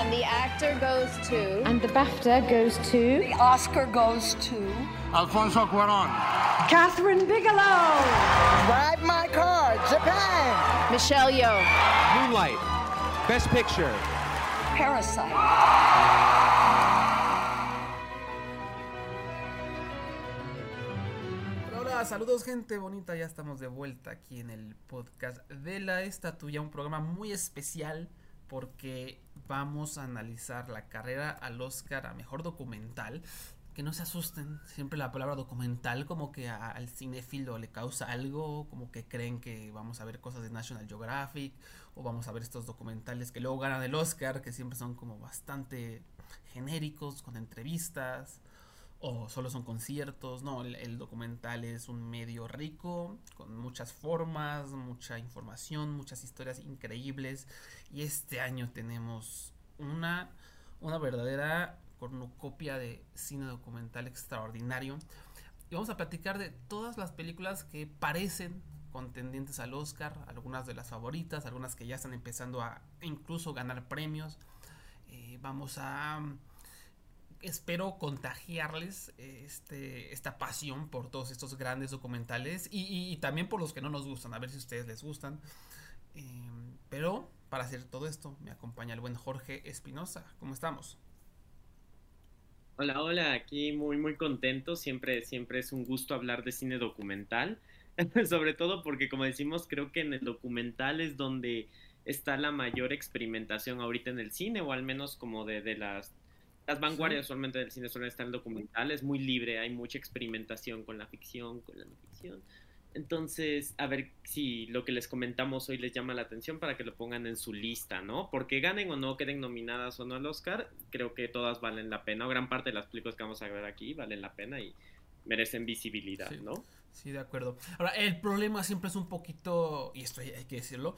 And the actor goes to. And the BAFTA goes to. The Oscar goes to. Alfonso Cuaron. Catherine Bigelow. Drive My Car, Japan. Michelle Yeoh. Moonlight. Best Picture. Parasite. Hola, saludos gente bonita, ya estamos de vuelta aquí en el podcast de la estatuya, un programa muy especial porque vamos a analizar la carrera al Oscar a Mejor Documental. Que no se asusten, siempre la palabra documental como que a- al cinéfilo le causa algo, como que creen que vamos a ver cosas de National Geographic o vamos a ver estos documentales que luego ganan el Oscar, que siempre son como bastante genéricos, con entrevistas o solo son conciertos, no, el, documental es un medio rico, con muchas formas, mucha información, muchas historias increíbles y este año tenemos una, una verdadera cornucopia de cine documental extraordinario y vamos a platicar de todas las películas que parecen contendientes al Oscar, algunas de las favoritas, algunas que ya están empezando a incluso ganar premios. Eh, vamos a espero contagiarles este, esta pasión por todos estos grandes documentales y, también por los que no nos gustan, a ver si a ustedes les gustan. Eh, pero para hacer todo esto me acompaña el buen Jorge Espinosa. ¿Cómo estamos? Hola, hola, aquí muy muy contento, siempre siempre es un gusto hablar de cine documental, sobre todo porque como decimos, creo que en el documental es donde está la mayor experimentación ahorita en el cine, o al menos como de, de las, las vanguardias usualmente del cine suelen estar en documental, es muy libre, hay mucha experimentación con la ficción, con la no ficción. Entonces, a ver si lo que les comentamos hoy les llama la atención para que lo pongan en su lista, ¿no? Porque ganen o no, queden nominadas o no al Oscar, creo que todas valen la pena, o gran parte de las películas que vamos a ver aquí valen la pena y merecen visibilidad, Sí. ¿no? Sí, de acuerdo. Ahora, el problema siempre es un poquito, y esto hay que decirlo,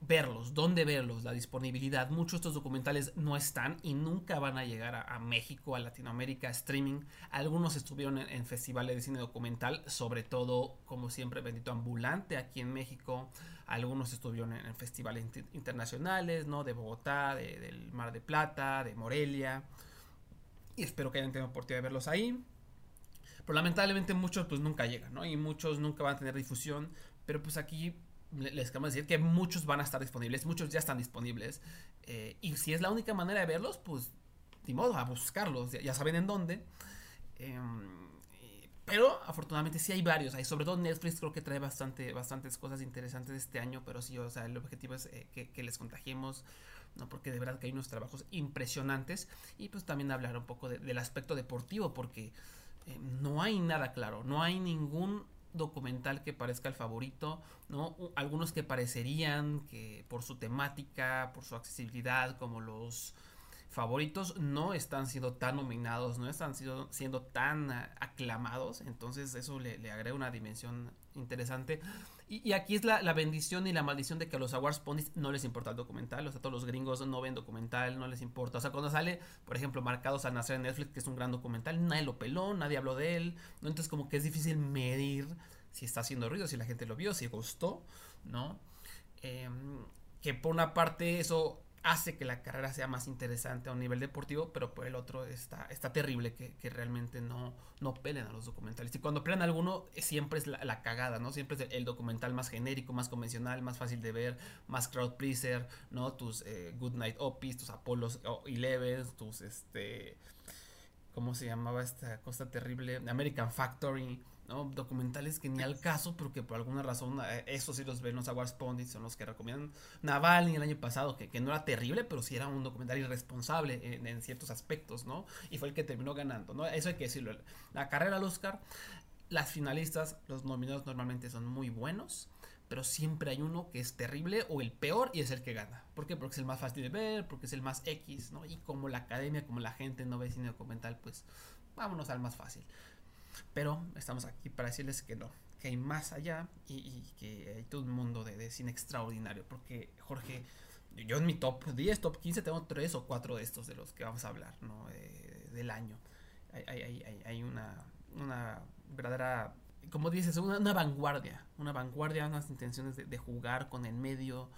verlos, dónde verlos, la disponibilidad. Muchos de estos documentales no están y nunca van a llegar a, México, a Latinoamérica, streaming. Algunos estuvieron en, festivales de cine documental, sobre todo, como siempre, Bendito Ambulante aquí en México. Algunos estuvieron en, festivales inter- internacionales, ¿no? De Bogotá, de- del Mar de Plata, de Morelia. Y espero que hayan tenido oportunidad de verlos ahí. Pero lamentablemente muchos pues nunca llegan, ¿no? Y muchos nunca van a tener difusión. Pero pues aquí les queremos decir que muchos van a estar disponibles, muchos ya están disponibles. eh, y si es la única manera de verlos, pues ni modo, a buscarlos, ya, saben en dónde. Em, pero afortunadamente sí hay varios, hay sobre todo Netflix creo que trae bastante, bastantes cosas interesantes este año, pero sí, o sea, el objetivo es eh, que, les contagiemos, ¿no? Porque de verdad que hay unos trabajos impresionantes y pues también hablar un poco de- del aspecto deportivo, porque eh, no hay nada claro, no hay ningún documental que parezca el favorito, ¿no? Algunos que parecerían que por su temática, por su accesibilidad, como los favoritos, no están siendo tan nominados, no están siendo, siendo tan ah, aclamados, entonces eso le, le agrega una dimensión interesante. Y, aquí es la, la bendición y la maldición de que a los Awards Ponies no les importa el documental, o sea, todos los gringos no ven documental, no les importa. O sea, cuando sale, por ejemplo, Marcados al nacer en Netflix, que es un gran documental, nadie lo peló, nadie habló de él, ¿no? Entonces como que es difícil medir si está haciendo ruido, si la gente lo vio, si gustó, ¿no? Em, que por una parte eso hace que la carrera sea más interesante a un nivel deportivo, pero por el otro está, está terrible que, realmente no, no pelen a los documentales. Y cuando pelan a alguno, eh, siempre es la, cagada, ¿no? Siempre es el, documental más genérico, más convencional, más fácil de ver, más crowd pleaser, ¿no? Tus eh, Good Opis, tus Apollos oh, Eleven, tus este. ¿Cómo se llamaba esta cosa terrible? American Factory. ¿No? Documentales que ni al caso, pero que por alguna razón, eh, esos sí los ven los Awards Pundits, son los que recomiendan. Navalny el año pasado, que, que no era terrible, pero sí era un documental irresponsable en, en ciertos aspectos, ¿no? Y fue el que terminó ganando, ¿no? Eso hay que decirlo. La carrera al Oscar, las finalistas, los nominados normalmente son muy buenos, pero siempre hay uno que es terrible o el peor y es el que gana. ¿Por qué? Porque es el más fácil de ver, porque es el más X, ¿no? Y como la academia, como la gente no ve cine documental, pues vámonos al más fácil. Pero estamos aquí para decirles que no, que hay más allá y, que hay todo un mundo de, cine extraordinario. Porque, Jorge, yo en mi top 10, top 15 tengo tres o cuatro de estos de los que vamos a hablar, ¿no? Del año. Hay una, una verdadera, como dices, una, una, vanguardia, una vanguardia, unas intenciones de, de jugar con el medio,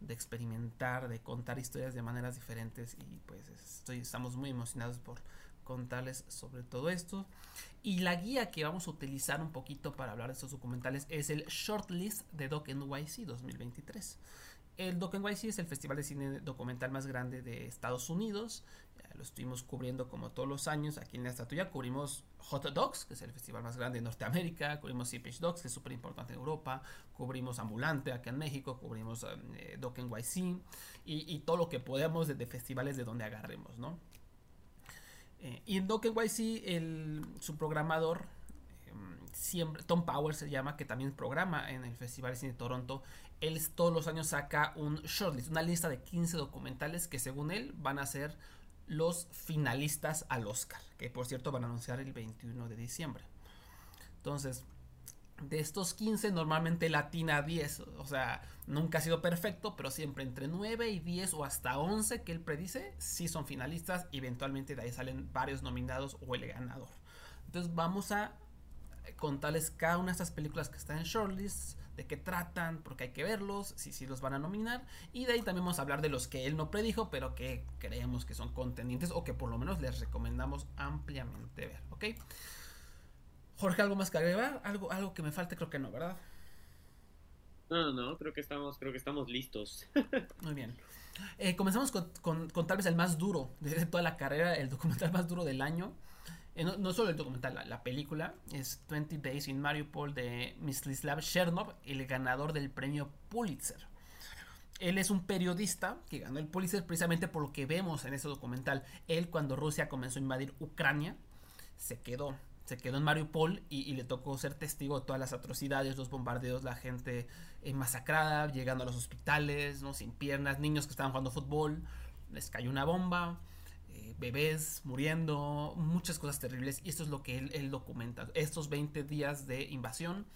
de experimentar, de contar historias de maneras diferentes y pues estoy, estamos muy emocionados por contarles sobre todo esto. Y la guía que vamos a utilizar un poquito para hablar de estos documentales es el Shortlist de Doc NYC 2023. El Doc NYC es el festival de cine documental más grande de Estados Unidos. Lo estuvimos cubriendo como todos los años. Aquí en la estatua cubrimos Hot Dogs, que es el festival más grande de Norteamérica. Cubrimos Seepage Dogs, que es súper importante en Europa. Cubrimos Ambulante aquí en México. Cubrimos eh, Doc NYC. Y, y, todo lo que podemos de, de festivales de donde agarremos, ¿no? Eh, y en Doc NYC, el, su programador, eh, siempre, Tom Powers se llama, que también programa en el Festival de Cine de Toronto, él todos los años saca un shortlist, una lista de 15 documentales que según él van a ser los finalistas al Oscar, que por cierto van a anunciar el 21 de diciembre. Entonces, de estos 15 normalmente latina 10, o sea, nunca ha sido perfecto, pero siempre entre 9 y 10 o hasta 11 que él predice, sí son finalistas, eventualmente de ahí salen varios nominados o el ganador. Entonces vamos a contarles cada una de estas películas que están en shortlist, de qué tratan, porque hay que verlos, si sí los van a nominar, y de ahí también vamos a hablar de los que él no predijo, pero que creemos que son contendientes o que por lo menos les recomendamos ampliamente ver, ¿ok? Jorge, ¿algo más que agregar? ¿Algo, algo que me falte? Creo que no, ¿verdad? No, no, creo que estamos, creo que estamos listos. Muy bien. Eh, comenzamos con, con, con, tal vez el más duro de toda la carrera, el documental más duro del año. Eh, no, no, solo el documental, la, la, película es 20 Days in Mariupol de Mstislav Chernov, el ganador del premio Pulitzer. Él es un periodista que ganó el Pulitzer precisamente por lo que vemos en ese documental. Él cuando Rusia comenzó a invadir Ucrania se quedó se quedó en Mariupol y, y, le tocó ser testigo de todas las atrocidades, los bombardeos, la gente eh, masacrada, llegando a los hospitales, ¿no? sin piernas, niños que estaban jugando fútbol, les cayó una bomba, eh, bebés muriendo, muchas cosas terribles. Y esto es lo que él, documenta, estos 20 días de invasión.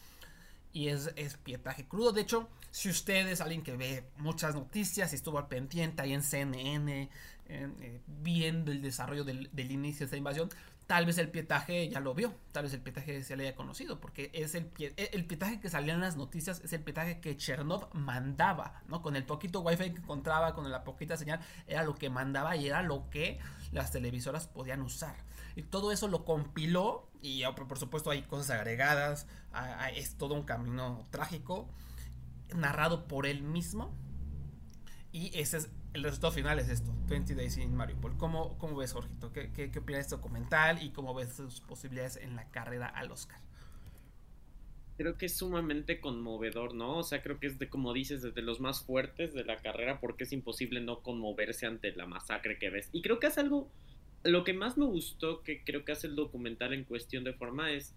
Y es, es, pietaje crudo. De hecho, si usted es alguien que ve muchas noticias y estuvo al pendiente ahí en CNN, eh, viendo el desarrollo del, del inicio de esta invasión, tal vez el pietaje ya lo vio, tal vez el pietaje se le haya conocido, porque es el, pie, el pietaje que salía en las noticias, es el pietaje que Chernov mandaba, ¿no? Con el poquito wifi que encontraba, con la poquita señal, era lo que mandaba y era lo que las televisoras podían usar. Y todo eso lo compiló y por supuesto hay cosas agregadas, es todo un camino trágico, narrado por él mismo. Y ese es el resultado final es esto, 20 Days in Mariupol. ¿Cómo, cómo ves, Jorgito? ¿Qué, qué, qué opinas de este documental y cómo ves sus posibilidades en la carrera al Oscar? Creo que es sumamente conmovedor, ¿no? O sea, creo que es de, como dices, desde los más fuertes de la carrera, porque es imposible no conmoverse ante la masacre que ves. Y creo que es algo, lo que más me gustó que creo que hace el documental en cuestión de forma es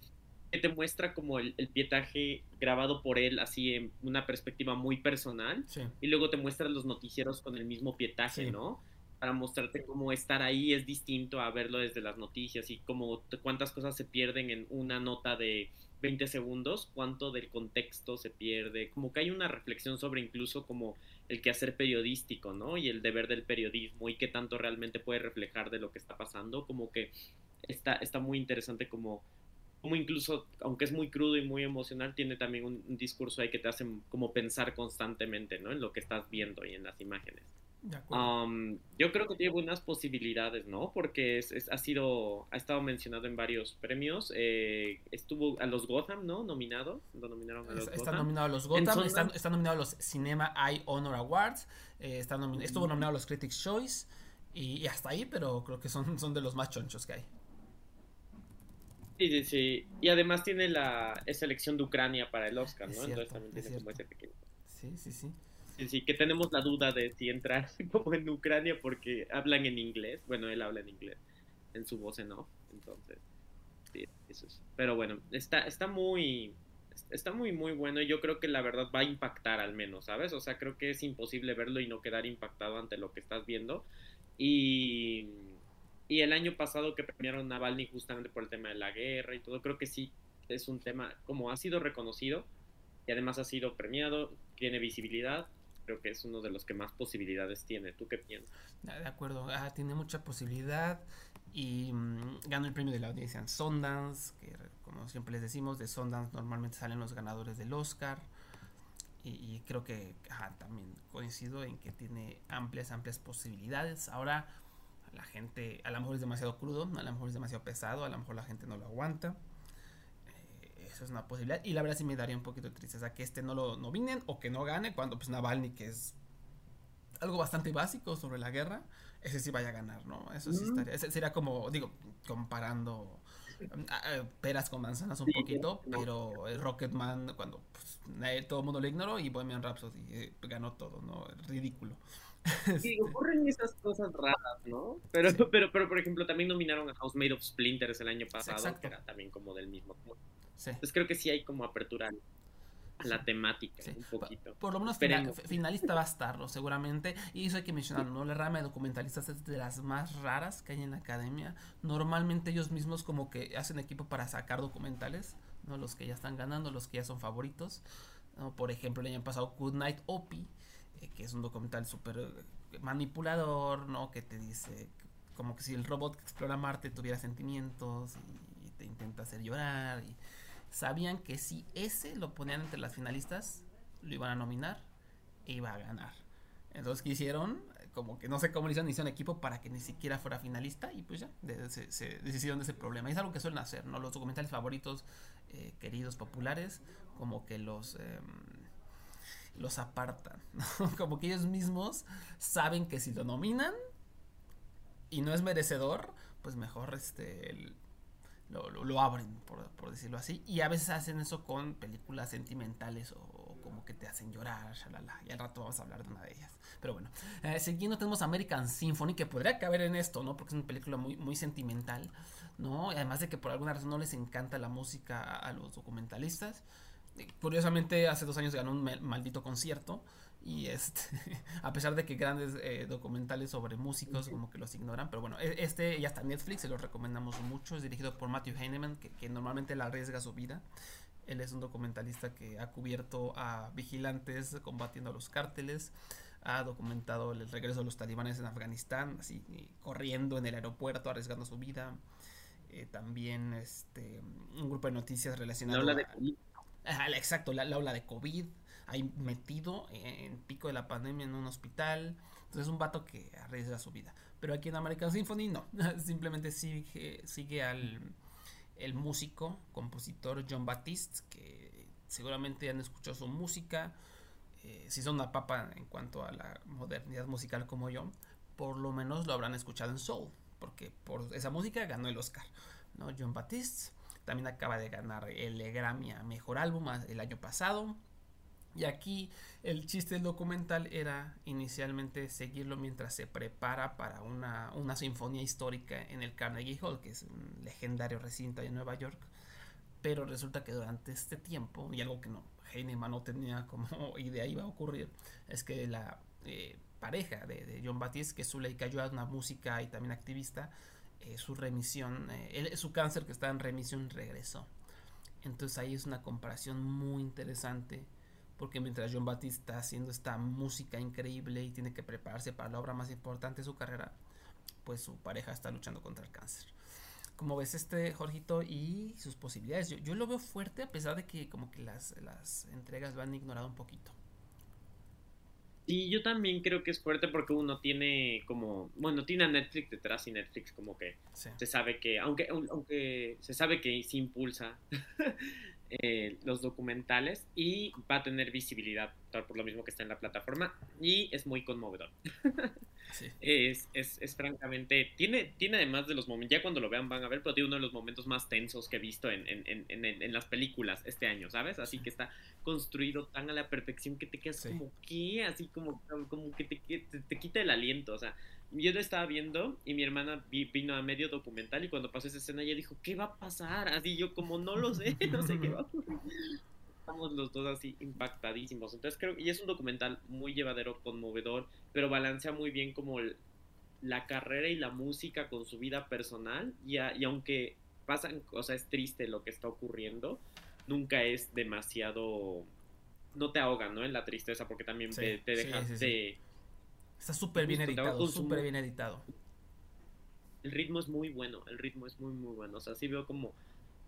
que te muestra como el, el, pietaje grabado por él así en una perspectiva muy personal sí. y luego te muestra los noticieros con el mismo pietaje, Sí. ¿no? Para mostrarte cómo estar ahí es distinto a verlo desde las noticias y cómo cuántas cosas se pierden en una nota de 20 segundos, cuánto del contexto se pierde, como que hay una reflexión sobre incluso como el quehacer periodístico, ¿no? Y el deber del periodismo y qué tanto realmente puede reflejar de lo que está pasando, como que está, está muy interesante como como incluso, aunque es muy crudo y muy emocional, tiene también un, un, discurso ahí que te hace como pensar constantemente, ¿no? En lo que estás viendo y en las imágenes. Um, yo creo que tiene buenas posibilidades, ¿no? Porque es, es, ha sido, ha estado mencionado en varios premios. Eh, estuvo a los Gotham, ¿no? Nominado. Lo nominaron a los está Gotham. nominado a los Gotham, está, está, nominado a los Cinema Eye Honor Awards, eh, está estuvo nominado a los Critics Choice y, y, hasta ahí, pero creo que son, son de los más chonchos que hay. Sí, sí, sí. Y además tiene la selección de Ucrania para el Oscar, ¿no? Cierto, Entonces también tiene cierto. como ese pequeño. Sí, sí, sí. Sí, sí, que tenemos la duda de si entrar como en Ucrania porque hablan en inglés. Bueno, él habla en inglés en su voz en off. Entonces, sí, eso es. Pero bueno, está, está muy. Está muy, muy bueno. Y yo creo que la verdad va a impactar al menos, ¿sabes? O sea, creo que es imposible verlo y no quedar impactado ante lo que estás viendo. Y y el año pasado que premiaron a Navalny justamente por el tema de la guerra y todo, creo que sí es un tema como ha sido reconocido y además ha sido premiado, tiene visibilidad, creo que es uno de los que más posibilidades tiene. ¿Tú qué piensas? De acuerdo, ah, tiene mucha posibilidad y mmm, ganó el premio de la audiencia en Sundance, que como siempre les decimos, de Sundance normalmente salen los ganadores del Oscar. Y, creo que también coincido en que tiene amplias, amplias posibilidades. Ahora la gente, a lo mejor es demasiado crudo, a lo mejor es demasiado pesado, a lo mejor la gente no lo aguanta. Eh, eso es una posibilidad. Y la verdad sí me daría un poquito de tristeza que este no lo nominen o que no gane cuando pues Navalny, que es algo bastante básico sobre la guerra, ese sí vaya a ganar, ¿no? Eso sí estaría, ese sería como, digo, comparando peras con manzanas un poquito, pero el Rocketman, cuando pues, todo el mundo lo ignoró y Bohemian Rhapsody eh, ganó todo, ¿no? Ridículo. Sí, ocurren esas cosas raras, ¿no? Pero, pero, pero, por ejemplo, también nominaron a House Made of Splinters el año pasado, que era también como del mismo. Sí. Entonces creo que sí hay como apertura la temática un poquito. Por, lo menos finalista va a estarlo, seguramente. Y eso hay que mencionarlo, ¿no? La rama de documentalistas es de las más raras que hay en la academia. Normalmente ellos mismos como que hacen equipo para sacar documentales, ¿no? Los que ya están ganando, los que ya son favoritos. Por ejemplo, el año pasado Good Night Opie, eh, que es un documental súper eh, manipulador, ¿no? Que te dice como que si el robot que explora Marte tuviera sentimientos y, y te intenta hacer llorar y sabían que si ese lo ponían entre las finalistas, lo iban a nominar e iba a ganar. Entonces, ¿qué hicieron? Como que no sé cómo le hicieron, hicieron equipo para que ni siquiera fuera finalista y pues ya, se, se decidieron de ese problema. Y es algo que suelen hacer, ¿no? Los documentales favoritos, eh, queridos, populares, como que los... Em, los apartan, Como que ellos mismos saben que si lo nominan y no es merecedor, pues mejor este lo, lo, abren, por, decirlo así. Y a veces hacen eso con películas sentimentales o, como que te hacen llorar, shalala. Y al rato vamos a hablar de una de ellas. Pero bueno, eh, siguiendo tenemos American Symphony, que podría caber en esto, ¿no? Porque es una película muy, muy sentimental, ¿no? Y además de que por alguna razón no les encanta la música a, los documentalistas. Curiosamente, hace dos años ganó un maldito concierto. Y este a pesar de que grandes eh, documentales sobre músicos como que los ignoran pero bueno e, este ya está en Netflix se lo recomendamos mucho. Es dirigido por Matthew Heineman que, que, normalmente le arriesga su vida. Él es un documentalista que ha cubierto a vigilantes combatiendo a los cárteles ha documentado el regreso de los talibanes en Afganistán así corriendo en el aeropuerto arriesgando su vida. Eh, también este un grupo de noticias relacionado de. Exacto la, la ola de COVID ahí metido en pico de la pandemia en un hospital. Entonces es un vato que arriesga su vida. Pero aquí en American Symphony no. Simplemente sigue, al el músico, compositor John Batiste, que seguramente han escuchado su música. Eh, si son una papa en cuanto a la modernidad musical como yo, por lo menos lo habrán escuchado en Soul, porque por esa música ganó el Oscar. ¿no? John Batiste también acaba de ganar el Grammy a Mejor Álbum el año pasado. Y aquí el chiste del documental era inicialmente seguirlo mientras se prepara para una, una sinfonía histórica en el Carnegie Hall, que es un legendario recinto en Nueva York. Pero resulta que durante este tiempo, y algo que no, Heinemann no tenía como idea iba a ocurrir, es que la eh, pareja de, John Baptiste, que es Zuleika Joad, una música y también activista, eh, su remisión, eh, su cáncer que estaba en remisión regresó. Entonces ahí es una comparación muy interesante porque mientras John Batiste está haciendo esta música increíble y tiene que prepararse para la obra más importante de su carrera, pues su pareja está luchando contra el cáncer. Como ves este Jorgito y sus posibilidades, yo, lo veo fuerte a pesar de que como que las, las entregas lo han ignorado un poquito. Y yo también creo que es fuerte porque uno tiene como, bueno, tiene a Netflix detrás y Netflix como que se sabe que, aunque, aunque se sabe que se impulsa eh, los documentales y va a tener visibilidad por lo mismo que está en la plataforma y es muy conmovedor. es, es, es, francamente, tiene, tiene además de los momentos, ya cuando lo vean van a ver, pero tiene uno de los momentos más tensos que he visto en, en, en, en las películas este año, ¿sabes? Así que está construido tan a la perfección que te quedas como que, así como, como que te, te, te quita el aliento, o sea, yo lo estaba viendo y mi hermana vino a medio documental y cuando pasó esa escena ella dijo, ¿qué va a pasar? Así yo como no lo sé, no sé qué va a ocurrir. Estamos los dos así impactadísimos. Entonces creo y es un documental muy llevadero, conmovedor, pero balancea muy bien como la carrera y la música con su vida personal y, y aunque pasan cosas, es triste lo que está ocurriendo, nunca es demasiado... No te ahoga, ¿no? En la tristeza porque también te, te dejas de Está súper bien editado, súper bien editado. El ritmo es muy bueno, el ritmo es muy, muy bueno. O sea, sí veo como...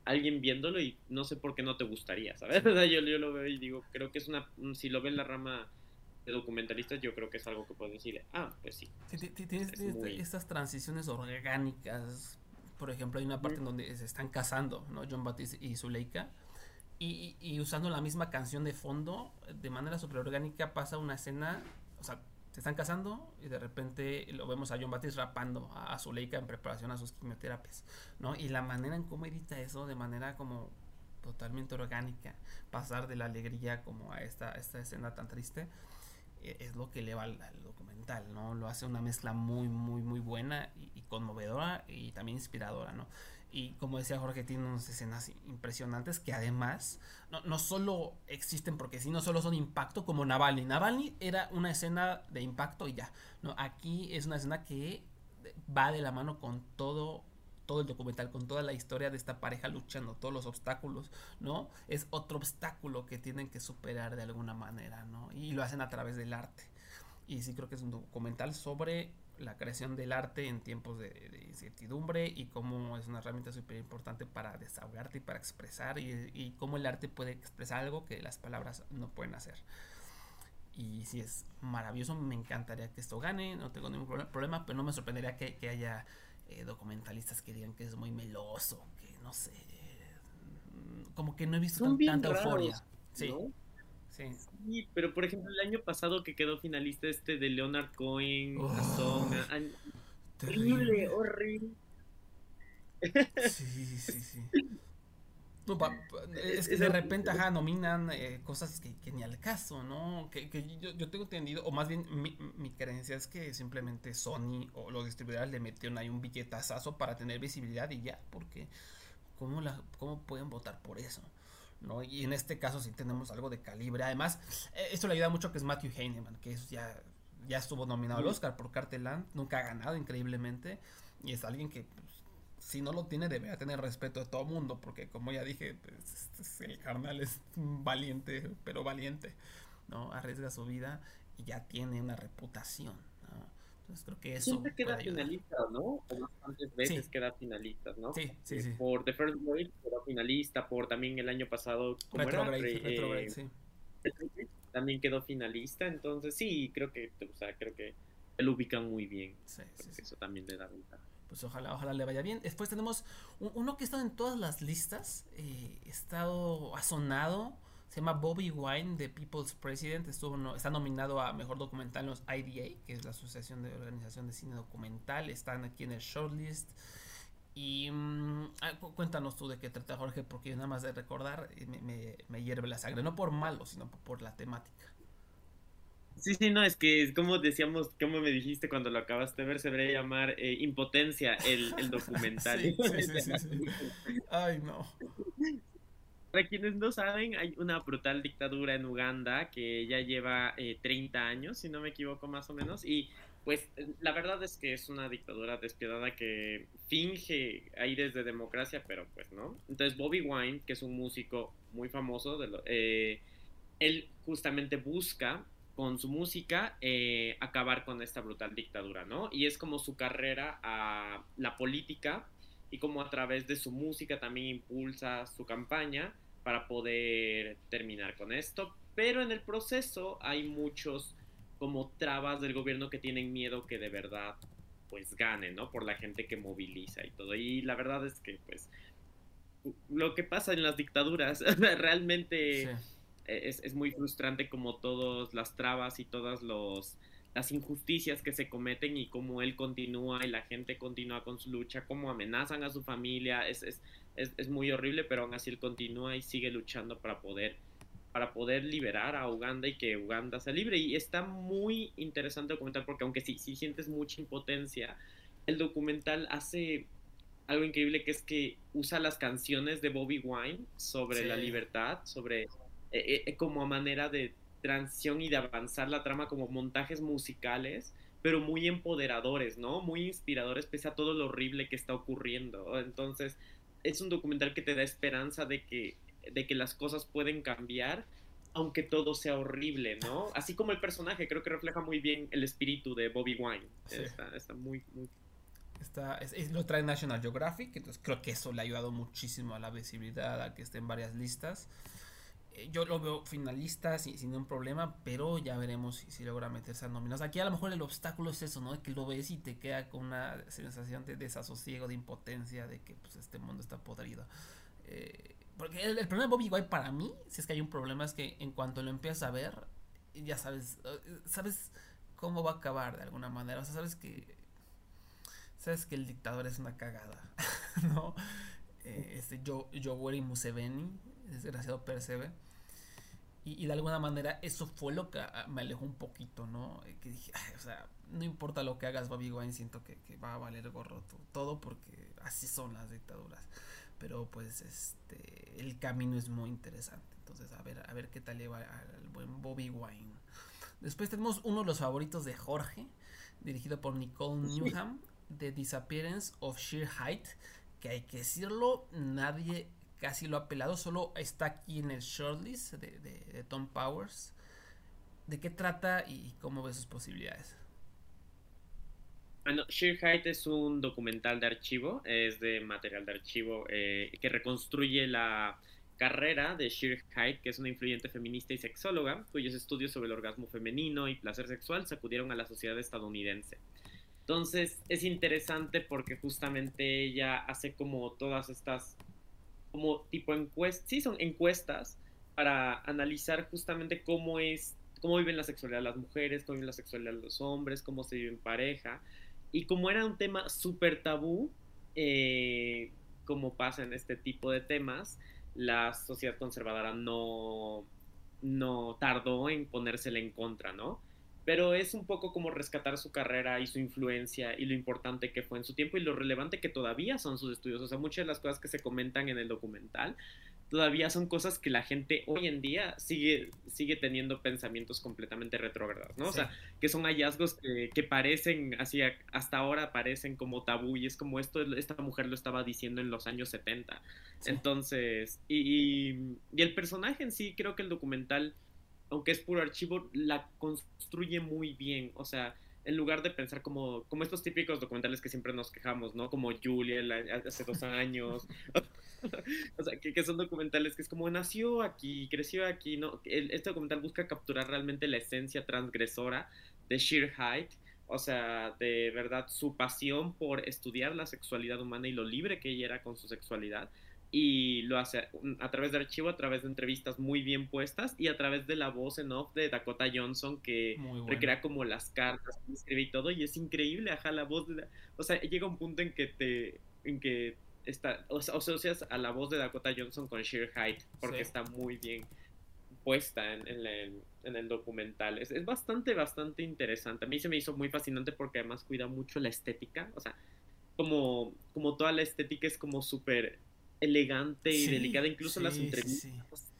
alguien viéndolo y no sé por qué no te gustaría, ¿sabes? O sea, yo, yo lo veo y digo, creo que es una, si lo ve en la rama de documentalistas, yo creo que es algo que puedo decir, ah, pues sí. Sí, ti- ti- Tienes, Es tienes muy- estas transiciones orgánicas. Por ejemplo, hay una parte en donde se están casando, ¿no? John Baptiste y Zuleika. Y, y- y usando la misma canción de fondo, de manera súper orgánica, pasa una escena. O sea, están casando y de repente lo vemos a John Baptiste rapando a, a Zuleika en preparación a sus quimioterapias, ¿no? Y la manera en cómo edita eso, de manera como totalmente orgánica, pasar de la alegría como a esta, esta escena tan triste eh, es lo que eleva al, al documental, ¿no? Lo hace una mezcla muy, muy, muy buena y, y conmovedora y también inspiradora, ¿no? Y como decía Jorge, tiene unas escenas impresionantes que además no, no solo existen porque sí, no solo son impacto como Navalny. Navalny era una escena de impacto y ya, ¿no? Aquí es una escena que va de la mano con todo todo el documental, con toda la historia de esta pareja luchando, todos los obstáculos, ¿no? Es otro obstáculo que tienen que superar de alguna manera, ¿no? Y lo hacen a través del arte. Y sí creo que es un documental sobre la creación del arte en tiempos de, de incertidumbre y cómo es una herramienta súper importante para desahogarte y para expresar y, y cómo el arte puede expresar algo que las palabras no pueden hacer. Y sí es maravilloso, me encantaría que esto gane, no tengo ningún proble- problema, pero no me sorprendería que, que haya eh, documentalistas que digan que es muy meloso, que no sé, mm, como que no he visto tan- tanta raros, euforia. Sí. Sí, pero por ejemplo, el año pasado que quedó finalista este de Leonard Cohen, Oh, an- terrible. horrible, horrible. Sí, sí, sí. No, pa- pa- es que de repente, ajá, nominan eh, cosas que, que ni al caso, ¿no? Que, que yo, yo tengo entendido, o más bien mi, mi creencia es que simplemente Sony o los distribuidores le metieron ahí un billetazazo para tener visibilidad y ya, porque ¿cómo, la, cómo pueden votar por eso? ¿No? Y en este caso sí tenemos algo de calibre. Además, eh, esto le ayuda mucho que es Matthew Heineman, que es ya, ya estuvo nominado al Oscar por Carteland, nunca ha ganado increíblemente, y es alguien que pues, si no lo tiene debería tener respeto de todo mundo, porque como ya dije, pues, es- el carnal es valiente, pero valiente, ¿no? Arriesga su vida y ya tiene una reputación. Entonces creo que eso Siempre queda finalista, ¿no? O bastantes veces Sí. queda finalista, ¿no? Sí, sí, Eh, sí. Por The First Wave quedó finalista, por también el año pasado, ¿cómo era? Retrograde, Re- retrograde, eh, sí. también quedó finalista, entonces sí, creo que, o sea, creo que lo ubican muy bien. Sí, sí, eso también le da ventaja. Pues ojalá, ojalá le vaya bien. Después tenemos un- uno que ha estado en todas las listas. eh, ha estado, ha sonado. Se llama Bobby Wine, The People's President. Estuvo, no- está nominado a Mejor Documental en los IDA, que es la Asociación de Organización de Cine Documental. Están aquí en el shortlist. Y mm, ah, cu- cuéntanos tú de qué trata Jorge, porque yo nada más de recordar eh, me, me, me hierve la sangre. No por malo, sino por la temática. Sí, sí, no, es que como decíamos, como me dijiste cuando lo acabaste de ver, se debería llamar eh, Impotencia el, el documental. Sí, sí, sí, sí. Ay, no. Para quienes no saben, hay una brutal dictadura en Uganda que ya lleva eh, 30 años, si no me equivoco más o menos, y pues la verdad es que es una dictadura despiadada que finge aires de democracia, pero pues no. Entonces Bobby Wine, que es un músico muy famoso, de lo- eh, él justamente busca con su música eh, acabar con esta brutal dictadura, ¿no? Y es como su carrera a la política y como a través de su música también impulsa su campaña para poder terminar con esto. Pero en el proceso hay muchos como trabas del gobierno que tienen miedo que de verdad pues gane, ¿no? Por la gente que moviliza y todo. Y la verdad es que pues lo que pasa en las dictaduras realmente Sí. es, es muy frustrante como todas las trabas y todas los, las injusticias que se cometen y cómo él continúa y la gente continúa con su lucha, cómo amenazan a su familia, es, es, es, es muy horrible, pero aún así él continúa y sigue luchando para poder para poder liberar a Uganda y que Uganda sea libre. Y está muy interesante el documental porque aunque sí, sí sientes mucha impotencia, el documental hace algo increíble que es que usa las canciones de Bobby Wine sobre Sí. la libertad, sobre eh, eh, como a manera de transición y de avanzar la trama como montajes musicales, pero muy empoderadores, ¿no? Muy inspiradores pese a todo lo horrible que está ocurriendo. Entonces, es un documental que te da esperanza de que, de que las cosas pueden cambiar, aunque todo sea horrible, ¿no? Así como el personaje, creo que refleja muy bien el espíritu de Bobby Wine. Sí. Está, está muy, muy... Está, es- es- lo trae National Geographic, entonces creo que eso le ha ayudado muchísimo a la visibilidad, a que esté en varias listas. Eh, yo lo veo finalista sin, sin ningún problema, pero ya veremos si, si logra meterse a nóminas. Aquí a lo mejor el obstáculo es eso, ¿no? Que lo ves y te queda con una sensación de desasosiego, de impotencia, de que pues este mundo está podrido. Eh, porque el, problema de Bobby White para mí, si es que hay un problema, es que en cuanto lo empiezas a ver, ya sabes, eh, sabes cómo va a acabar de alguna manera. O sea, sabes que sabes que el dictador es una cagada, ¿no? Este Yo- Yoweri Museveni, desgraciado Percebe. Y, y de alguna manera eso fue lo que ah, me alejó un poquito, ¿no? Eh, Que dije, "Ay, o sea, no importa lo que hagas, Bobby Wine, siento que, que va a valer gorro to- todo porque así son las dictaduras. Pero pues este el camino es muy interesante. Entonces, a ver, a ver qué tal le va al buen Bobby Wine. Después tenemos uno de los favoritos de Jorge, dirigido por Nicole Newham, The Disappearance of Sheer Height, que hay que decirlo, nadie casi lo ha pelado, solo está aquí en el shortlist de, de- Tom Powers. ¿De qué trata y cómo ve sus posibilidades? Bueno, Sheer Height es un documental de archivo, es de material de archivo eh, que reconstruye la carrera de Sheer Height, que es una influyente feminista y sexóloga, cuyos estudios sobre el orgasmo femenino y placer sexual sacudieron a la sociedad estadounidense. Entonces es interesante porque justamente ella hace como todas estas, como tipo encuestas, sí son encuestas para analizar justamente cómo es, cómo viven la sexualidad las mujeres, cómo viven la sexualidad los hombres, cómo se vive en pareja. Y como era un tema súper tabú, eh, como pasa en este tipo de temas, la sociedad conservadora no, no tardó en ponérsela en contra, ¿no? Pero es un poco como rescatar su carrera y su influencia y lo importante que fue en su tiempo y lo relevante que todavía son sus estudios. O sea, muchas de las cosas que se comentan en el documental todavía son cosas que la gente hoy en día sigue, sigue teniendo pensamientos completamente retrógrados, ¿no? O sea, que son hallazgos que, que parecen, así a- hasta ahora parecen como tabú y es como esto, esta mujer lo estaba diciendo en los años 70. Sí. Entonces, y, y- y el personaje en sí, creo que el documental, aunque es puro archivo, la construye muy bien, o sea... En lugar de pensar como, como estos típicos documentales que siempre nos quejamos, ¿no? Como Julia el a- hace dos años, o sea, que, que son documentales que es como nació aquí, creció aquí, ¿no? Este documental busca capturar realmente la esencia transgresora de Sheer Height, o sea, de verdad su pasión por estudiar la sexualidad humana y lo libre que ella era con su sexualidad. Y lo hace a través de archivo, a través de entrevistas muy bien puestas y a través de la voz en off de Dakota Johnson que bueno. recrea como las cartas que escribe y todo y es increíble, ajá, la voz de la- o sea, llega un punto en que te en que está o sea, asocias a la voz de Dakota Johnson con Sheer Height porque Sí. está muy bien puesta en, en el, en el documental. Es, es bastante, bastante interesante. A mí se me hizo muy fascinante porque además cuida mucho la estética. O sea, como, como toda la estética es como súper elegante y Sí, delicada. Incluso las sí, sí, entrevistas.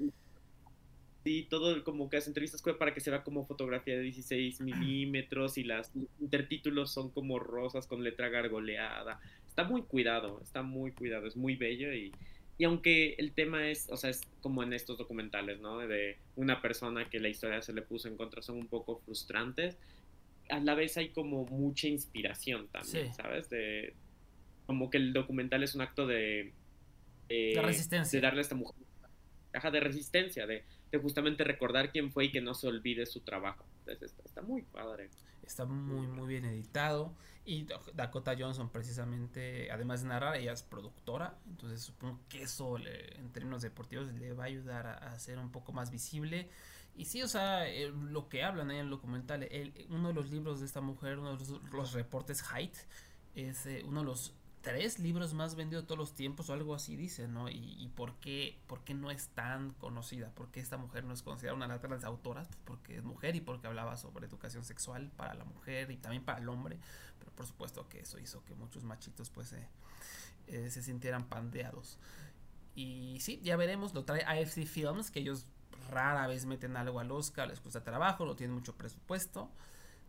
Sí, todo como que las entrevistas para que se vea como fotografía de 16 milímetros y las intertítulos son como rosas con letra gargoleada. Está muy cuidado, está muy cuidado, es muy bello y, y aunque el tema es, o sea, es como en estos documentales, ¿no? De una persona que la historia se le puso en contra, son un poco frustrantes. A la vez hay como mucha inspiración también. ¿sabes? De, como que el documental es un acto de... eh, De resistencia. De darle a esta mujer caja de resistencia, de, de justamente recordar quién fue y que no se olvide su trabajo. Entonces está, está muy padre. Está muy, muy bien editado. Y Dakota Johnson, precisamente, además de narrar, ella es productora. Entonces supongo que eso, le- en términos deportivos, le va a ayudar a, a ser un poco más visible. Y sí, o sea, eh, lo que hablan ahí en el documental, el- uno de los libros de esta mujer, uno de los, los reportes Height, es eh, uno de los tres libros más vendidos de todos los tiempos o algo así dice, ¿no? Y, y por, qué, por qué no es tan conocida, por qué esta mujer no es considerada una de las autoras, pues porque es mujer y porque hablaba sobre educación sexual para la mujer y también para el hombre, pero por supuesto que eso hizo que muchos machitos pues eh, eh, se sintieran pandeados. Y sí, ya veremos, lo trae AFC Films, que ellos rara vez meten algo al Oscar, les cuesta trabajo, no tienen mucho presupuesto.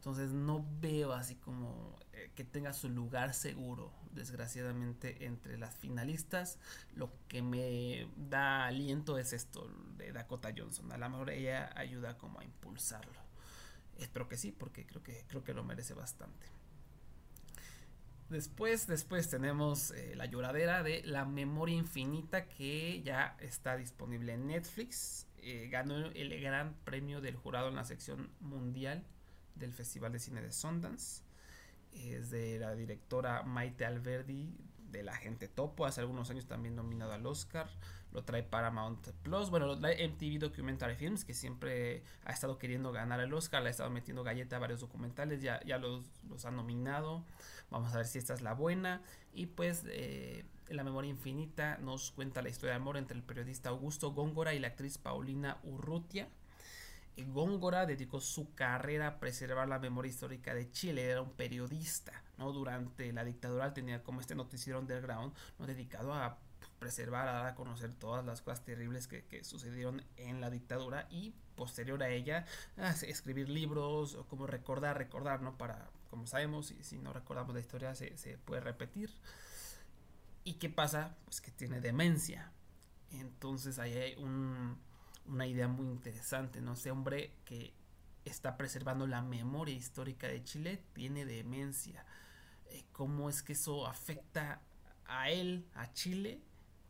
Entonces no veo así como eh, que tenga su lugar seguro, desgraciadamente, entre las finalistas. Lo que me da aliento es esto de Dakota Johnson. A lo mejor ella ayuda como a impulsarlo. Espero que sí, porque creo que, creo que lo merece bastante. Después, después tenemos eh, la lloradera de La Memoria Infinita que ya está disponible en Netflix. Eh, ganó el gran premio del jurado en la sección mundial del Festival de Cine de Sundance. Es de la directora Maite Alberdi de La Gente Topo, hace algunos años también nominado al Oscar. Lo trae Paramount Plus, bueno, lo trae MTV Documentary Films, que siempre ha estado queriendo ganar el Oscar, le ha estado metiendo galleta a varios documentales, ya, ya los, los ha nominado. Vamos a ver si esta es la buena. Y pues eh, La Memoria Infinita nos cuenta la historia de amor entre el periodista Augusto Góngora y la actriz Paulina Urrutia. Góngora dedicó su carrera a preservar la memoria histórica de Chile. Era un periodista, ¿no? Durante la dictadura tenía como este noticiero underground, ¿no? Dedicado a preservar, a dar a conocer todas las cosas terribles que, que sucedieron en la dictadura y posterior a ella escribir libros o como recordar, recordar, ¿no? Para, como sabemos, y si no recordamos la historia se, se puede repetir. ¿Y qué pasa? Pues que tiene demencia. Entonces ahí hay un, una idea muy interesante, ¿no? Ese hombre que está preservando la memoria histórica de Chile tiene demencia. Eh, ¿Cómo es que eso afecta a él, a Chile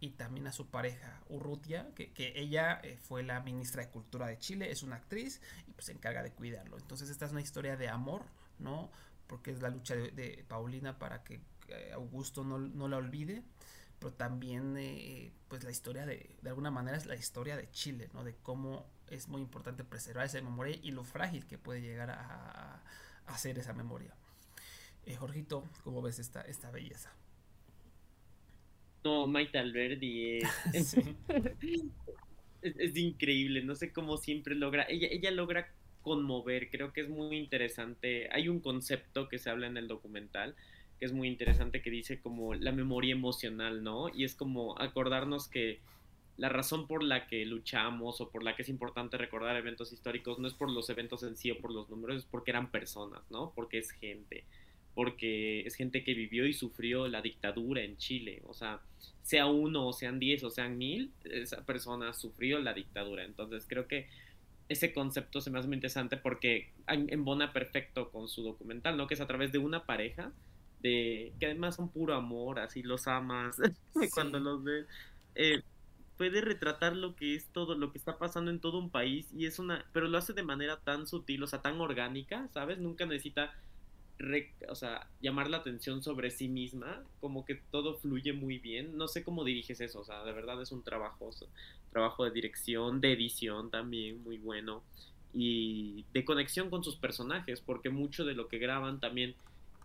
y también a su pareja Urrutia, que, que ella eh, fue la ministra de Cultura de Chile, es una actriz y pues se encarga de cuidarlo. Entonces esta es una historia de amor, ¿no? Porque es la lucha de, Paulina para que eh, Augusto no, no, la olvide, pero también eh, pues la historia de, de alguna manera es la historia de Chile, ¿no? De cómo es muy importante preservar esa memoria y lo frágil que puede llegar a, a, hacer esa memoria. Eh, Jorgito, ¿cómo ves esta, esta belleza? No, Maite Alberdi es, sí. es, es, increíble, no sé cómo siempre logra, ella, ella logra conmover, creo que es muy interesante, hay un concepto que se habla en el documental que es muy interesante que dice como la memoria emocional, ¿no? Y es como acordarnos que la razón por la que luchamos o por la que es importante recordar eventos históricos no es por los eventos en sí o por los números, es porque eran personas, ¿no? Porque es gente porque es gente que vivió y sufrió la dictadura en Chile. O sea, sea uno, o sean diez, o sean mil, esa persona sufrió la dictadura. Entonces creo que ese concepto se me hace muy interesante porque embona perfecto con su documental, ¿no? Que es a través de una pareja, de que además son puro amor, así los amas sí. cuando los ves. Eh, puede retratar lo que es todo, lo que está pasando en todo un país y es una, pero lo hace de manera tan sutil, o sea, tan orgánica, ¿sabes? Nunca necesita Re, o sea, llamar la atención sobre sí misma, como que todo fluye muy bien. No sé cómo diriges eso, o sea, de verdad es un trabajo, o sea, trabajo de dirección, de edición también muy bueno y de conexión con sus personajes, porque mucho de lo que graban también,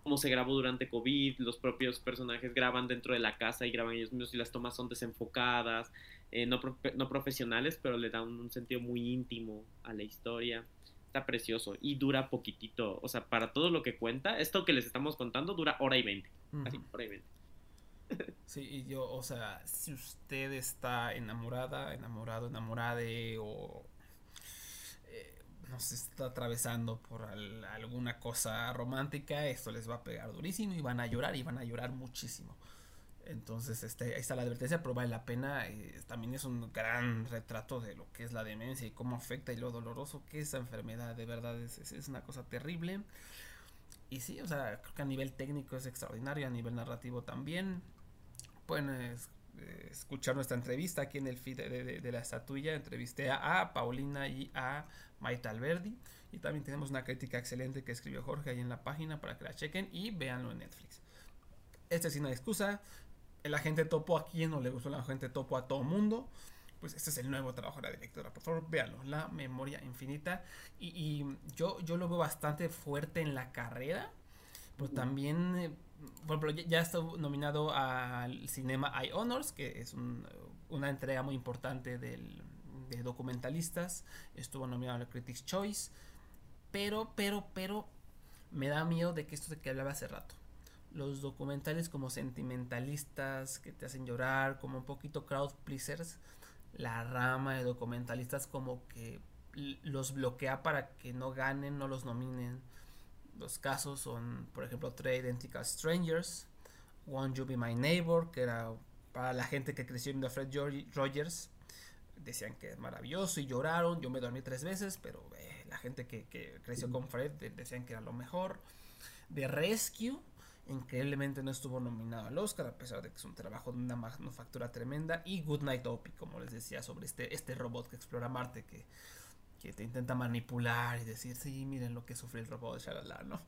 como se grabó durante COVID, los propios personajes graban dentro de la casa y graban ellos mismos y las tomas son desenfocadas, eh, no, pro no profesionales, pero le dan un sentido muy íntimo a la historia precioso y dura poquitito. O sea, para todo lo que cuenta, esto que les estamos contando dura hora y veinte. Uh -huh. Así, hora y veinte. Sí, y yo, o sea, si usted está enamorada, enamorado, enamorada de, o eh, no se está atravesando por al, alguna cosa romántica, esto les va a pegar durísimo y van a llorar y van a llorar muchísimo. Entonces, este, ahí está la advertencia, pero vale la pena. Eh, también es un gran retrato de lo que es la demencia y cómo afecta y lo doloroso que es esa enfermedad. De verdad, es, es, una cosa terrible. Y sí, o sea, creo que a nivel técnico es extraordinario, a nivel narrativo también. Pueden es, eh, escuchar nuestra entrevista aquí en el feed de, de, de la estatuilla. Entrevisté a, a, Paulina y a Maite Alberdi. Y también tenemos una crítica excelente que escribió Jorge ahí en la página para que la chequen y véanlo en Netflix. Esta es una excusa. El agente topo a quien no le gustó el agente topo a todo mundo. Pues este es el nuevo trabajo de la directora. Por favor véanlo. La memoria infinita. Y, y yo yo lo veo bastante fuerte en la carrera. Pero también eh, por ejemplo ya está nominado al Cinema Eye Honors que es un, una entrega muy importante del, de documentalistas. Estuvo nominado al Critics Choice. Pero pero pero me da miedo de que esto de que hablaba hace rato. Los documentales como sentimentalistas que te hacen llorar, como un poquito crowd pleasers, la rama de documentalistas como que los bloquea para que no ganen, no los nominen. Los casos son, por ejemplo, Three Identical Strangers, Won't You Be My Neighbor, que era para la gente que creció viendo a Fred Rogers. Decían que es maravilloso y lloraron. Yo me dormí tres veces, pero eh, la gente que, que creció con Fred decían que era lo mejor. The Rescue, increíblemente no estuvo nominado al Oscar, a pesar de que es un trabajo de una manufactura tremenda. Y Goodnight Opie, como les decía, sobre este, este robot que explora Marte, que, te intenta manipular y decir, sí, miren lo que sufre el robot, shalala, ¿no?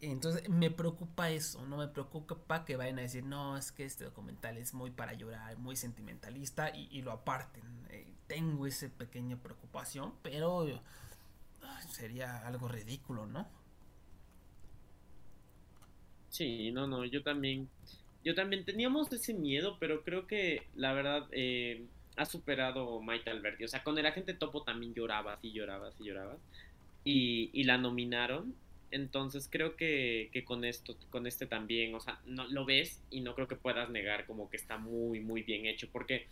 Entonces me preocupa eso, no me preocupa que vayan a decir, no, es que este documental es muy para llorar, muy sentimentalista y, lo aparten. Eh, tengo esa pequeña preocupación, pero sería algo ridículo, ¿no? Sí, no, no, yo también, yo también teníamos ese miedo, pero creo que la verdad eh, ha superado Mike Alberti. O sea, con el agente Topo también llorabas y llorabas y llorabas. Y, y la nominaron entonces creo que, que, con esto, con este también, o sea, no, lo ves y no creo que puedas negar como que está muy, muy bien hecho, porque,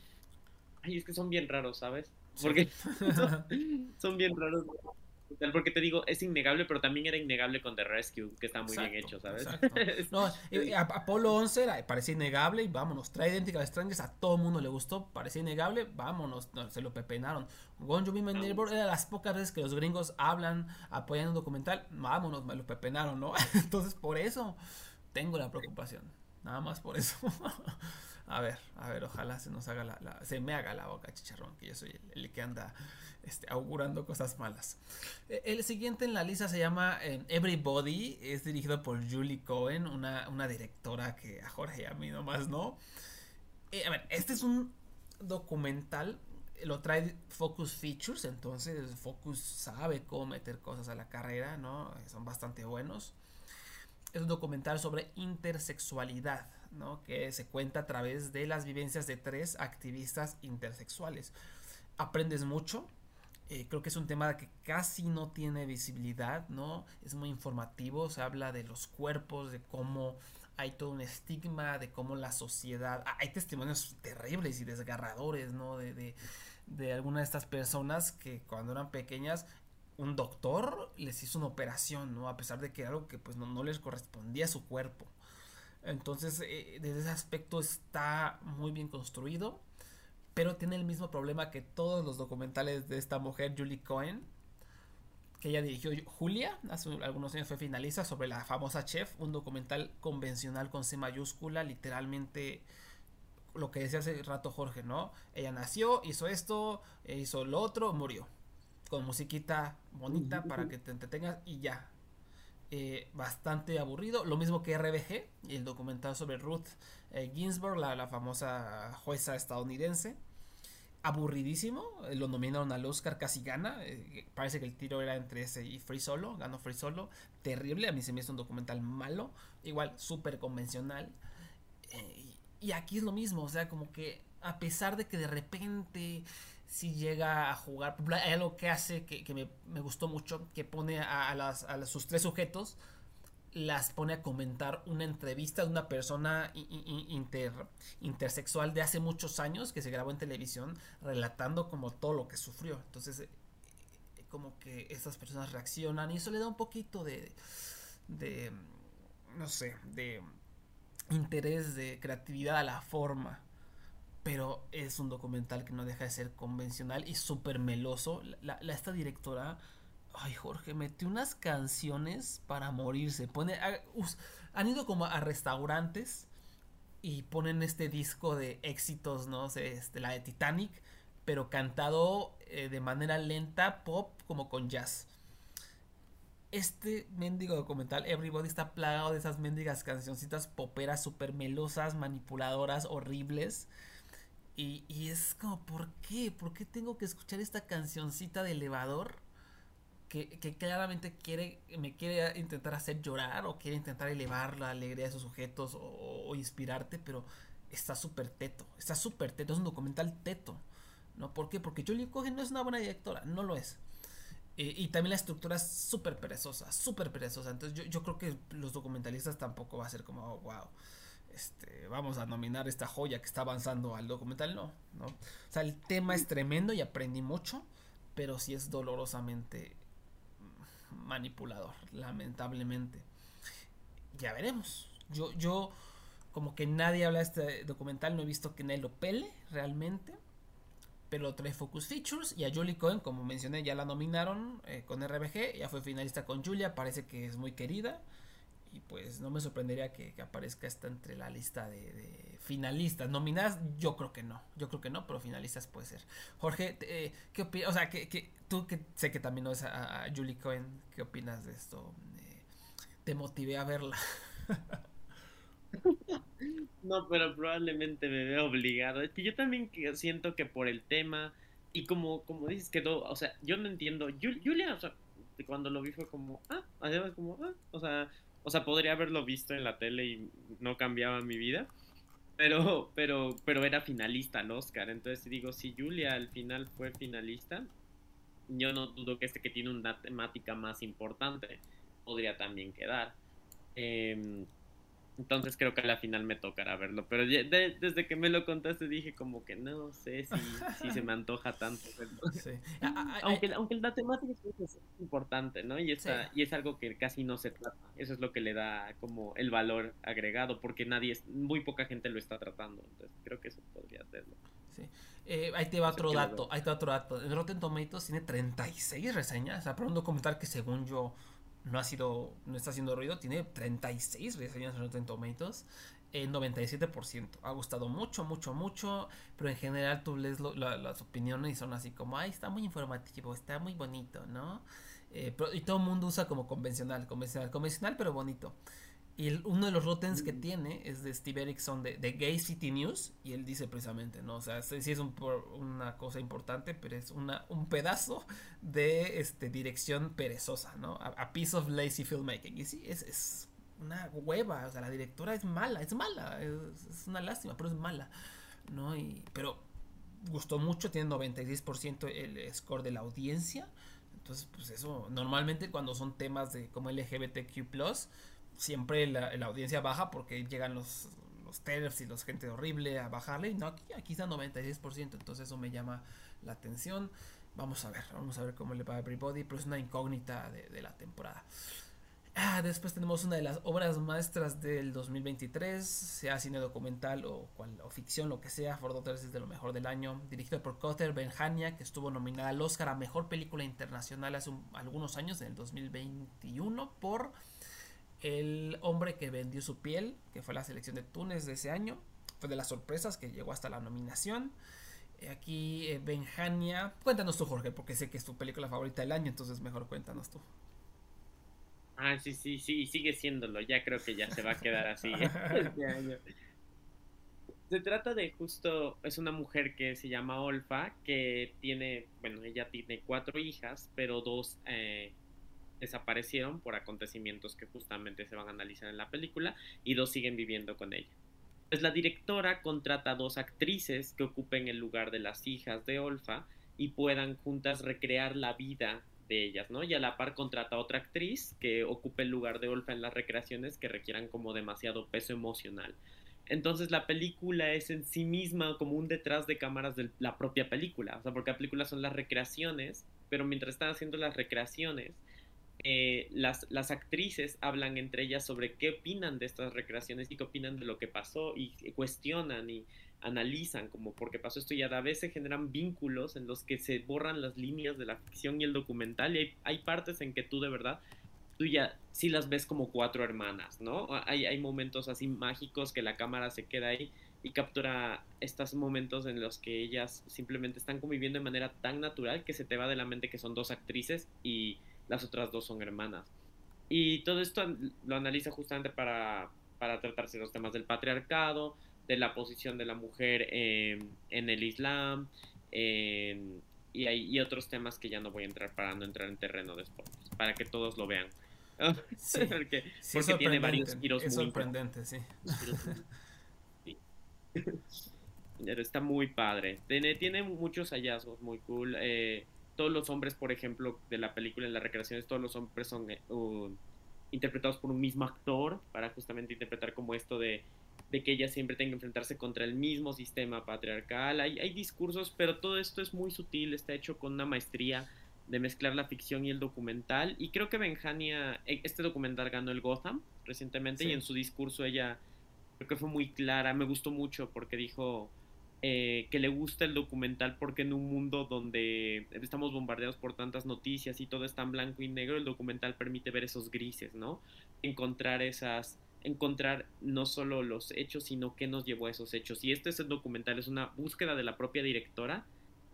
ay, es que son bien raros, ¿sabes? Porque son, bien raros. Porque te digo, es innegable, pero también era innegable con The Rescue, que está muy bien hecho, ¿sabes? No, Apolo 11 era, parecía innegable y vámonos. Trae Identical Strangers, a todo el mundo le gustó, parecía innegable, vámonos, se lo pepenaron. Gone My Neighbor era las pocas veces que los gringos hablan, apoyan un documental, vámonos, me lo pepenaron, ¿no? Entonces, por eso tengo la preocupación. Nada más por eso. a ver, a ver, ojalá se nos haga la, se me haga la boca chicharrón, que yo soy el que anda este, augurando cosas malas. E, el siguiente en la lista se llama eh, Everybody, es dirigido por Julie Cohen, una, directora que a Jorge y a mí nomás no. Eh, este es un documental, lo trae Focus Features, entonces Focus sabe cómo meter cosas a la carrera, ¿no? Son bastante buenos. Es un documental sobre intersexualidad, ¿no? Que se cuenta a través de las vivencias de tres activistas intersexuales. Aprendes mucho, eh, creo que es un tema que casi no tiene visibilidad, ¿no? Es muy informativo, se habla de los cuerpos, de cómo hay todo un estigma, de cómo la sociedad... Ah, hay testimonios terribles y desgarradores, ¿no? De, de, de algunas de estas personas que cuando eran pequeñas un doctor les hizo una operación, ¿no? A pesar de que era algo que pues no, les correspondía a su cuerpo. Entonces, eh, desde ese aspecto está muy bien construido pero tiene el mismo problema que todos los documentales de esta mujer, Julie Cohen, que ella dirigió Julia, hace algunos años fue finalista sobre la famosa chef, un documental convencional con C mayúscula, literalmente lo que decía hace rato Jorge, ¿no? Ella nació, hizo esto, e hizo lo otro, murió. Con musiquita bonita para que te entretengas y ya. Eh, bastante aburrido. Lo mismo que RBG, el documental sobre Ruth eh, Ginsburg, la, famosa jueza estadounidense. Aburridísimo, eh, lo nominaron al Oscar, casi gana. parece que el tiro era entre ese y Free Solo, ganó Free Solo. Terrible, a mí se me hizo un documental malo, igual súper convencional. y aquí es lo mismo, o sea, como que a pesar de que de repente si llega a jugar. Hay algo que hace que, me, gustó mucho, que pone a, las, sus tres sujetos, las pone a comentar una entrevista de una persona intersexual de hace muchos años que se grabó en televisión, relatando como todo lo que sufrió. Entonces, eh, como que estas personas reaccionan y eso le da un poquito de, de no sé, de interés, de creatividad a la forma pero es un documental que no deja de ser convencional y súper meloso. La, esta directora, ay Jorge, metió unas canciones para morirse. Pone, han ido como a restaurantes y ponen este disco de éxitos, ¿no? Este, la de Titanic, pero cantado eh, de manera lenta, pop, como con jazz. Este mendigo documental, Everybody, está plagado de esas mendigas cancioncitas poperas súper melosas, manipuladoras, horribles y, es como, ¿por qué? ¿Por qué tengo que escuchar esta cancioncita de elevador? Que, claramente quiere, me quiere intentar hacer llorar o quiere intentar elevar la alegría de esos sujetos o, inspirarte, pero está súper teto, está súper teto, es un documental teto. ¿No? ¿Por qué? Porque Julie Cohen no es una buena directora, no lo es. Eh, y también la estructura es súper perezosa, súper perezosa. Entonces yo, yo, creo que los documentalistas tampoco va a ser como, wow. Este, vamos a nominar esta joya que está avanzando al documental, no, no. O sea, el tema es tremendo y aprendí mucho, pero sí es dolorosamente manipulador, lamentablemente. Ya veremos. Yo, yo, como que nadie habla de este documental, no he visto que nadie lo pele realmente. Pero trae Focus Features y a Julie Cohen, como mencioné, ya la nominaron eh, con RBG, ya fue finalista con Julia, parece que es muy querida y pues no me sorprendería que, aparezca esta entre la lista de, finalistas. Nominadas, yo creo que no. Yo creo que no, pero finalistas puede ser. Jorge, eh, ¿qué opinas? O sea, que, que, tú que sé que también no es a, a Julie Cohen, ¿qué opinas de esto? Eh, te motivé a verla. no, pero probablemente me veo obligado. Es que yo también siento que por el tema y como, como dices, quedó, o sea, yo no entiendo. Julia, o sea, cuando lo vi fue como, ah, además como, ah, o sea, o sea, podría haberlo visto en la tele y no cambiaba mi vida. Pero, pero, pero era finalista al Oscar. Entonces digo, si Julia al final fue finalista, yo no dudo que este que tiene una temática más importante podría también quedar. Eh, entonces creo que a la final me tocará verlo. Pero desde que me lo contaste dije como que no sé si, si se me antoja tanto verlo. Sí. aunque, aunque la temática es importante, ¿no? Y, está, y es algo que casi no se trata. Eso es lo que le da como el valor agregado, porque nadie, es, muy poca gente lo está tratando. Entonces creo que eso podría hacerlo. Sí. Eh, ahí te va otro dato, ahí te va otro dato. El Rotten Tomatoes tiene 36 reseñas, o sea, para un documental que según yo no ha sido, no está haciendo ruido, tiene 36 reseñas en Rotten Tomatoes, en 97%. Ha gustado mucho, mucho, mucho, pero en general tú lees las opiniones y son así como, ay, está muy informativo, está muy bonito, ¿no? Eh, y todo el mundo usa como convencional, convencional, convencional, pero bonito. Y uno de los rotens que tiene es de Steve Erickson de, Gay City News. Y él dice precisamente, ¿no? O sea, sí es una cosa importante, pero es una, un pedazo de este, dirección perezosa, ¿no? A, piece of lazy filmmaking. Y sí, es, es, una hueva. O sea, la directora es mala, es mala. Es, una lástima, pero es mala, ¿no? Y, pero gustó mucho, tiene 96% el score de la audiencia. Entonces, pues eso, normalmente cuando son temas de como LGBTQ siempre la, audiencia baja porque llegan los, los TERFs y los gente horrible a bajarle. Y no, aquí, aquí está 96%, entonces eso me llama la atención. Vamos a ver, vamos a ver cómo le va a Everybody, pero es una incógnita de, la temporada. Ah, después tenemos una de las obras maestras del 2023, sea cine documental o, cual, o ficción, lo que sea. For Daughters es de lo mejor del año. Dirigido por Cotter Benjania, que estuvo nominada al Oscar a Mejor Película Internacional hace algunos años, en el 2021, por el hombre que vendió su piel, que fue la selección de Túnez de ese año, fue de las sorpresas que llegó hasta la nominación. Eh, aquí eh, Benjania, cuéntanos tú Jorge, porque sé que es tu película favorita del año, entonces mejor cuéntanos tú. Ah, sí, sí, sí, sigue siéndolo, ya creo que ya se va a quedar así este año. Se trata de justo, es una mujer que se llama Olfa, que tiene, bueno, ella tiene cuatro hijas, pero dos eh, desaparecieron por acontecimientos que justamente se van a analizar en la película y dos siguen viviendo con ella. Pues la directora contrata a dos actrices que ocupen el lugar de las hijas de Olfa y puedan juntas recrear la vida de ellas, ¿no? Y a la par contrata a otra actriz que ocupe el lugar de Olfa en las recreaciones que requieran como demasiado peso emocional. Entonces la película es en sí misma como un detrás de cámaras de la propia película, o sea, porque la película son las recreaciones, pero mientras están haciendo las recreaciones, eh, las, las, actrices hablan entre ellas sobre qué opinan de estas recreaciones y qué opinan de lo que pasó y cuestionan y analizan como por qué pasó esto y a la vez se generan vínculos en los que se borran las líneas de la ficción y el documental y hay, hay partes en que tú de verdad tú ya sí las ves como cuatro hermanas, ¿no? Hay, hay momentos así mágicos que la cámara se queda ahí y captura estos momentos en los que ellas simplemente están conviviendo de manera tan natural que se te va de la mente que son dos actrices y las otras dos son hermanas. Y todo esto lo analiza justamente para, para tratarse los temas del patriarcado, de la posición de la mujer en, el Islam y, hay, otros temas que ya no voy a entrar para no entrar en terreno de spoilers, para que todos lo vean. Sí, porque, tiene varios giros es sorprendente, sí. Pero está muy padre. Tiene, tiene muchos hallazgos muy cool. Eh, todos los hombres, por ejemplo, de la película en las recreaciones, todos los hombres son eh, interpretados por un mismo actor para justamente interpretar como esto de, que ella siempre tenga que enfrentarse contra el mismo sistema patriarcal. Hay, hay discursos, pero todo esto es muy sutil, está hecho con una maestría de mezclar la ficción y el documental. Y creo que Benjania, e, este documental ganó el Gotham recientemente y en su discurso ella creo que fue muy clara, me gustó mucho porque dijo eh, que le gusta el documental porque en un mundo donde estamos bombardeados por tantas noticias y todo está en blanco y negro, el documental permite ver esos grises, ¿no? encontrar esas, encontrar no solo los hechos, sino qué nos llevó a esos hechos. Y este es el documental, es una búsqueda de la propia directora,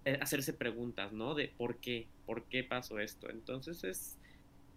eh, hacerse preguntas, ¿no? De por qué, por qué pasó esto. Entonces es,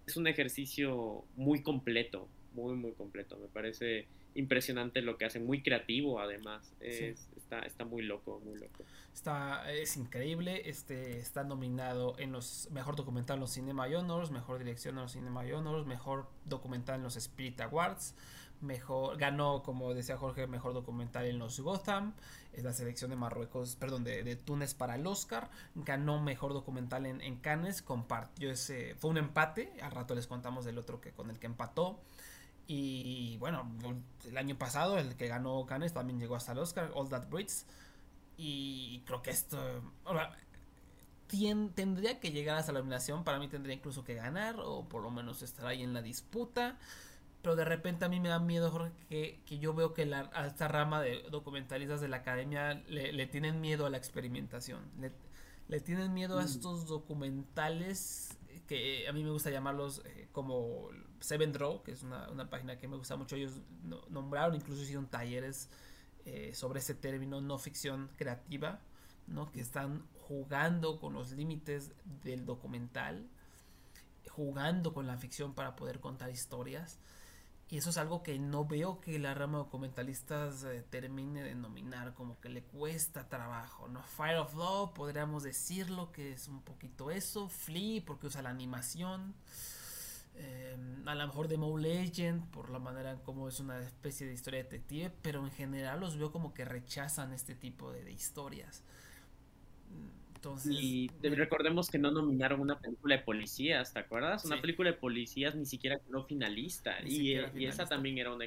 es un ejercicio muy completo, muy, muy completo. Me parece impresionante lo que hacen, muy creativo además. Es, está, está muy loco, muy loco. Está, es increíble, este, está nominado en los mejor documental en los Cinema Honors, mejor dirección en los Cinema Honors, mejor documental en los Spirit Awards, mejor, ganó, como decía Jorge, mejor documental en los Gotham, es la selección de Marruecos, perdón, de, de Túnez para el Oscar, ganó mejor documental en, en Cannes, compartió ese, fue un empate, al rato les contamos del otro que con el que empató. Y bueno, el año pasado el que ganó Cannes también llegó hasta el Oscar, All That Brits. Y creo que esto... Ahora, tendría que llegar hasta la nominación, para mí tendría incluso que ganar o por lo menos estar ahí en la disputa. Pero de repente a mí me da miedo, Jorge, que, que yo veo que la, a esta rama de documentalistas de la academia le, le tienen miedo a la experimentación. Le, le tienen miedo a estos documentales que a mí me gusta llamarlos eh, como Seven Draw, que es una, una, página que me gusta mucho. Ellos nombraron, incluso hicieron talleres eh, sobre ese término, no ficción creativa, ¿no? que están jugando con los límites del documental, jugando con la ficción para poder contar historias. Y eso es algo que no veo que la rama documentalistas eh, termine de nominar, como que le cuesta trabajo, ¿no? Fire of Love, podríamos decirlo que es un poquito eso. Flea, porque usa la animación. Eh, a lo mejor Demo Legend, por la manera en cómo es una especie de historia detective, pero en general los veo como que rechazan este tipo de, de historias. Entonces, y recordemos que no nominaron una película de policías, ¿te acuerdas? Sí. Una película de policías ni siquiera quedó finalista. Y, finalista. y, esa también era una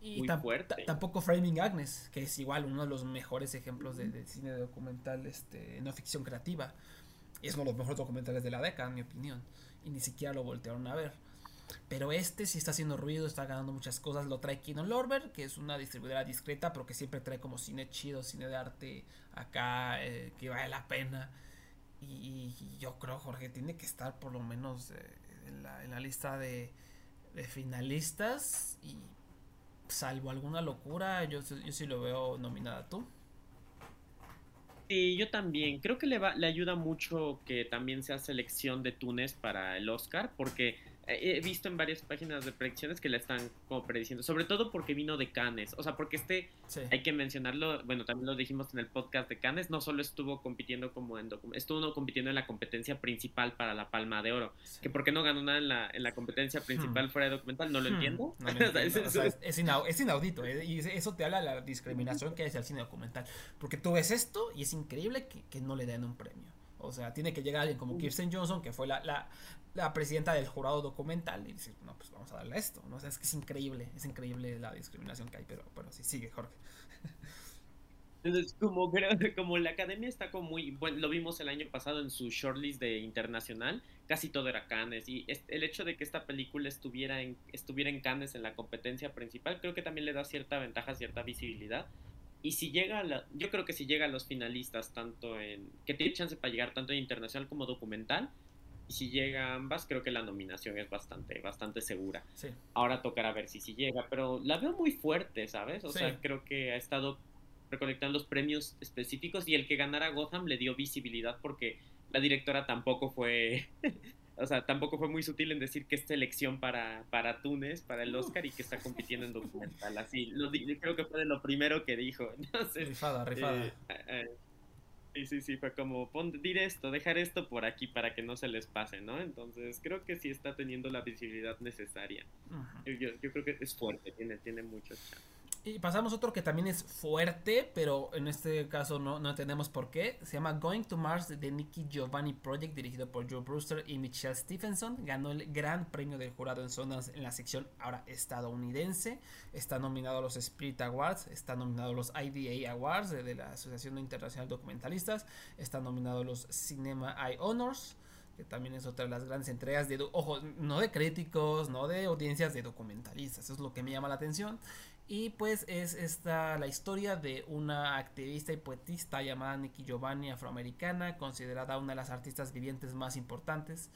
y muy fuerte. Tampoco Framing Agnes, que es igual uno de los mejores ejemplos de, de cine documental, este, no ficción creativa. Y es uno de los mejores documentales de la década, en mi opinión. Y ni siquiera lo voltearon a ver. Pero este sí está haciendo ruido, está ganando muchas cosas. Lo trae Kino Lorber, que es una distribuidora discreta, pero que siempre trae como cine chido, cine de arte acá, eh, que vale la pena. Y, yo creo, Jorge, tiene que estar por lo menos eh, en, la, en, la, lista de, de, finalistas. Y salvo alguna locura, yo, yo sí lo veo nominada. ¿Tú? Sí, yo también. Creo que le, va, le ayuda mucho que también sea selección de Túnez para el Oscar, porque he visto en varias páginas de predicciones que le están como prediciendo, sobre todo porque vino de Cannes, o sea, porque este, sí. hay que mencionarlo, bueno, también lo dijimos en el podcast de Cannes, no solo estuvo compitiendo como en estuvo compitiendo en la competencia principal para la Palma de Oro, sí. que por qué no ganó nada en la, en la competencia principal hmm. fuera de documental, no lo hmm. entiendo. No lo entiendo. o sea, es, es, inaudito, es, inaudito ¿eh? y eso te habla de la discriminación que hay hacia el cine documental, porque tú ves esto y es increíble que, que no le den un premio. O sea, tiene que llegar alguien como Kirsten Johnson, que fue la, la, la presidenta del jurado documental, y decir, no, pues vamos a darle esto. ¿no? O sea, es que es increíble, es increíble la discriminación que hay, pero, pero sí, sigue, Jorge. Entonces, como, como la academia está como muy, bueno, lo vimos el año pasado en su shortlist de internacional, casi todo era Cannes, y el hecho de que esta película estuviera en, estuviera en Cannes en la competencia principal, creo que también le da cierta ventaja, cierta visibilidad. Y si llega a la, yo creo que si llega a los finalistas, tanto en, que tiene chance para llegar tanto en internacional como documental, y si llega a ambas, creo que la nominación es bastante, bastante segura. Sí. Ahora tocará ver si si llega, pero la veo muy fuerte, ¿sabes? O sí. sea, creo que ha estado recolectando los premios específicos y el que ganara Gotham le dio visibilidad porque la directora tampoco fue o sea, tampoco fue muy sutil en decir que es selección para, para Túnez, para el Oscar y que está compitiendo en documental. Así, lo, creo que fue de lo primero que dijo. Entonces, rifada, rifada. Eh, eh, sí, sí, sí, fue como, pon, dir esto, dejar esto por aquí para que no se les pase, ¿no? Entonces, creo que sí está teniendo la visibilidad necesaria. Yo, creo que es fuerte, tiene, tiene muchos chances. Y pasamos otro que también es fuerte, pero en este caso no, no entendemos por qué. Se llama Going to Mars de Nicky Giovanni Project, dirigido por Joe Brewster y Michelle Stephenson. Ganó el gran premio del jurado en zonas en la sección ahora estadounidense. Está nominado a los Spirit Awards, está nominado a los IDA Awards de, de la Asociación Internacional de Documentalistas, está nominado a los Cinema Eye Honors que también es otra de las grandes entregas de, ojo, no de críticos, no de audiencias, de documentalistas, eso es lo que me llama la atención. Y pues es esta la historia de una activista y poetista llamada Nikki Giovanni, afroamericana, considerada una de las artistas vivientes más importantes.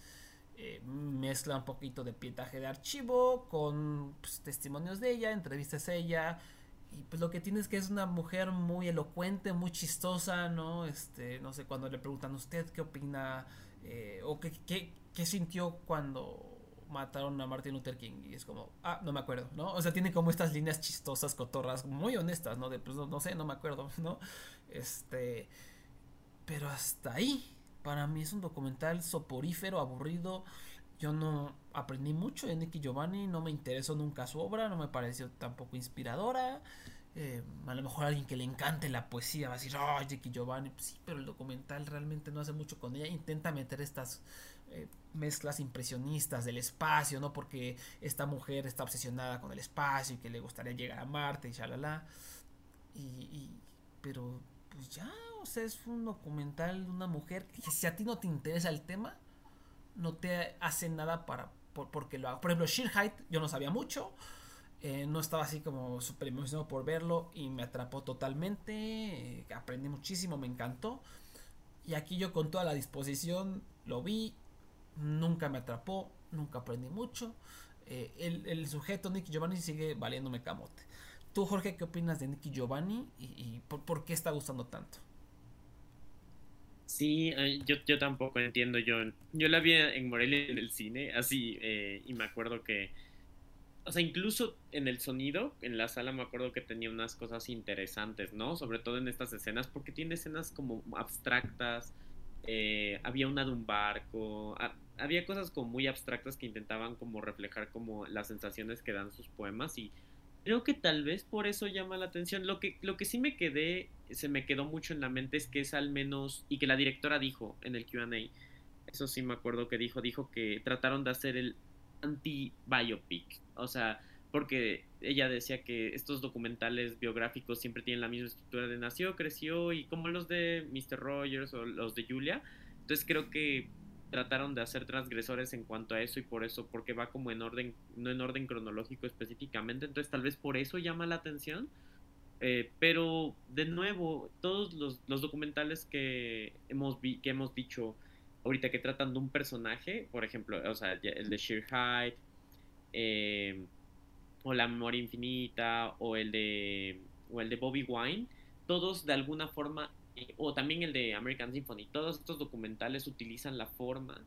eh, mezcla un poquito de pietaje de archivo con pues, testimonios de ella, entrevistas a ella. Y pues lo que tiene es que es una mujer muy elocuente, muy chistosa, ¿no? Este, no sé, cuando le preguntan a usted qué opina eh, o qué, qué, qué sintió cuando mataron a Martin Luther King y es como, ah, no me acuerdo, ¿no? O sea, tiene como estas líneas chistosas, cotorras, muy honestas, ¿no? De, pues no, no sé, no me acuerdo, ¿no? Este, pero hasta ahí, para mí es un documental soporífero, aburrido. Yo no aprendí mucho de Nicky Giovanni, no me interesó nunca su obra, no me pareció tampoco inspiradora. Eh, a lo mejor alguien que le encante la poesía va a decir, oh, Nicky Giovanni, pues sí, pero el documental realmente no hace mucho con ella. Intenta meter estas eh, mezclas impresionistas del espacio, ¿no? Porque esta mujer está obsesionada con el espacio y que le gustaría llegar a Marte y shalala. Y, pero pues ya, o sea, es un documental de una mujer que si a ti no te interesa el tema, no te hace nada para porque lo haga. Por ejemplo, Sheer Height, yo no sabía mucho. Eh, no estaba así como súper emocionado por verlo y me atrapó totalmente. Eh, aprendí muchísimo, me encantó. Y aquí yo con toda la disposición lo vi. Nunca me atrapó, nunca aprendí mucho. Eh, el, sujeto Nicky Giovanni sigue valiéndome camote. Tú, Jorge, ¿qué opinas de Nicky Giovanni y, por, qué está gustando tanto? Sí, yo, yo tampoco entiendo. Yo, yo la vi en Morelia en el cine, así, y me acuerdo que o sea, incluso en el sonido, en la sala me acuerdo que tenía unas cosas interesantes, ¿no? Sobre todo en estas escenas, porque tiene escenas como abstractas, eh, había una de un barco, había cosas como muy abstractas que intentaban como reflejar como las sensaciones que dan sus poemas y creo que tal vez por eso llama la atención. Lo que, lo que sí me quedé, se me quedó mucho en la mente es que es al menos, y que la directora dijo en el QA, eso sí me acuerdo que dijo, dijo que trataron de hacer el anti-biopic. O sea, porque ella decía que estos documentales biográficos siempre tienen la misma estructura de nació, creció y como los de Mr. Rogers o los de Julia. Entonces creo que trataron de hacer transgresores en cuanto a eso y por eso, porque va como en orden, no en orden cronológico específicamente, entonces tal vez por eso llama la atención. Eh, pero de nuevo, todos los, los documentales que hemos, vi, que hemos dicho ahorita que tratan de un personaje, por ejemplo, o sea, el de Sheer Height, eh, o La Memoria Infinita, o el de, o el de Bobby Wine, todos de alguna forma, eh, o también el de American Symphony, todos estos documentales utilizan la forma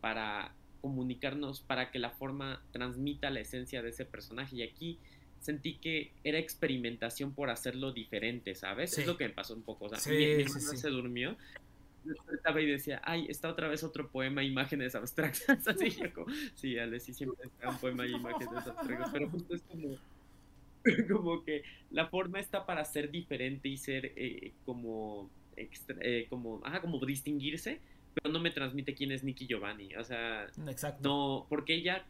para comunicarnos, para que la forma transmita la esencia de ese personaje. Y aquí sentí que era experimentación por hacerlo diferente, ¿sabes? Es lo que me pasó un poco. O sea, mi, se durmió despertaba y decía, ay, está otra vez otro poema, imágenes abstractas. Así como, sí, Ale, sí, siempre está un poema y imágenes abstractas, pero justo es como, como que la forma está para ser diferente y ser eh, como, eh, como, ajá, como distinguirse, pero no me transmite quién es Nicky Giovanni. O sea, Exacto. no, porque ella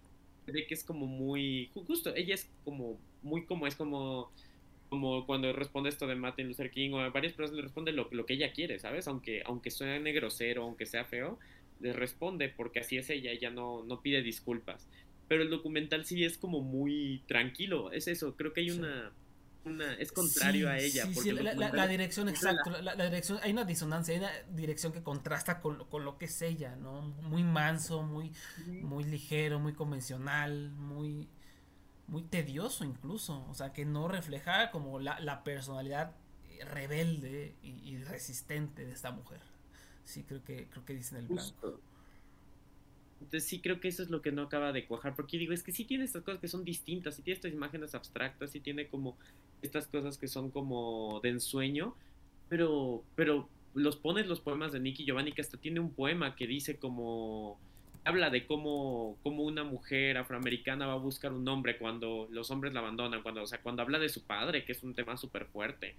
cree que es como muy, justo, ella es como, muy como, es como como cuando responde esto de Martin Luther King o a varias personas le responde lo, lo que ella quiere, ¿sabes? Aunque, aunque suene grosero, aunque sea feo, le responde porque así es ella, ella no, no pide disculpas. Pero el documental sí es como muy tranquilo, es eso, creo que hay una... Una, es contrario a ella. Sí, sí, la, dirección, exacto. La, dirección, hay una disonancia, hay una dirección que contrasta con, con, lo que es ella, ¿no? Muy manso, muy, muy ligero, muy convencional, muy, muy tedioso incluso, o sea, que no refleja como la, personalidad rebelde y, resistente de esta mujer. Sí, creo que, creo que dicen el blanco. Entonces sí creo que eso es lo que no acaba de cuajar, porque digo, es que sí tiene estas cosas que son distintas, sí tiene estas imágenes abstractas, sí tiene como estas cosas que son como de ensueño, pero, pero los pones los poemas de Nicky Giovanni, que hasta tiene un poema que dice como habla de cómo, cómo, una mujer afroamericana va a buscar un hombre cuando los hombres la abandonan, cuando, o sea, cuando habla de su padre, que es un tema súper fuerte,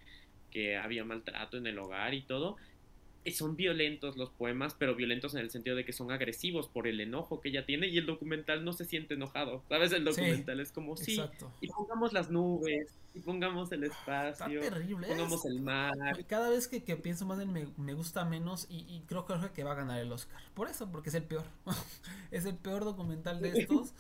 que había maltrato en el hogar y todo, son violentos los poemas, pero violentos en el sentido de que son agresivos por el enojo que ella tiene y el documental no se siente enojado. ¿Sabes? El documental es como, sí, y pongamos las nubes, y pongamos el espacio, Está terrible, pongamos el mar. Cada vez que, pienso más en me, me gusta menos y, creo que que va a ganar el Oscar. Por eso, porque es el peor. es el peor documental de estos.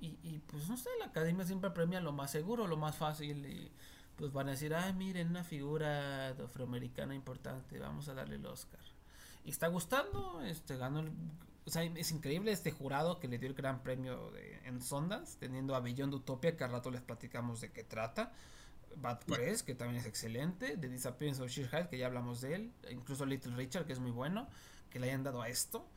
y, y pues no sé, la academia siempre premia lo más seguro, lo más fácil y pues van a decir, ay, miren, una figura afroamericana importante, vamos a darle el Oscar. Y está gustando, este, ganó o sea, es increíble este jurado que le dio el gran premio de, en Sondas, teniendo a Beyond Utopia, que al rato les platicamos de qué trata. Bad Press, que también es excelente. The Disappearance of Sheerhead, que ya hablamos de él. Incluso Little Richard, que es muy bueno. Que le hayan dado a esto.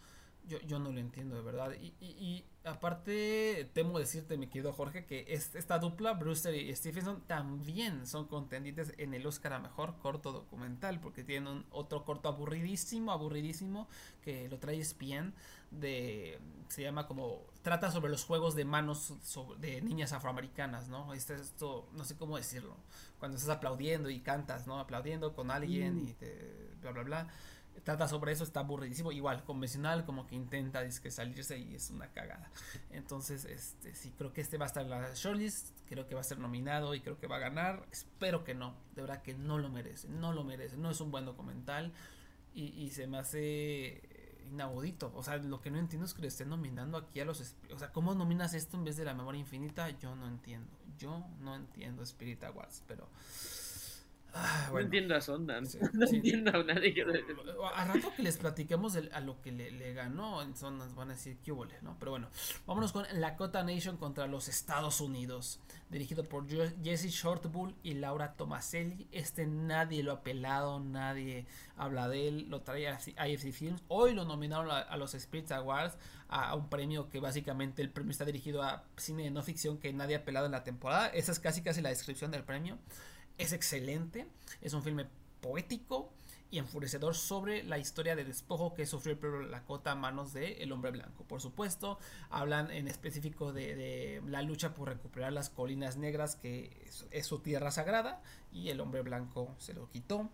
Yo, yo no lo entiendo, de verdad. Y, y, y aparte, temo decirte, mi querido Jorge, que esta dupla, Brewster y Stephenson, también son contendientes en el Oscar a Mejor Corto Documental, porque tienen un otro corto aburridísimo, aburridísimo, que lo trae ESPN, de, se llama como, trata sobre los juegos de manos de niñas afroamericanas, ¿no? Este, esto, no sé cómo decirlo, cuando estás aplaudiendo y cantas, ¿no? Aplaudiendo con alguien Mm. y te, bla, bla, bla trata sobre eso, está aburridísimo, igual, convencional, como que intenta salirse y es una cagada. Entonces, este, sí, creo que este va a estar en la shortlist, creo que va a ser nominado y creo que va a ganar. Espero que no, de verdad que no lo merece, no lo merece, no es un buen documental y, y se me hace inaudito. O sea, lo que no entiendo es que le estén nominando aquí a los. O sea, ¿cómo nominas esto en vez de la memoria infinita? Yo no entiendo. Yo no entiendo Spirit Awards, pero. Ah, No bueno. entiendo a Sundance. Sí, no sí. entiendo a nadie. que- A rato que les platiquemos el- a lo que le, le ganó, en son nos van a decir que huele, ¿no? Pero bueno, vámonos con Lakota Nation contra los Estados Unidos, dirigido por Jesse Shortbull y Laura Tomaselli. Este nadie lo ha pelado, nadie habla de él, lo trae a IFC Films. Hoy lo nominaron a, a los Spirits Awards, a, a un premio que básicamente el premio está dirigido a cine de no ficción que nadie ha pelado en la temporada. Esa es casi casi la descripción del premio. Es excelente, es un filme poético y enfurecedor sobre la historia de despojo que sufrió el pueblo Lakota a manos del el hombre blanco. Por supuesto, hablan en específico de, de la lucha por recuperar las colinas negras, que es, es su tierra sagrada, y el hombre blanco se lo quitó.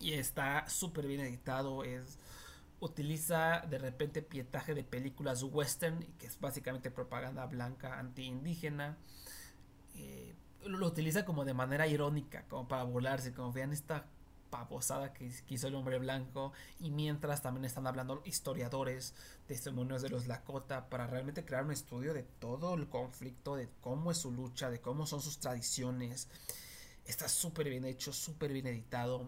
Y está súper bien editado, es utiliza de repente pietaje de películas western, que es básicamente propaganda blanca anti-indígena. Eh, lo utiliza como de manera irónica, como para burlarse, como vean esta pavosada que, hizo el hombre blanco y mientras también están hablando historiadores, testimonios de los Lakota para realmente crear un estudio de todo el conflicto, de cómo es su lucha, de cómo son sus tradiciones. Está súper bien hecho, súper bien editado.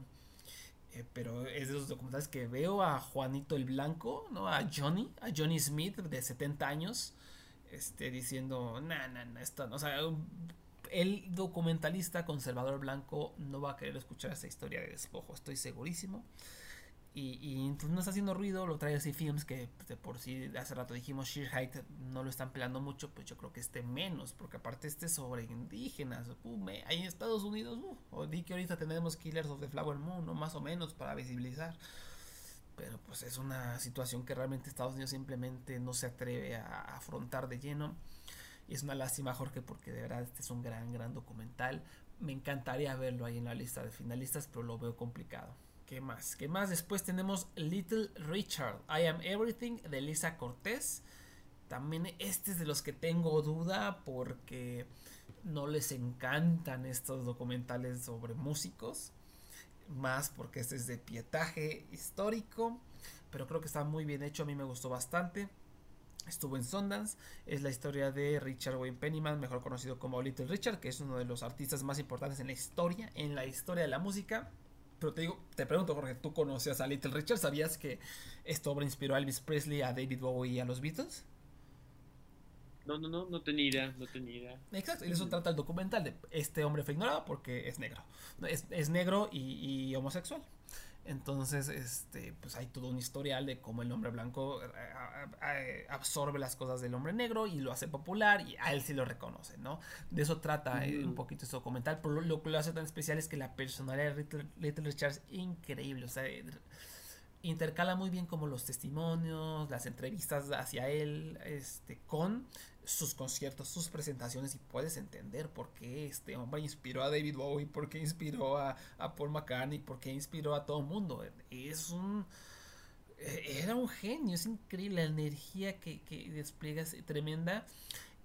Eh, pero es de los documentales que veo a Juanito el Blanco, ¿no? A Johnny, a Johnny Smith de 70 años, este, diciendo, nah, nah, nah, esto no", o sea, el documentalista conservador blanco no va a querer escuchar esta historia de despojo, estoy segurísimo. Y, y pues, no está haciendo ruido, lo trae así films que pues, de por sí hace rato dijimos Sheer Height no lo están pelando mucho, pues yo creo que este menos, porque aparte este es sobre indígenas, uh, ahí Estados Unidos, uh, di que ahorita tenemos Killers of the Flower Moon, más o menos para visibilizar, pero pues es una situación que realmente Estados Unidos simplemente no se atreve a, afrontar de lleno, es una lástima Jorge, porque de verdad este es un gran, gran documental, me encantaría verlo ahí en la lista de finalistas, pero lo veo complicado. ¿Qué más? ¿Qué más? Después tenemos Little Richard, I Am Everything de Lisa Cortés. También este es de los que tengo duda porque no les encantan estos documentales sobre músicos. Más porque este es de pietaje histórico. Pero creo que está muy bien hecho. A mí me gustó bastante. Estuvo en Sundance. Es la historia de Richard Wayne Pennyman, mejor conocido como Little Richard, que es uno de los artistas más importantes en la historia, en la historia de la música. Pero te digo, te pregunto, Jorge, ¿tú conocías a Little Richard? ¿Sabías que esta obra inspiró a Elvis Presley, a David Bowie y a los Beatles? No, no, no, no tenía idea, no tenía idea. Exacto, y de eso trata el documental. De este hombre fue ignorado porque es negro. Es, es negro y, y homosexual. Entonces, este, pues hay todo un historial de cómo el hombre blanco eh, eh, absorbe las cosas del hombre negro y lo hace popular y a él sí lo reconoce, ¿no? De eso trata eh, un poquito este documental, pero lo, que lo hace tan especial es que la personalidad de Little, Little Richard es increíble, o sea, intercala muy bien como los testimonios, las entrevistas hacia él, este, con sus conciertos, sus presentaciones y puedes entender por qué este hombre inspiró a David Bowie, por qué inspiró a, Paul McCartney, por qué inspiró a todo el mundo. Es un... Era un genio, es increíble la energía que, que despliega, es tremenda.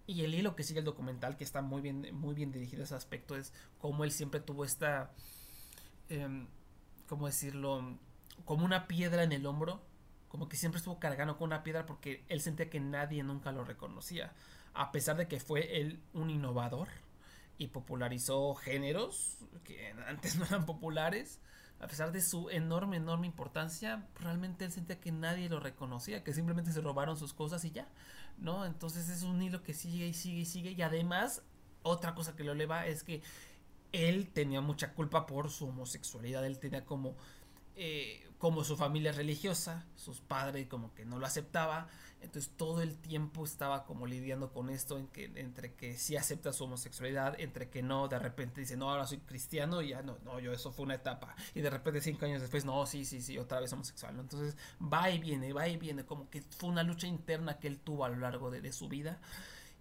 Y el hilo que sigue el documental, que está muy bien, muy bien dirigido a ese aspecto, es cómo él siempre tuvo esta, eh, ¿cómo decirlo? Como una piedra en el hombro, como que siempre estuvo cargando con una piedra porque él sentía que nadie nunca lo reconocía. A pesar de que fue él un innovador y popularizó géneros que antes no eran populares, a pesar de su enorme, enorme importancia, realmente él sentía que nadie lo reconocía, que simplemente se robaron sus cosas y ya, ¿no? Entonces es un hilo que sigue y sigue y sigue. Y además, otra cosa que lo eleva es que él tenía mucha culpa por su homosexualidad, él tenía como... Eh, como su familia es religiosa, sus padres como que no lo aceptaba, entonces todo el tiempo estaba como lidiando con esto en que, entre que sí acepta su homosexualidad, entre que no, de repente dice, no, ahora soy cristiano y ya no, no, yo eso fue una etapa. Y de repente cinco años después, no, sí, sí, sí, otra vez homosexual. Entonces va y viene, va y viene, como que fue una lucha interna que él tuvo a lo largo de, su vida.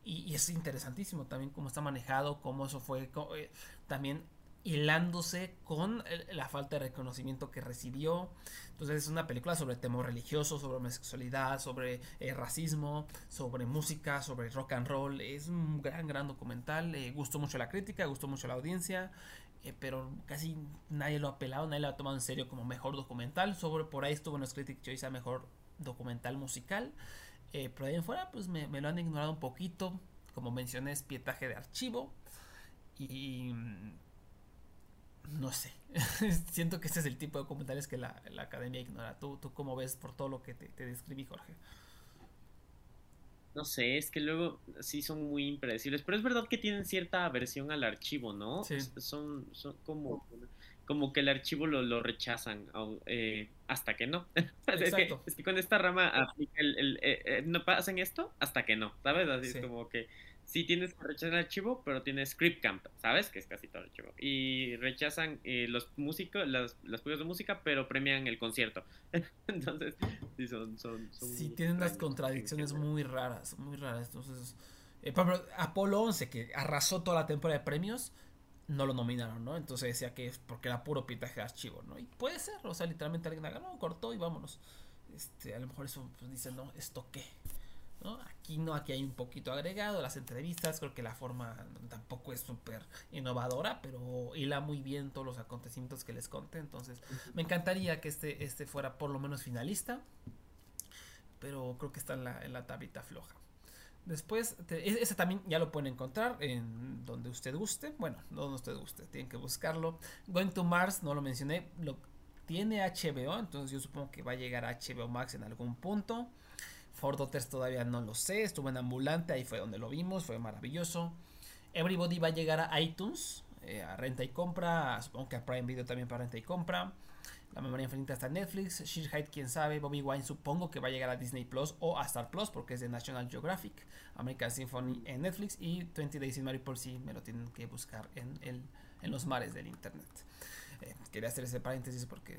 Y, es interesantísimo también cómo está manejado, cómo eso fue eh, también hilándose con la falta de reconocimiento que recibió. Entonces es una película sobre temor religioso, sobre homosexualidad, sobre eh, racismo, sobre música, sobre rock and roll. Es un gran, gran documental. Eh, gustó mucho la crítica, gustó mucho la audiencia. Eh, pero casi nadie lo ha apelado, nadie lo ha tomado en serio como mejor documental. Sobre por ahí estuvo en los Critic Choice a mejor documental musical. pero ahí en fuera, pues me, me, lo han ignorado un poquito. Como mencioné, es pietaje de archivo. Y no sé. Siento que este es el tipo de comentarios que la, academia ignora. ¿Tú, ¿Tú cómo ves por todo lo que te, describí, Jorge? No sé, es que luego sí son muy impredecibles, pero es verdad que tienen cierta aversión al archivo, ¿no? Son, son como, como que el archivo lo, rechazan eh, hasta que no. es, que, es, que, con esta rama aplica el, eh, eh, no pasan esto hasta que no, ¿sabes? Así es como que sí tienes que rechazar el archivo, pero tienes script camp, ¿sabes? Que es casi todo el archivo. Y rechazan eh, los músicos, las, las de música, pero premian el concierto. Entonces, sí, son... son, sí, tienen unas contradicciones muy raras, muy raras. Entonces, eh, por ejemplo, Apolo 11, que arrasó toda la temporada de premios, no lo nominaron, ¿no? Entonces decía que es porque era puro pitaje de archivo, ¿no? Y puede ser, o sea, literalmente alguien agarró, cortó y vámonos. Este, a lo mejor eso pues, dice, no, esto qué. Aquí no, aquí hay un poquito agregado, las entrevistas, creo que la forma tampoco es súper innovadora, pero hila muy bien todos los acontecimientos que les conté, entonces me encantaría que este, este fuera por lo menos finalista, pero creo que está en la, en la tablita floja. Después, e, ese también ya lo pueden encontrar en donde usted guste. Bueno, donde usted guste, tienen que buscarlo. Going to Mars, no lo mencioné, lo tiene HBO, entonces yo supongo que va a llegar a HBO Max en algún punto. Ford Daughters todavía no lo sé. Estuvo en Ambulante, ahí fue donde lo vimos, fue maravilloso. Everybody va a llegar a iTunes, eh, a renta y compra. Supongo que a Prime Video también para renta y compra. La memoria infinita está en Netflix. Sheer quién sabe. Bobby Wine supongo que va a llegar a Disney Plus o a Star Plus porque es de National Geographic. American Symphony en Netflix. Y 20 Days in Mariupol sí me lo tienen que buscar en, el, en los mares del internet. Eh, quería hacer ese paréntesis porque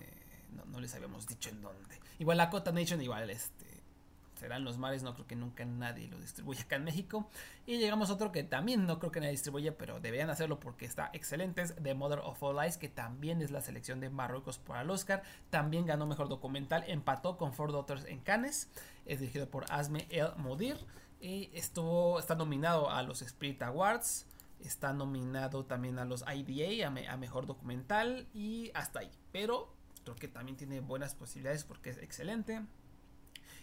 no, no, les habíamos dicho en dónde. Igual la Cota Nation, igual este serán los mares, no creo que nunca nadie lo distribuya acá en México. Y llegamos a otro que también no creo que nadie distribuya, pero deberían hacerlo porque está excelente, es The Mother of All Lies, que también es la selección de Marruecos para el Oscar. También ganó Mejor Documental, empató con Four Daughters en Cannes, es dirigido por Asme El Modir. Y estuvo, está nominado a los Spirit Awards. Está nominado también a los IDA, a, a Mejor Documental y hasta ahí. Pero creo que también tiene buenas posibilidades porque es excelente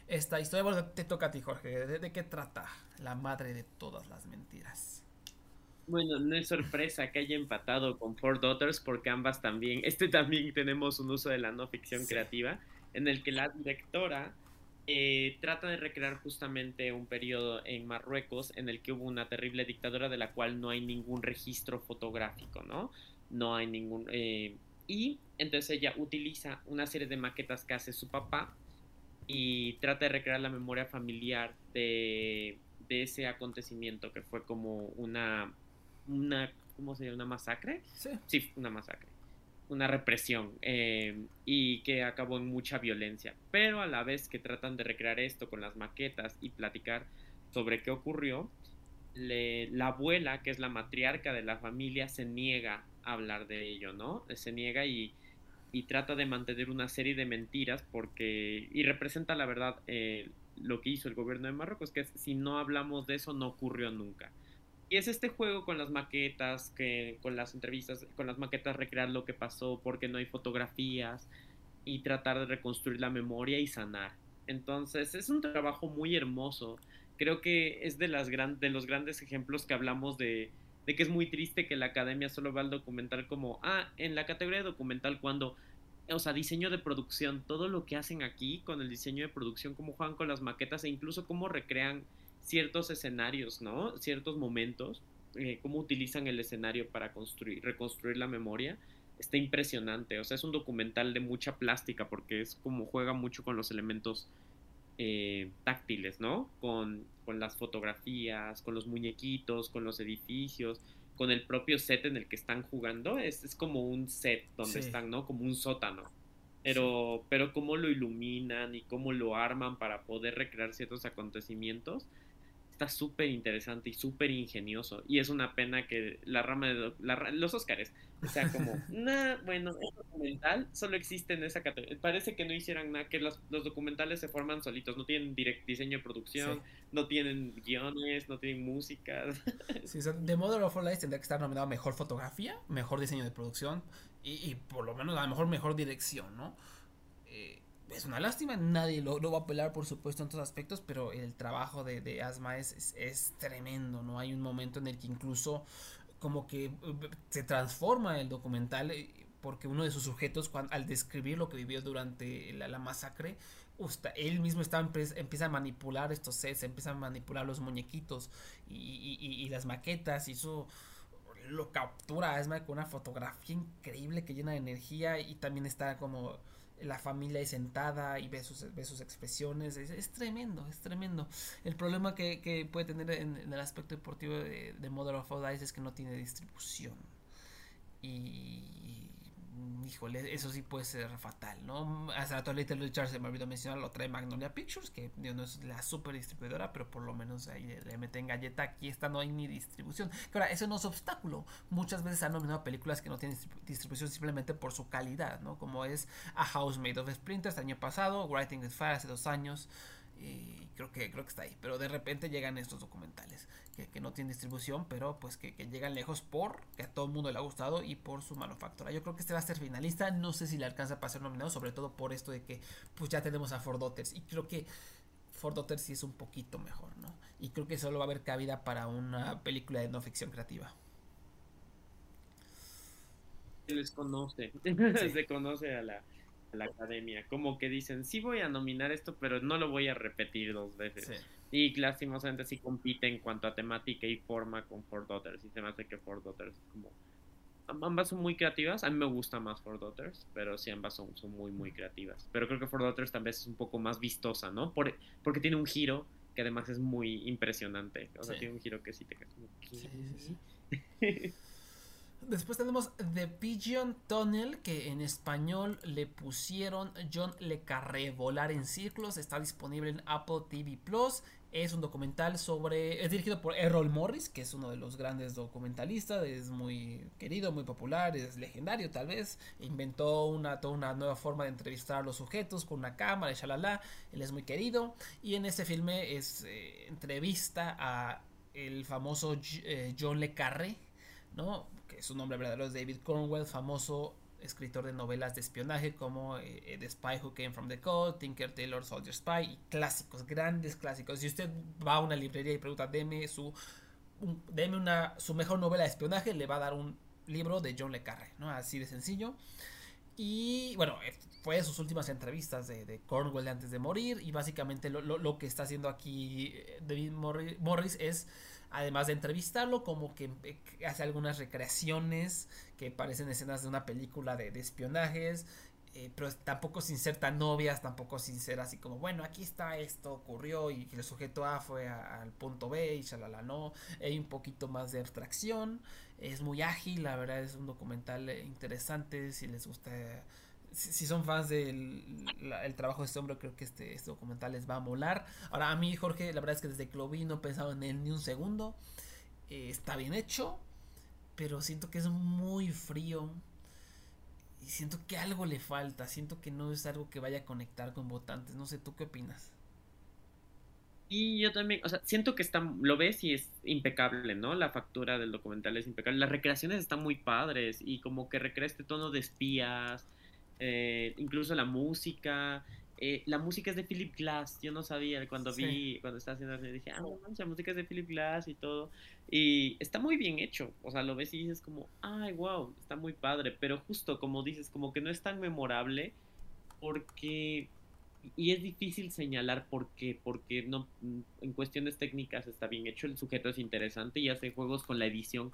esta historia. Bueno, te toca a ti, Jorge. ¿De, qué trata la madre de todas las mentiras? Bueno, no es sorpresa que haya empatado con Four Daughters porque ambas también, este también tenemos un uso de la no ficción creativa en el que la directora eh, trata de recrear justamente un periodo en Marruecos en el que hubo una terrible dictadura de la cual no hay ningún registro fotográfico, ¿no? No hay ningún... Eh, y entonces ella utiliza una serie de maquetas que hace su papá y trata de recrear la memoria familiar de, ese acontecimiento que fue como una, una ¿cómo se llama? ¿Una masacre? Sí. Sí, una masacre. Una represión eh, y que acabó en mucha violencia. Pero a la vez que tratan de recrear esto con las maquetas y platicar sobre qué ocurrió, la abuela, que es la matriarca de la familia, se niega a hablar de ello, ¿no? Se niega y, y trata de mantener una serie de mentiras porque y representa la verdad eh, lo que hizo el gobierno de Marruecos que es si no hablamos de eso no ocurrió nunca. Y es este juego con las maquetas que con las entrevistas con las maquetas recrear lo que pasó porque no hay fotografías y tratar de reconstruir la memoria y sanar. Entonces es un trabajo muy hermoso. Creo que es de las gran, de los grandes ejemplos que hablamos de de que es muy triste que la academia solo vea el documental como, ah, en la categoría de documental cuando o sea, diseño de producción, todo lo que hacen aquí con el diseño de producción, cómo juegan con las maquetas e incluso cómo recrean ciertos escenarios, ¿no? Ciertos momentos, eh, cómo utilizan el escenario para construir, reconstruir la memoria, está impresionante. O sea, es un documental de mucha plástica porque es como juega mucho con los elementos eh, táctiles, ¿no? Con, con las fotografías, con los muñequitos, con los edificios con el propio set en el que están jugando. Es, es como un set donde están, ¿no? Como un sótano. Pero, pero cómo lo iluminan y cómo lo arman para poder recrear ciertos acontecimientos está súper interesante y súper ingenioso. Y es una pena que la rama de los Oscars, o sea, como, nah, bueno, es documental, solo existe en esa categoría. Parece que no hicieran nada, que los, documentales se forman solitos, no tienen direct diseño de producción, no tienen guiones, no tienen música. Sí, o The Mother of All Lies tendría que estar nominado mejor fotografía, mejor diseño de producción y, y por lo menos a lo mejor mejor dirección, ¿no? Es una lástima, nadie lo, va a apelar por supuesto en todos aspectos, pero el trabajo de, Asma es, es, tremendo, ¿no? Hay un momento en el que incluso como que eh, se transforma el documental eh, porque uno de sus sujetos al describir lo que vivió durante la, masacre, él mismo está, empieza a manipular estos sets, empieza a manipular los muñequitos y, las maquetas y eso lo captura Asma con una fotografía increíble que llena de energía y también está como la familia ahí sentada y ve sus, expresiones. Es, tremendo, es tremendo. El problema que, puede tener en, el aspecto deportivo de, de Mother of All es que no tiene distribución. Y híjole, eso sí puede ser fatal, ¿no? Hasta la Little Richard se me olvidó mencionar, lo trae Magnolia Pictures, que no es la super distribuidora, pero por lo menos ahí le meten galleta. Aquí esta no hay ni distribución. Que ahora, eso no es obstáculo. Muchas veces han nominado películas que no tienen distribución simplemente por su calidad, ¿no? Como es A House Made of Sprinters año pasado, Writing the Fire hace dos años y creo que creo que está ahí. Pero de repente llegan estos documentales que, no tienen distribución pero pues que, llegan lejos por que a todo el mundo le ha gustado y por su manufactura. Yo creo que este va a ser finalista. No sé si le alcanza para ser nominado sobre todo por esto de que pues ya tenemos a Ford Daughters y creo que Ford Daughters sí es un poquito mejor no y creo que solo va a haber cabida para una película de no ficción creativa. Se les conoce. Se conoce a la la academia. Como que dicen, sí voy a nominar esto, pero no lo voy a repetir dos veces. Y lastimosamente sí compite en cuanto a temática y forma con Four Daughters. Y se me hace que Four Daughters como... Ambas son muy creativas. A mí me gusta más Four Daughters, pero sí ambas son, son muy, muy creativas. Pero creo que Four Daughters también es un poco más vistosa, ¿no? Por, porque tiene un giro que además es muy impresionante. O sea, tiene un giro que sí te cae. Sí, sí, sí. Después tenemos The Pigeon Tunnel, que en español le pusieron John Le Carré, Volar en Círculos. Está disponible en Apple TV Plus. Es un documental sobre. Es dirigido por Errol Morris, que es uno de los grandes documentalistas. Es muy querido, muy popular, es legendario tal vez. Inventó una, toda una nueva forma de entrevistar a los sujetos con una cámara y shalala. Él es muy querido. Y en este filme es eh, entrevista a el famoso eh, John Le Carré, ¿no? Su nombre verdadero es David Cornwell, famoso escritor de novelas de espionaje como eh, The Spy Who Came From The Cold, Tinker Tailor Soldier Spy y clásicos, grandes clásicos. Si usted va a una librería y pregunta, deme su, deme una, su mejor novela de espionaje, le va a dar un libro de John Le Carre, ¿no? Así de sencillo. Y bueno, eh, fue sus últimas entrevistas de, Cornwell antes de morir y básicamente lo, lo, que está haciendo aquí eh, David Morris es además de entrevistarlo, como que eh, hace algunas recreaciones que parecen escenas de una película de, espionajes, eh, pero tampoco sin ser tan novias, tampoco sin ser así como, bueno, aquí está esto, ocurrió y el sujeto A fue al punto B y shalala, no, hay un poquito más de abstracción, es muy ágil, la verdad es un documental interesante, si les gusta si, son fans del el trabajo de este hombre, creo que este, este, documental les va a molar. Ahora, a mí, Jorge, la verdad es que desde que lo vi no he pensado en él ni un segundo. Eh, está bien hecho, pero siento que es muy frío. Y siento que algo le falta. Siento que no es algo que vaya a conectar con votantes. No sé, ¿tú qué opinas? Y yo también, o sea, siento que está, lo ves y es impecable, ¿no? La factura del documental es impecable. Las recreaciones están muy padres y como que recrea este tono de espías, eh, incluso la música, eh, la música es de Philip Glass. Yo no sabía cuando Sí. vi, cuando estaba haciendo dije, ah, no la música es de Philip Glass y todo. Y está muy bien hecho. O sea, lo ves y dices como, ay, wow, está muy padre. Pero justo como dices, como que no es tan memorable porque... Y es difícil señalar por qué, porque no, en cuestiones técnicas está bien hecho, el sujeto es interesante y hace juegos con la edición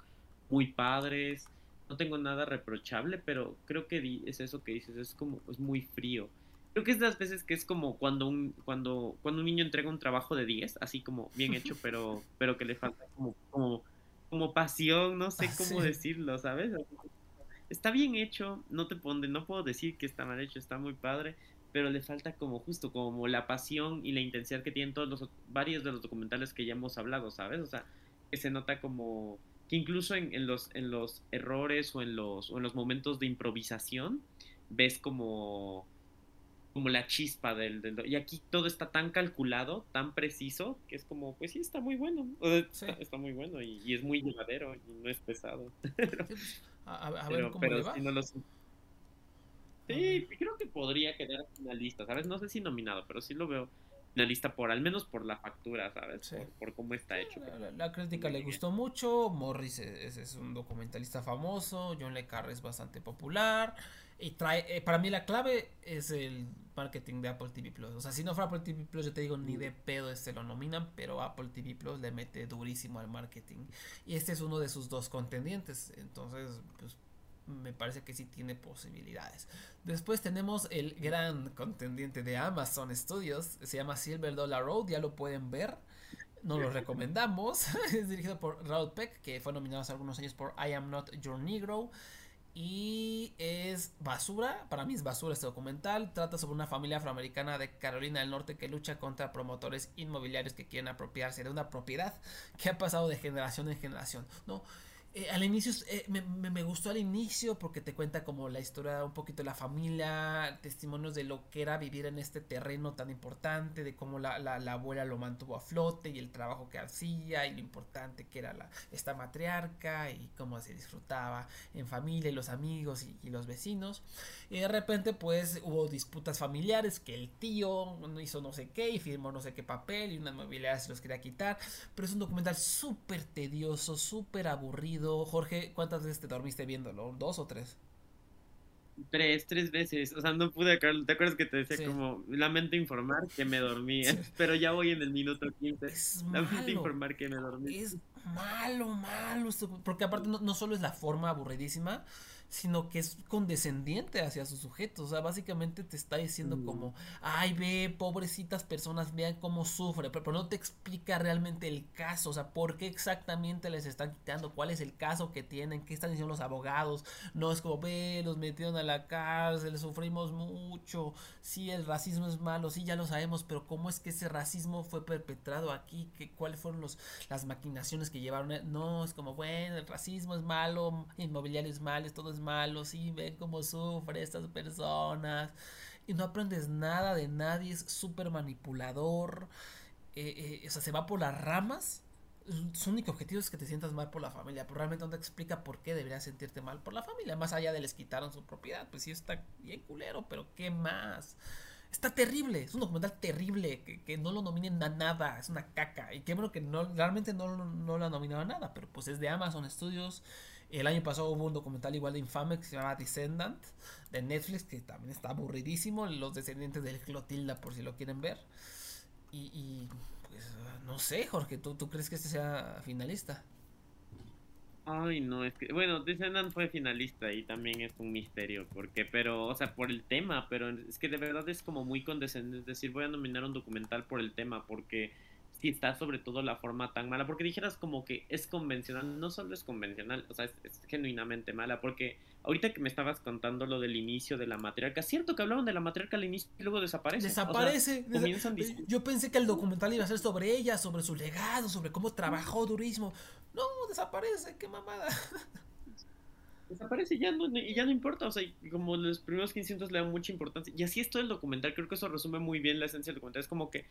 muy padres. No tengo nada reprochable, pero creo que di- es eso que dices, es como, es muy frío. Creo que es de las veces que es como cuando un, cuando, cuando un niño entrega un trabajo de 10, así como bien hecho, pero, pero que le falta como, como, como pasión, no sé Ah, cómo sí. decirlo, ¿sabes? Está bien hecho, no te pone, no puedo decir que está mal hecho, está muy padre, pero le falta como justo, como la pasión y la intensidad que tienen todos los, varios de los documentales que ya hemos hablado, ¿sabes? O sea, que se nota como que incluso en, en los, en los errores o en los, o en los momentos de improvisación ves como, como la chispa del, del- Y aquí todo está tan calculado, tan preciso, que es como, pues sí, está muy bueno. Sí. está, está muy bueno y, y es muy llevadero y no es pesado. Pues, a, ver pero cómo pero le va. no. Sí, creo que podría quedar finalista, ¿sabes? No sé si nominado, pero sí lo veo finalista por, al menos por la factura, ¿sabes? Sí. Por, por cómo está hecho. La, la- la crítica le gustó mucho. Morris es, es un documentalista famoso. John Le Carre es bastante popular. Y trae, eh, para mí la clave es el marketing de Apple TV Plus. O sea, si no fuera Apple TV Plus, yo te digo ni de pedo este lo nominan, pero Apple TV Plus le mete durísimo al marketing. Y este es uno de sus dos contendientes. Entonces, pues me parece que sí tiene posibilidades. Después tenemos el gran contendiente de Amazon Studios, se llama Silver Dollar Road, ya lo pueden ver. No lo recomendamos. es dirigido por Raoul Peck, que fue nominado hace algunos años por I Am Not Your Negro. Y es basura, para mí es basura este documental. Trata sobre una familia afroamericana de Carolina del Norte que lucha contra promotores inmobiliarios que quieren apropiarse de una propiedad que ha pasado de generación en generación. No, eh, al inicio eh, me, me- me gustó al inicio porque te cuenta como la historia un poquito de la familia, testimonios de lo que era vivir en este terreno tan importante, de cómo la, la- la abuela lo mantuvo a flote y el trabajo que hacía y lo importante que era la, esta matriarca y cómo se disfrutaba en familia y los amigos y, y los vecinos. Y de repente pues hubo disputas familiares que el tío hizo no sé qué y firmó no sé qué papel y una inmobiliaria se los quería quitar. Pero es un documental súper tedioso, súper aburrido. Jorge, ¿cuántas veces te dormiste viéndolo? ¿Dos o tres? Tres, tres veces. O sea, no pude acabar. ¿Te acuerdas que te decía Sí. como, lamento informar que me dormí? Sí. Pero ya voy en el minuto 15. Es Lamento malo. informar que me dormí. Es malo, malo. Porque aparte no, no solo es la forma aburridísima, sino que es condescendiente hacia sus sujetos. O sea, básicamente te está diciendo Mm. como, ay, ve, pobrecitas personas, vean cómo sufre, pero, pero no te explica realmente el caso. O sea, por qué exactamente les están quitando, cuál es el caso que tienen, qué están diciendo los abogados. No es como, ve, los metieron a la cárcel, sufrimos mucho. Sí, el racismo es malo, sí, ya lo sabemos, pero ¿cómo es que ese racismo fue perpetrado aquí? ¿Qué, ¿Cuáles fueron los, las maquinaciones que llevaron? No, es como, bueno, el racismo es malo, inmobiliario es malo, todo es malo, sí, ven cómo sufren estas personas. Y no aprendes nada de nadie, es súper manipulador. eh, eh, o sea, se va por las ramas. Su único objetivo es que te sientas mal por la familia, pero realmente no te explica por qué deberías sentirte mal por la familia. Más allá de les quitaron su propiedad, pues sí está bien culero, pero ¿qué más? Está terrible, es un documental terrible, que, que no lo nominen a nada, es una caca. Y qué bueno que no, realmente no, no lo han nominado a nada, pero pues es de Amazon Studios. El año pasado hubo un documental igual de infame que se llama Descendant de Netflix, que también está aburridísimo. Los descendientes del Clotilda, por si lo quieren ver. Y, pues no sé, Jorge, ¿tú, ¿tú crees que este sea finalista? Ay, no, es que, bueno, Descendant fue finalista y también es un misterio, porque, pero, o sea, por el tema, pero es que de verdad es como muy condescendente, es decir, voy a nominar un documental por el tema, porque si está sobre todo la forma tan mala, porque dijeras como que es convencional, no solo es convencional, o sea, es, es genuinamente mala, porque ahorita que me estabas contando lo del inicio de la matriarca, cierto que hablaban de la matriarca al inicio y luego desaparece. o sea, Desaparece. comienzan diciendo- Yo pensé que el documental iba a ser sobre ella, sobre su legado, sobre cómo trabajó durísimo. No, desaparece, qué mamada. desaparece y ya no, y ya no importa, o sea, como los primeros 15 minutos le dan mucha importancia, y así es todo el documental, creo que eso resume muy bien la esencia del documental, es como que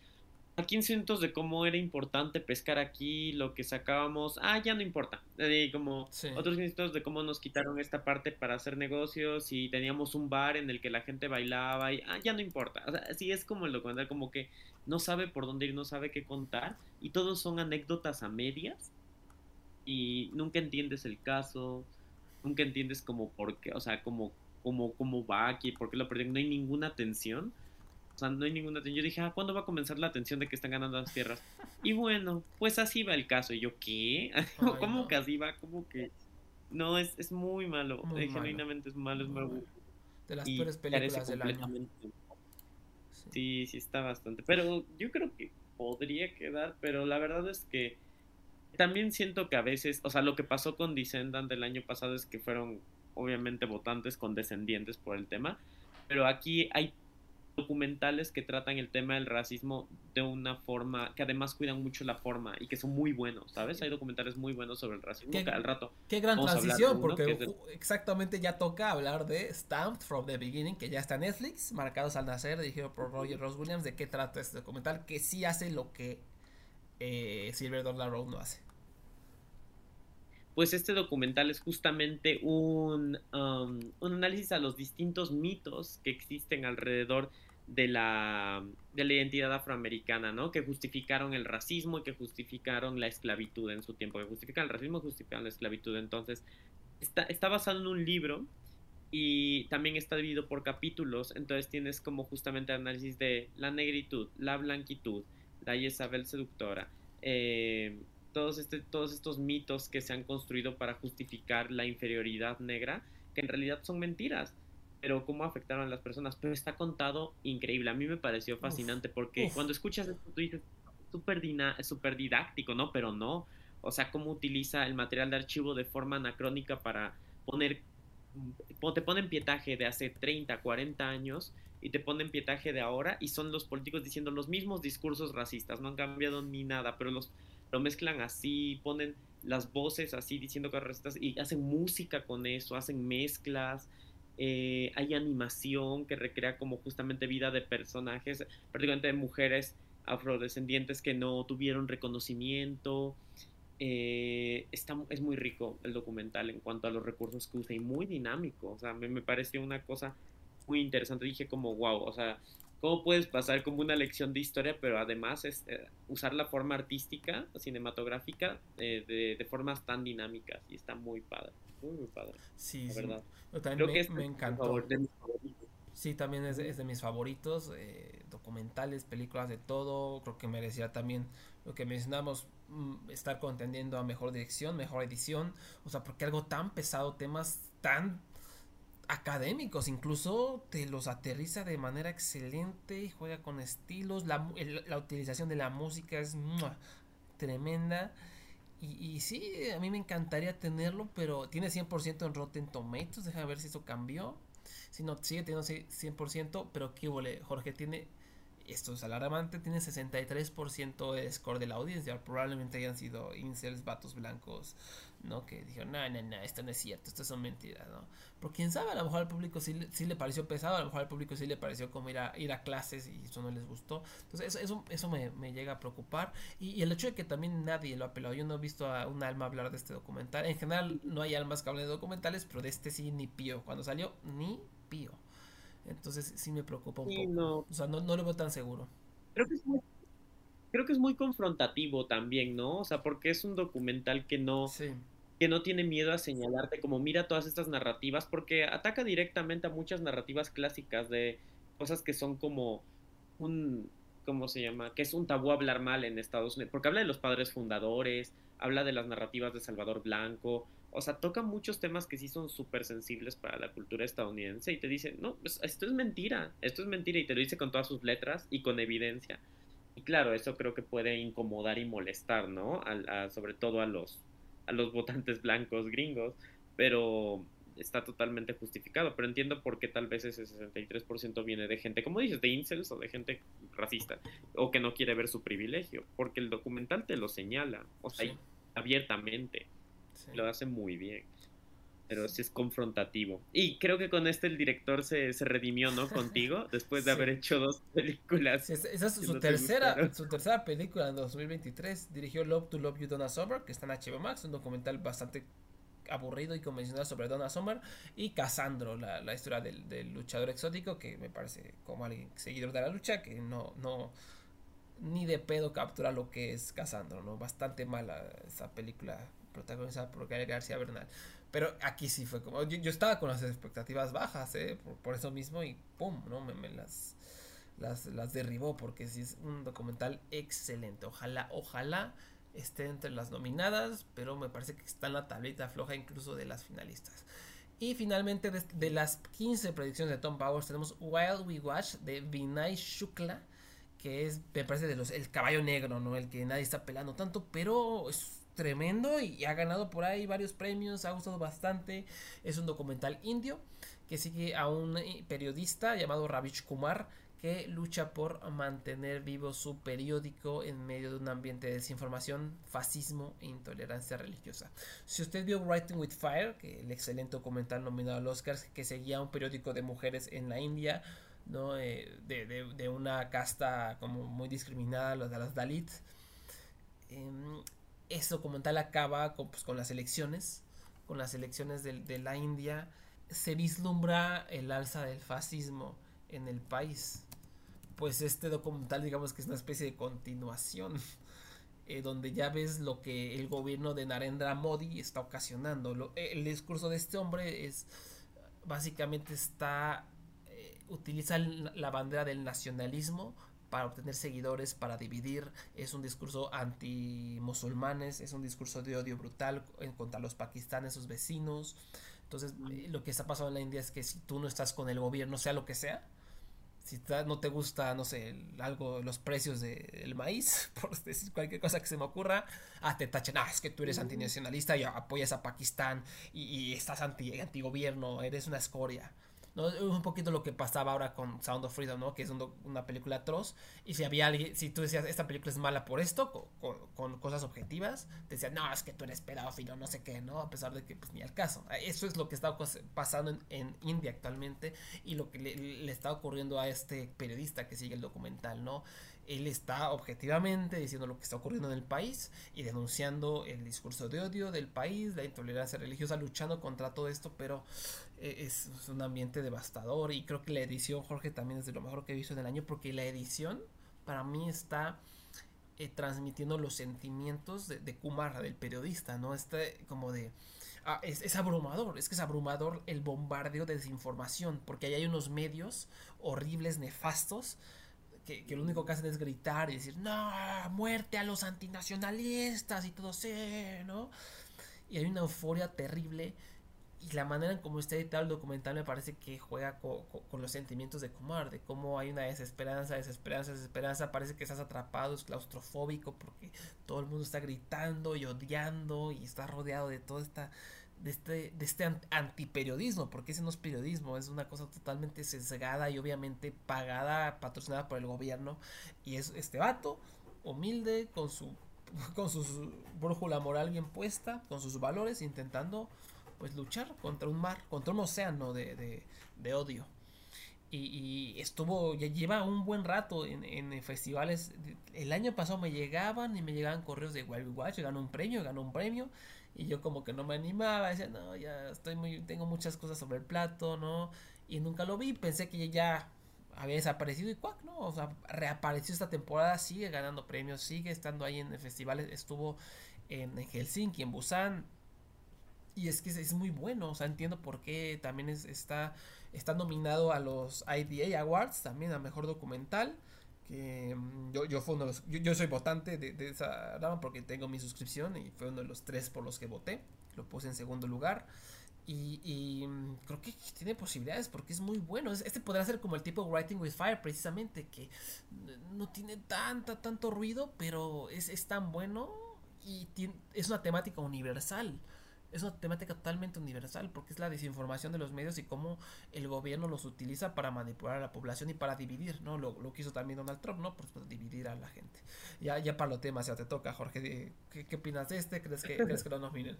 15 minutos de cómo era importante pescar aquí, lo que sacábamos, ah, ya no importa. Eh, como Sí. otros minutos de cómo nos quitaron esta parte para hacer negocios y teníamos un bar en el que la gente bailaba y, ah, ya no importa. O sea, así es como el documental, como que no sabe por dónde ir, no sabe qué contar y todos son anécdotas a medias y nunca entiendes el caso, nunca entiendes como por qué, o sea, como, como, cómo va aquí, por qué lo perdieron, no hay ninguna tensión. O sea, no hay ninguna tensión. Yo dije, ah, ¿cuándo va a comenzar la tensión de que están ganando las tierras? Y bueno, pues así va el caso. Y yo, ¿qué? ¿Cómo no. que así va? ¿Cómo que...? No, es, es muy malo. Muy Eh, malo. Genuinamente es malo, es Muy malo. malo. De las Y peores películas del año. Sí. Sí, sí está bastante. Pero yo creo que podría quedar, pero la verdad es que también siento que a veces, o sea, lo que pasó con Descendant del año pasado es que fueron obviamente votantes condescendientes por el tema, pero aquí hay documentales que tratan el tema del racismo de una forma que además cuidan mucho la forma y que son muy buenos, ¿sabes? Hay documentales muy buenos sobre el racismo ¿Qué- que al rato Qué gran transición, porque del- exactamente ya toca hablar de Stamped from the Beginning, que ya está en Netflix, marcados al nacer, dirigido por Roger Ross Williams. ¿De qué trata este documental? Que sí hace lo que eh, Silver Dollar Road no hace. pues este documental es justamente un, um, un análisis a los distintos mitos que existen alrededor de la, de la identidad afroamericana, ¿no? Que justificaron el racismo y que justificaron la esclavitud en su tiempo, que justifican el racismo justifican la esclavitud. Entonces, está, está basado en un libro y también está dividido por capítulos, entonces tienes como justamente análisis de la negritud, la blanquitud, la Isabel seductora, eh, todos, este, todos estos mitos que se han construido para justificar la inferioridad negra, que en realidad son mentiras, pero cómo afectaron a las personas. Pero está contado increíble. A mí me pareció fascinante porque uf. cuando escuchas esto, tú dices, súper dina- súper didáctico, ¿no? Pero no. O sea, cómo utiliza el material de archivo de forma anacrónica para poner, po- te ponen pietaje de hace 30, 40 años y te ponen pietaje de ahora y son los políticos diciendo los mismos discursos racistas, no han cambiado ni nada, pero los lo mezclan así, ponen las voces así diciendo cosas racistas y hacen música con eso, hacen mezclas, eh, hay animación que recrea como justamente vida de personajes, prácticamente de mujeres afrodescendientes que no tuvieron reconocimiento. Eh, está, es muy rico el documental en cuanto a los recursos que usa y muy dinámico. O sea, me, pareció una cosa muy interesante. Dije como, wow, o sea, ¿cómo puedes pasar como una lección de historia, pero además es, eh, usar la forma artística, cinematográfica, eh, de, de formas tan dinámicas? Y está muy padre, muy, muy padre, Sí, la sí. verdad. Yo también Creo me, que este me es mi encantó. favor- de mis favoritos. Sí, también es, es de mis favoritos. eh, documentales, películas, de todo. Creo que merecía también lo que mencionamos, mm, estar contendiendo a mejor dirección, mejor edición. O sea, porque algo tan pesado, temas tan académicos, incluso te los aterriza de manera excelente y juega con estilos. La, el- la utilización de la música es tremenda. Y, y sí, a mí me encantaría tenerlo, pero tiene 100% en Rotten Tomatoes. Déjame ver si eso cambió. Si no, sigue teniendo ese 100%, pero qué huele. Jorge tiene, esto es alarmante, tiene 63% de score de la audiencia. Probablemente hayan sido incels, vatos blancos, ¿no? Que dijeron, no, no, no, esto no es cierto, esto son mentiras, ¿no? Pero quién sabe, a lo mejor al público sí, le- sí le pareció pesado, a lo mejor al público sí le pareció como ir a, ir a clases y eso no les gustó. Entonces eso, eso, eso me, me llega a preocupar. Y, y el hecho de que también nadie lo ha apelado. Yo no he visto a un alma hablar de este documental. En general no hay almas que hablen de documentales, pero de este sí ni pío. Cuando salió, ni pío. Entonces sí me preocupa un Sí, poco. no. O sea, no, no lo veo tan seguro. Creo que es muy, creo que es muy confrontativo también, ¿no? O sea, porque es un documental que no, Sí. que no tiene miedo a señalarte como mira todas estas narrativas, porque ataca directamente a muchas narrativas clásicas de cosas que son como un, ¿cómo se llama? Que es un tabú hablar mal en Estados Unidos, porque habla de los padres fundadores, habla de las narrativas de Salvador Blanco, o sea, toca muchos temas que sí son súper sensibles para la cultura estadounidense y te dice, no, pues, esto es mentira, esto es mentira y te lo dice con todas sus letras y con evidencia. Y claro, eso creo que puede incomodar y molestar, ¿no? Al- a- sobre todo a los, a los votantes blancos gringos, pero está totalmente justificado. Pero entiendo por qué tal vez ese 63% viene de gente, como dices, de incels o de gente racista, o que no quiere ver su privilegio, porque el documental te lo señala, o sea, Sí. abiertamente, sí. lo hace muy bien. Pero sí es confrontativo. Y creo que con este el director se, se redimió, ¿no? Contigo, después de Sí. haber hecho dos películas. Esa es su no tercera, su tercera película en 2023. Dirigió Love to Love You Donna Summer, que está en HBO Max, un documental bastante aburrido y convencional sobre Donna Summer. Y Cassandro, la, la historia del, del luchador exótico, que me parece como alguien seguidor de la lucha, que no, no, ni de pedo captura lo que es Cassandro, ¿no? Bastante mala esa película protagonizada por Gael García Bernal. Pero aquí sí fue como. Yo, yo estaba con las expectativas bajas, ¿eh? Por, por eso mismo y ¡pum! ¿no? Me, me las, las, las derribó porque sí es un documental excelente. Ojalá, ojalá esté entre las nominadas, pero me parece que está en la tablita floja incluso de las finalistas. Y finalmente, de, de las 15 predicciones de Tom Powers, tenemos Wild We Watch de Vinay Shukla, que es, me parece, de los, el caballo negro, ¿no? El que nadie está pelando tanto, pero es tremendo y ha ganado por ahí varios premios, ha gustado bastante. Es un documental indio que sigue a un eh, periodista llamado Ravish Kumar que lucha por mantener vivo su periódico en medio de un ambiente de desinformación, fascismo e intolerancia religiosa. Si usted vio Writing with Fire, el excelente documental nominado al Oscar, que seguía un periódico de mujeres en la India, ¿no? Eh, de, de, una casta como muy discriminada, los de las Dalit. Eh, ese documental acaba con, pues, con las elecciones, con las elecciones de, de la India. Se vislumbra el alza del fascismo en el país pues este documental digamos que es una especie de continuación eh, donde ya ves lo que el gobierno de Narendra Modi está ocasionando lo, el discurso de este hombre es básicamente está eh, utiliza la bandera del nacionalismo para obtener seguidores, para dividir, es un discurso anti musulmanes, es un discurso de odio brutal en contra los pakistanes, sus vecinos. Entonces, eh, lo que está pasando en la India es que si tú no estás con el gobierno, sea lo que sea, si no te gusta, no sé, el, algo, los precios del de, maíz, por decir cualquier cosa que se me ocurra, ah, te tachan, ah, es que tú eres antinacionalista y apoyas a Pakistán y, y estás anti, anti gobierno, eres una escoria. Es un poquito lo que pasaba ahora con Sound of Freedom, ¿no? Que es un, una película atroz. Y si había alguien, si tú decías, esta película es mala por esto, con, cosas objetivas, te decían, no, es que tú eres pedófilo, no sé qué, ¿no? A pesar de que, pues, ni al caso. Eso es lo que está pasando en, en India actualmente y lo que le, le, está ocurriendo a este periodista que sigue el documental, ¿no? Él está objetivamente diciendo lo que está ocurriendo en el país y denunciando el discurso de odio del país, la intolerancia religiosa, luchando contra todo esto, pero es, es, un ambiente devastador y creo que la edición, Jorge, también es de lo mejor que he visto en el año porque la edición para mí está eh, transmitiendo los sentimientos de, de, Kumar, del periodista, ¿no? Está como de... Ah, es, es, abrumador, es que es abrumador el bombardeo de desinformación porque ahí hay unos medios horribles, nefastos, que, que, lo único que hacen es gritar y decir, no, muerte a los antinacionalistas y todo sí, ¿no? Y hay una euforia terrible y la manera en cómo está editado el documental me parece que juega co co con los sentimientos de Kumar, de cómo hay una desesperanza, desesperanza, desesperanza, parece que estás atrapado, es claustrofóbico porque todo el mundo está gritando y odiando y está rodeado de toda esta de este, de este antiperiodismo, porque ese no es periodismo, es una cosa totalmente sesgada y obviamente pagada, patrocinada por el gobierno. Y es este vato, humilde, con su con su brújula moral bien puesta, con sus valores, intentando pues luchar contra un mar, contra un océano de, de, de odio. Y, y, estuvo, ya lleva un buen rato en, en, festivales. El año pasado me llegaban y me llegaban correos de Wild Watch, ganó un premio, ganó un premio. Y yo como que no me animaba, decía, no, ya estoy muy, tengo muchas cosas sobre el plato, ¿no? Y nunca lo vi, pensé que ya había desaparecido y cuac, ¿no? O sea, reapareció esta temporada, sigue ganando premios, sigue estando ahí en festivales, estuvo en, en Helsinki, en Busan, y es que es, muy bueno, o sea, entiendo por qué también es, está, está nominado a los IDA Awards, también a Mejor Documental, que um, yo, yo, fue uno de los, yo, soy votante de, de, esa rama porque tengo mi suscripción y fue uno de los tres por los que voté, lo puse en segundo lugar. Y, y um, creo que tiene posibilidades porque es muy bueno. Este podrá ser como el tipo Writing with Fire, precisamente, que no tiene tanta, tanto ruido, pero es, es tan bueno y es una temática universal es una temática totalmente universal porque es la desinformación de los medios y cómo el gobierno los utiliza para manipular a la población y para dividir, ¿no? Lo, lo que hizo también Donald Trump, ¿no? Pues para dividir a la gente. Ya, ya para los temas, ya te toca, Jorge. ¿Qué, qué opinas de este? ¿Crees que, ¿crees que lo nominen?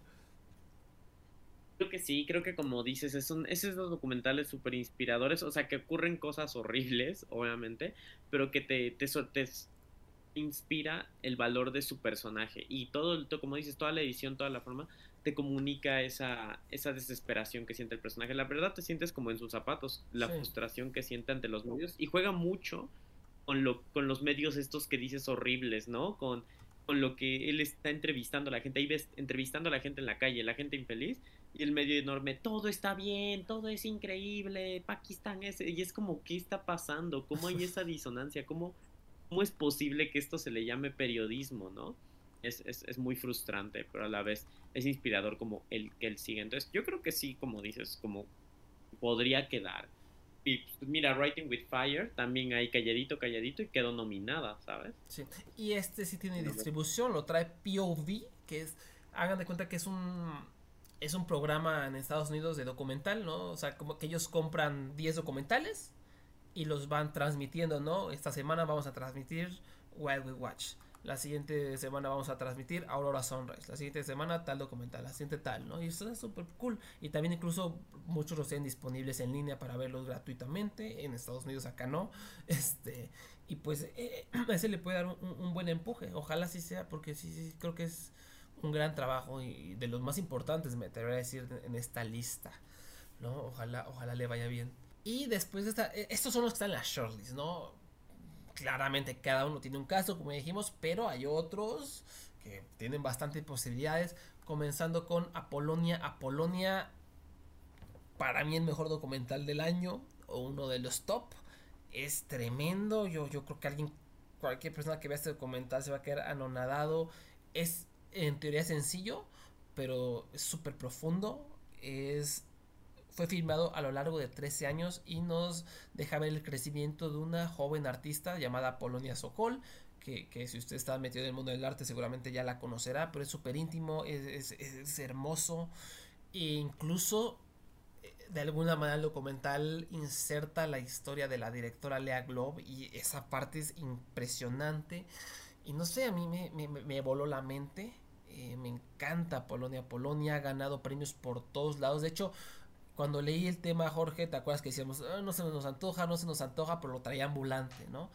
Creo que sí, creo que como dices, es un, es esos documentales súper inspiradores, o sea, que ocurren cosas horribles, obviamente, pero que te, te, te, inspira el valor de su personaje. Y todo, como dices, toda la edición, toda la forma, te comunica esa, esa desesperación que siente el personaje. La verdad te sientes como en sus zapatos, la frustración que siente ante los medios. Y juega mucho con, lo, con los medios estos que dices horribles, ¿no? Con, con lo que él está entrevistando a la gente. Ahí ves entrevistando a la gente en la calle, la gente infeliz. Y el medio enorme, todo está bien, todo es increíble, Pakistán es... Y es como, ¿qué está pasando? ¿Cómo hay esa disonancia? ¿Cómo ¿cómo es posible que esto se le llame periodismo, no? Es, es, es, muy frustrante, pero a la vez es inspirador como el que él sigue. Entonces, yo creo que sí, como dices, como podría quedar. Y pues, mira, Writing with Fire, también hay calladito, calladito y quedó nominada, ¿sabes? Sí, y este sí tiene distribución, lo trae POV, que es, hagan de cuenta que es un, es un programa en Estados Unidos de documental, ¿no? O sea, como que ellos compran 10 documentales y los van transmitiendo, ¿no? Esta semana vamos a transmitir Wild We Watch. La siguiente semana vamos a transmitir Aurora Sunrise. La siguiente semana tal documental. La siguiente tal, ¿no? Y eso es súper cool. Y también incluso muchos los tienen disponibles en línea para verlos gratuitamente. En Estados Unidos acá no. Este. Y pues eh, ese le puede dar un, buen empuje. Ojalá sí sea porque sí, sí, creo que es un gran trabajo y de los más importantes, me atrevería a decir, en esta lista. ¿No? Ojalá, ojalá le vaya bien. Y después de esta, e, estos son los que están en la shortlist, ¿no? Claramente cada uno tiene un caso, como dijimos, pero hay otros que tienen bastantes posibilidades. Comenzando con Apolonia. Apolonia, para mí el mejor documental del año, o uno de los top. Es tremendo. Yo, yo creo que alguien, cualquier persona que vea este documental se va a quedar anonadado. Es en teoría sencillo, pero es súper profundo. Es fue filmado a lo largo de 13 años y nos deja ver el crecimiento de una joven artista llamada Polonia Sokol, que, que, si usted está metido en el mundo del arte seguramente ya la conocerá, pero es súper íntimo, es, es, hermoso e incluso eh, de alguna manera el documental inserta la historia de la directora Lea Globe y esa parte es impresionante y no sé, a mí me, me, me voló la mente. Eh, me encanta Polonia. Polonia ha ganado premios por todos lados. De hecho, cuando leí el tema, Jorge, ¿te acuerdas que decíamos, ah, no se nos antoja, no se nos antoja, pero lo traía ambulante, ¿no?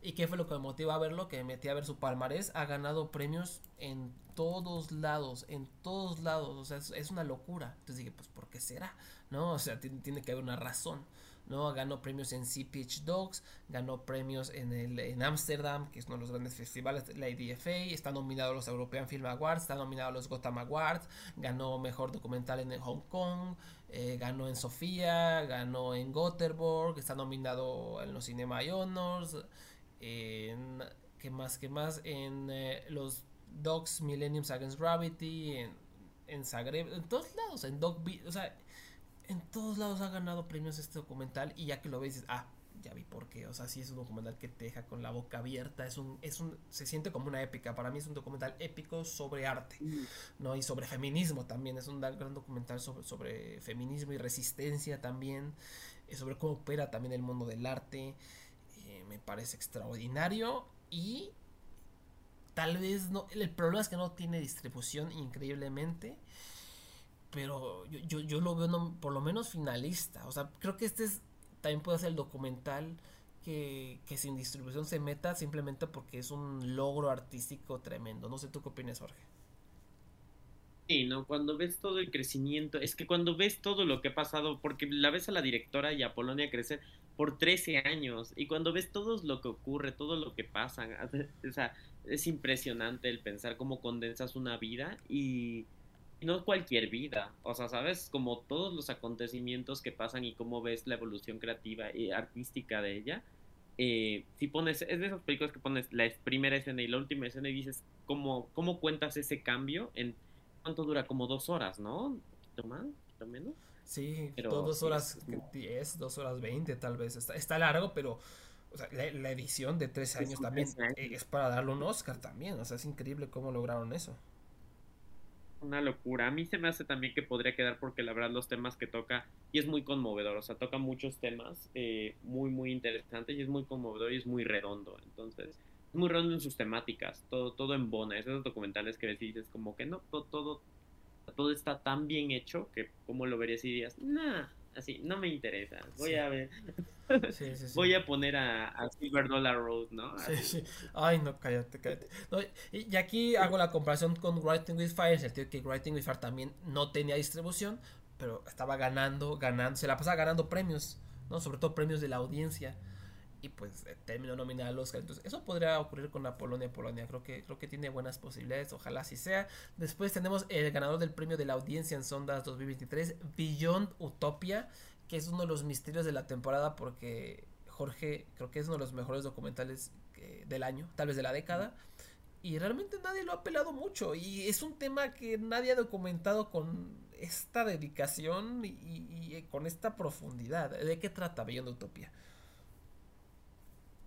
¿Y qué fue lo que me motiva a verlo? Que me metí a ver su palmarés. Ha ganado premios en todos lados, en todos lados. O sea, es, una locura. Entonces dije, pues, ¿por qué será? ¿No? O sea, tiene que haber una razón. ¿no? Ganó premios en Pitch Dogs, ganó premios en el en Amsterdam, que es uno de los grandes festivales la IDFA, está nominado a los European Film Awards, está nominado a los Gotham Awards, ganó mejor documental en Hong Kong, eh, ganó en Sofía, ganó en Gothenburg, está nominado en los Cinema Honors, en ¿qué más? ¿Qué más? En eh, los Dogs Millenniums Against Gravity, en, en Zagreb, en todos lados, en Dog o sea, en todos lados ha ganado premios este documental y ya que lo ves dices, ah, ya vi por qué, o sea, sí es un documental que te deja con la boca abierta, es un, es un, se siente como una épica, para mí es un documental épico sobre arte, ¿no? Y sobre feminismo también, es un gran documental sobre, sobre feminismo y resistencia también, eh, sobre cómo opera también el mundo del arte, eh, me parece extraordinario y tal vez no, el problema es que no tiene distribución increíblemente, pero yo, yo, yo lo veo por lo menos finalista. O sea, creo que este es, también puede ser el documental que, que, sin distribución se meta simplemente porque es un logro artístico tremendo. No sé tú qué opinas, Jorge. Sí, ¿no? Cuando ves todo el crecimiento, es que cuando ves todo lo que ha pasado, porque la ves a la directora y a Polonia crecer por 13 años, y cuando ves todo lo que ocurre, todo lo que pasa, es impresionante el pensar cómo condensas una vida y no cualquier vida, o sea, sabes, como todos los acontecimientos que pasan y cómo ves la evolución creativa y artística de ella, eh, si pones, es de esas películas que pones la primera escena y la última escena y dices, ¿cómo, cómo cuentas ese cambio? en ¿Cuánto dura? Como dos horas, ¿no? ¿Un poquito más? ¿Un poquito menos? Sí, dos horas diez, dos horas veinte tal vez, está, está largo, pero... O sea, la, edición de tres años también es para darle un Oscar también. O sea, es increíble cómo lograron eso una locura. A mí se me hace también que podría quedar porque la verdad los temas que toca, y es muy conmovedor, o sea, toca muchos temas eh, muy, muy interesantes y es muy conmovedor y es muy redondo. Entonces, es muy redondo en sus temáticas, todo, todo en bona. Esos documentales que decís, es como que no, todo, todo todo está tan bien hecho que como lo verías y dirías, nah, así, no me interesa, voy a ver, voy a poner a, Silver Dollar Road, ¿no? Sí, sí. Ay, no, cállate, cállate. y, aquí hago la comparación con Writing with Fire, en el sentido que Writing with Fire también no tenía distribución, pero estaba ganando, ganando, se la pasaba ganando premios, ¿no? Sobre todo premios de la audiencia y pues eh, terminó nominada al Oscar. Entonces, eso podría ocurrir con la Polonia Polonia. Creo que, creo que tiene buenas posibilidades. Ojalá así sea. Después tenemos el ganador del premio de la audiencia en Sondas 2023, Beyond Utopia, que es uno de los misterios de la temporada porque Jorge creo que es uno de los mejores documentales del año, tal vez de la década. Y realmente nadie lo ha pelado mucho. Y es un tema que nadie ha documentado con esta dedicación y, y con esta profundidad. ¿De qué trata Beyond Utopia?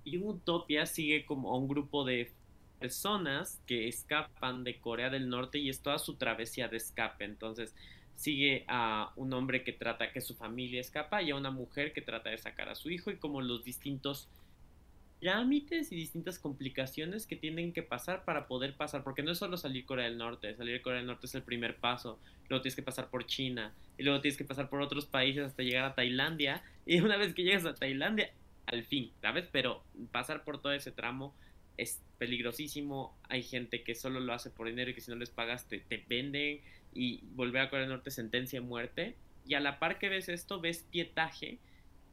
Y Utopia sigue como un grupo de personas que escapan de Corea del Norte y es toda su travesía de escape. Entonces sigue a un hombre que trata que su familia escapa y a una mujer que trata de sacar a su hijo y como los distintos trámites y distintas complicaciones que tienen que pasar para poder pasar, porque no es solo salir Corea del Norte, salir Corea del Norte es el primer paso, luego tienes que pasar por China y luego tienes que pasar por otros países hasta llegar a Tailandia y una vez que llegas a Tailandia al fin, ¿sabes? Pero pasar por todo ese tramo es peligrosísimo. Hay gente que solo lo hace por dinero y que si no les pagas te, te venden y volver a Corea del Norte sentencia de muerte. Y a la par que ves esto, ves pietaje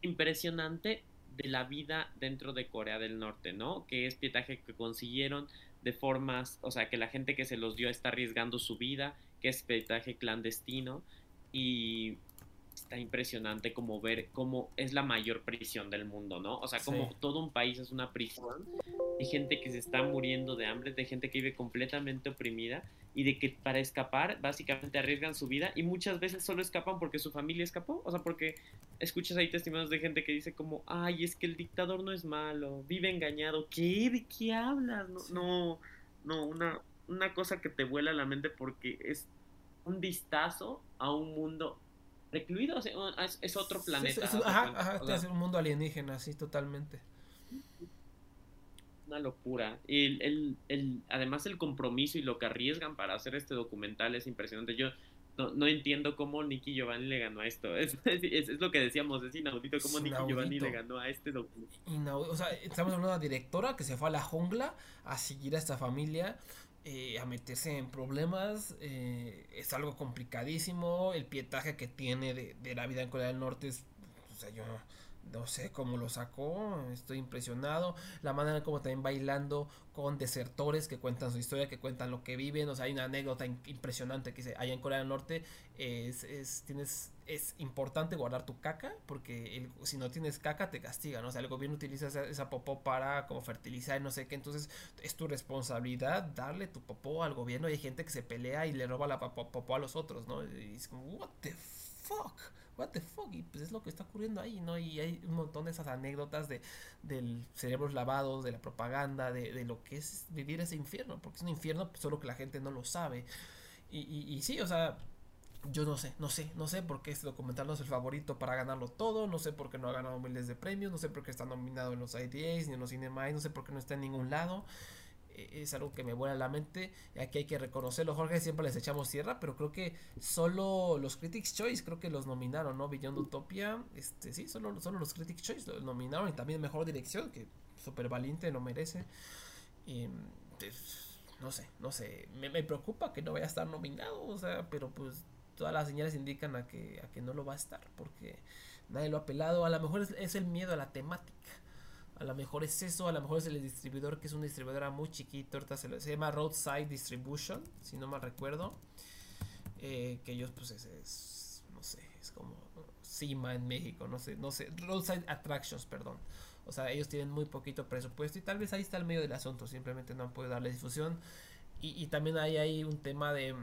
impresionante de la vida dentro de Corea del Norte, ¿no? Que es pietaje que consiguieron de formas, o sea, que la gente que se los dio está arriesgando su vida, que es pietaje clandestino y está impresionante como ver cómo es la mayor prisión del mundo, ¿no? O sea, como todo un país es una prisión, hay gente que se está muriendo de hambre, de gente que vive completamente oprimida y de que para escapar básicamente arriesgan su vida y muchas veces solo escapan porque su familia escapó, o sea, porque escuchas ahí testimonios de gente que dice como, ay, es que el dictador no es malo, vive engañado, ¿qué? ¿De qué hablas? No, no, no, una, una cosa que te vuela la mente porque es un vistazo a un mundo recluido, es, otro planeta. ajá, ajá, es un mundo alienígena, sí, totalmente. Una locura. Y el, el, además el compromiso y lo que arriesgan para hacer este documental es impresionante. Yo no, entiendo cómo Nicky Giovanni le ganó a esto. Es, es, lo que decíamos, es inaudito cómo Nicky Giovanni le ganó a este documental. O sea, estamos hablando de una directora que se fue a la jungla a seguir a esta familia eh, a meterse en problemas. Eh, es algo complicadísimo. El pietaje que tiene de, de, la vida en Corea del Norte es. O sea, yo no sé cómo lo sacó, estoy impresionado. La manera como también bailando con desertores que cuentan su historia, que cuentan lo que viven. O sea, hay una anécdota impresionante que dice, allá en Corea del Norte es, es, tienes, es importante guardar tu caca, porque el, si no tienes caca te castigan. O sea, el gobierno utiliza esa, popó para como fertilizar no sé qué. Entonces es tu responsabilidad darle tu popó al gobierno. Y hay gente que se pelea y le roba la popó a los otros, ¿no? Y es como, what the fuck what the fuck, y pues es lo que está ocurriendo ahí, ¿no? Y hay un montón de esas anécdotas de del cerebros lavados, de la propaganda, de, de lo que es vivir ese infierno, porque es un infierno pues, solo que la gente no lo sabe. Y, y, y sí, o sea, yo no sé, no sé, no sé por qué este documental no es el favorito para ganarlo todo, no sé por qué no ha ganado miles de premios, no sé por qué está nominado en los IDAs ni en los Cinemais, no sé por qué no está en ningún lado. E-, es algo que me vuela la mente. Y aquí hay que reconocerlo. Jorge siempre les echamos tierra, pero creo que solo los Critics Choice creo que los nominaron, ¿no? Beyond Utopia, este, sí, solo, solo los Critics Choice los nominaron y también mejor dirección, que súper valiente, lo merece. Y, pues, no sé, no sé, me, preocupa que no vaya a estar nominado, o sea, pero pues todas las señales indican a que, a que no lo va a estar, porque nadie lo ha pelado. A lo mejor es el miedo a la temática a lo mejor es eso, a lo mejor es el distribuidor que es un distribuidor muy chiquito, ahorita se, llama Roadside Distribution, si no mal recuerdo. Eh, que ellos pues es, no sé, es como CIMA en México, no sé, no sé, Roadside Attractions, perdón. O sea, ellos tienen muy poquito presupuesto y tal vez ahí está el medio del asunto, simplemente no han podido darle difusión. Y, también hay un tema de,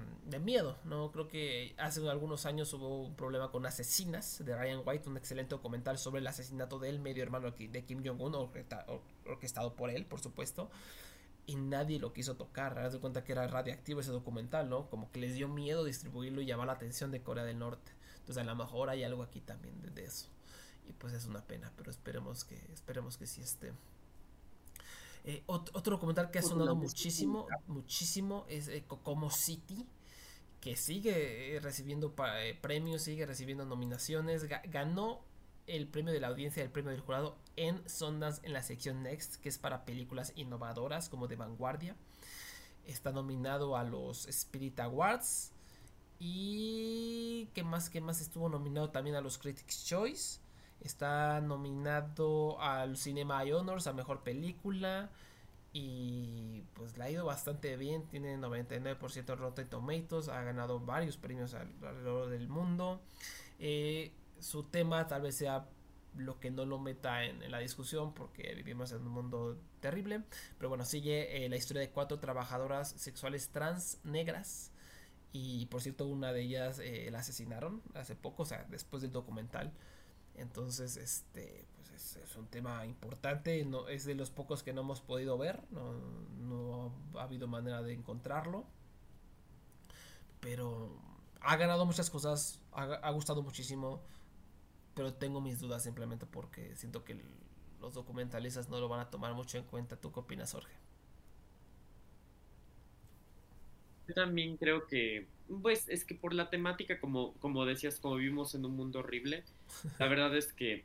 miedo, ¿no? Creo que hace algunos años hubo un problema con Asesinas de Ryan White, un excelente documental sobre el asesinato del medio hermano de Kim Jong-un, orquestado por él, por supuesto. Y nadie lo quiso tocar. Haz cuenta que era radiactivo ese documental, ¿no? Como que les dio miedo distribuirlo y llamar la atención de Corea del Norte. Entonces a lo mejor hay algo aquí también de, de eso. Y pues es una pena, pero esperemos que, esperemos que sí esté. Eh, otro, documental que ha sonado muchísimo, muchísimo es eh, Kokomo City, que sigue eh, recibiendo eh, premios, sigue recibiendo nominaciones, ganó el premio de la audiencia, el premio del jurado en Sundance en la sección Next, que es para películas innovadoras como de vanguardia. Está nominado a los Spirit Awards. Y ¿qué más? ¿Qué más estuvo nominado también a los Critics Choice? Está nominado al Cinema Honors a mejor película. Y pues le ha ido bastante bien. Tiene 99% Rotten Tomatoes. Ha ganado varios premios alrededor del mundo. Eh, su tema tal vez sea lo que no lo meta en, la discusión porque vivimos en un mundo terrible. Pero bueno, sigue eh, la historia de cuatro trabajadoras sexuales trans negras. Y por cierto, una de ellas eh, la asesinaron hace poco, o sea, después del documental. Entonces, este, pues es, un tema importante. No, es de los pocos que no hemos podido ver. No, no ha habido manera de encontrarlo. Pero ha ganado muchas cosas. ha gustado muchísimo pero tengo mis dudas simplemente porque siento que los documentalistas no lo van a tomar mucho en cuenta. ¿Tú qué opinas, Jorge? Yo también creo que, pues, es que por la temática, como, como decías, como vivimos en un mundo horrible, la verdad es que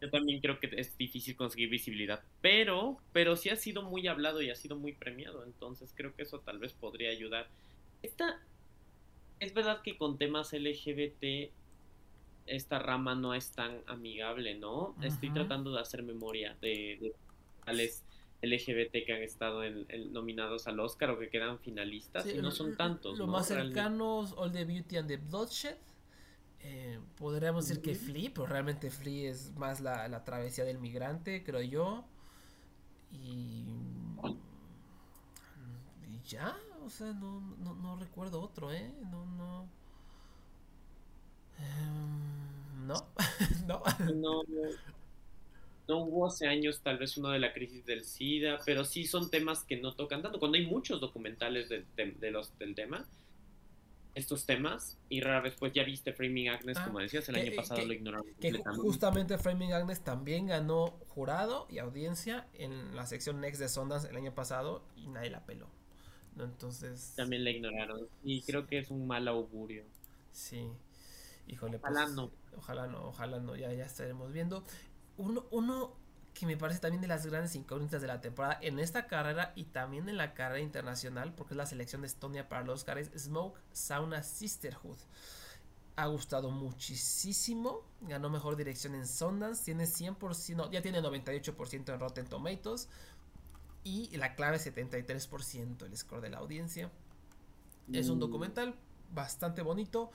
yo también creo que es difícil conseguir visibilidad, pero, pero sí ha sido muy hablado y ha sido muy premiado, entonces creo que eso tal vez podría ayudar. Esta, es verdad que con temas LGBT esta rama no es tan amigable, ¿no? Estoy tratando de hacer memoria de, de tales LGBT que han estado en, nominados al Oscar o que quedan finalistas y no son tantos. Lo más cercanos, All the Beauty and the Bloodshed. Eh, podríamos decir que Flea, pero realmente Flea es más la, travesía del migrante, creo yo. Y, y ya, o sea, no, no, no recuerdo otro, ¿eh? No, no. Em, no, no. no. No hubo hace años tal vez uno de la crisis del SIDA, pero sí son temas que no tocan tanto. Cuando hay muchos documentales de, los, del tema, estos temas, y rara vez pues ya viste Framing Agnes, ah, como decías, el año pasado lo ignoramos. Que justamente Framing Agnes también ganó jurado y audiencia en la sección Next de Sondas el año pasado y nadie la peló. Entonces... También la ignoraron y creo que es un mal augurio. Sí. Híjole, pues, ojalá no. Ojalá no, ojalá no, ya, ya estaremos viendo. Uno, uno que me parece también de las grandes incógnitas de la temporada en esta carrera y también en la carrera internacional, porque es la selección de Estonia para los Oscar, es Smoke Sauna Sisterhood. Ha gustado muchísimo, ganó mejor dirección en Sundance, tiene 100%, ya tiene 98% en Rotten Tomatoes y la clave es 73% el score de la audiencia. Es un mm. documental bastante bonito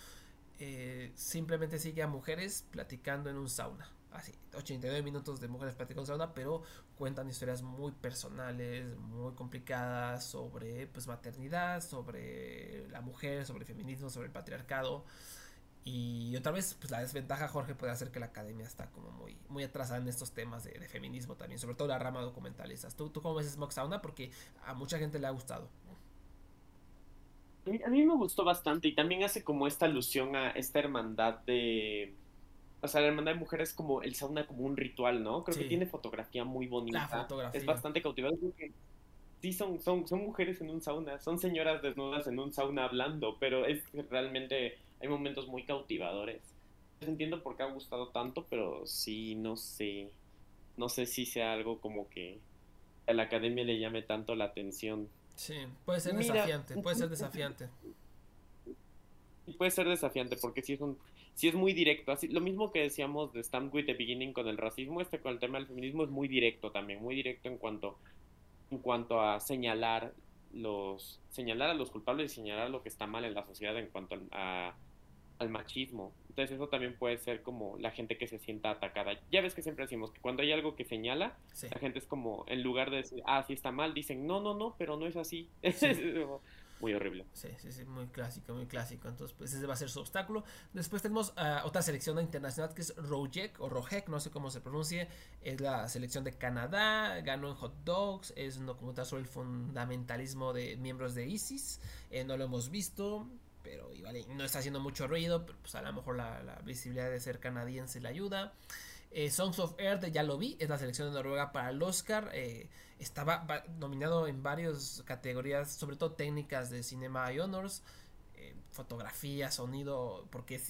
eh, simplemente sigue a mujeres platicando en un sauna. Así, 89 minutos de mujeres platicando sauna, pero cuentan historias muy personales, muy complicadas sobre pues maternidad, sobre la mujer, sobre el feminismo, sobre el patriarcado. Y otra vez, pues la desventaja, Jorge, puede hacer que la academia está como muy, muy atrasada en estos temas de, feminismo también, sobre todo la rama documentalista. ¿Tú, ¿Tú cómo ves Smoke Sauna? Porque a mucha gente le ha gustado. A mí me gustó bastante y también hace como esta alusión a esta hermandad de... O sea, la hermandad de mujeres como el sauna como un ritual, ¿no? Creo que tiene fotografía muy bonita. Es bastante cautivador sí son, son, son mujeres en un sauna, son señoras desnudas en un sauna hablando, pero es realmente hay momentos muy cautivadores. Entiendo por qué ha gustado tanto, pero sí, no sé. No sé si sea algo como que a la academia le llame tanto la atención. Sí, puede ser desafiante, puede ser desafiante. Puede ser desafiante porque si es un si es muy directo, así lo mismo que decíamos de Stand with the Beginning con el racismo, este con el tema del feminismo es muy directo también, muy directo en cuanto en cuanto a señalar los señalar a los culpables y señalar lo que está mal en la sociedad en cuanto a, al machismo. Entonces eso también puede ser como la gente que se sienta atacada. Ya ves que siempre decimos que cuando hay algo que señala, la gente es como, en lugar de decir, ah, sí está mal, dicen, no, no, no, pero no es así. muy horrible. Sí, sí, sí, muy clásico, muy clásico. Entonces, pues ese va a ser su obstáculo. Después tenemos otra selección internacional que es Rojek o Rojek, no sé cómo se pronuncie. Es la selección de Canadá, ganó en Hot Dogs, es un documental sobre el fundamentalismo de miembros de ISIS. Eh, no lo hemos visto, pero no está haciendo mucho ruido, pero pues a lo mejor la, visibilidad de ser canadiense le ayuda. Eh, Songs of Earth, ya lo vi, es la selección de Noruega para el Oscar. Eh, estaba nominado en varias categorías, sobre todo técnicas de Cinema y Honors. eh, fotografía, sonido, porque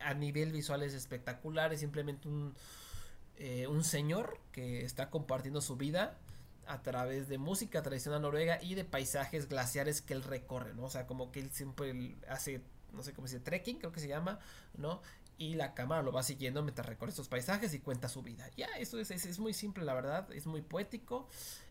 a nivel visual es espectacular, es simplemente un, eh, un señor que está compartiendo su vida a través de música tradicional noruega y de paisajes glaciares que él recorre, ¿no? O sea, como que él siempre hace, no sé cómo se dice, trekking, creo que se llama, ¿no? Y la cámara lo va siguiendo mientras recorre estos paisajes y cuenta su vida. Ya, eso es, es, muy simple, la verdad, es muy poético,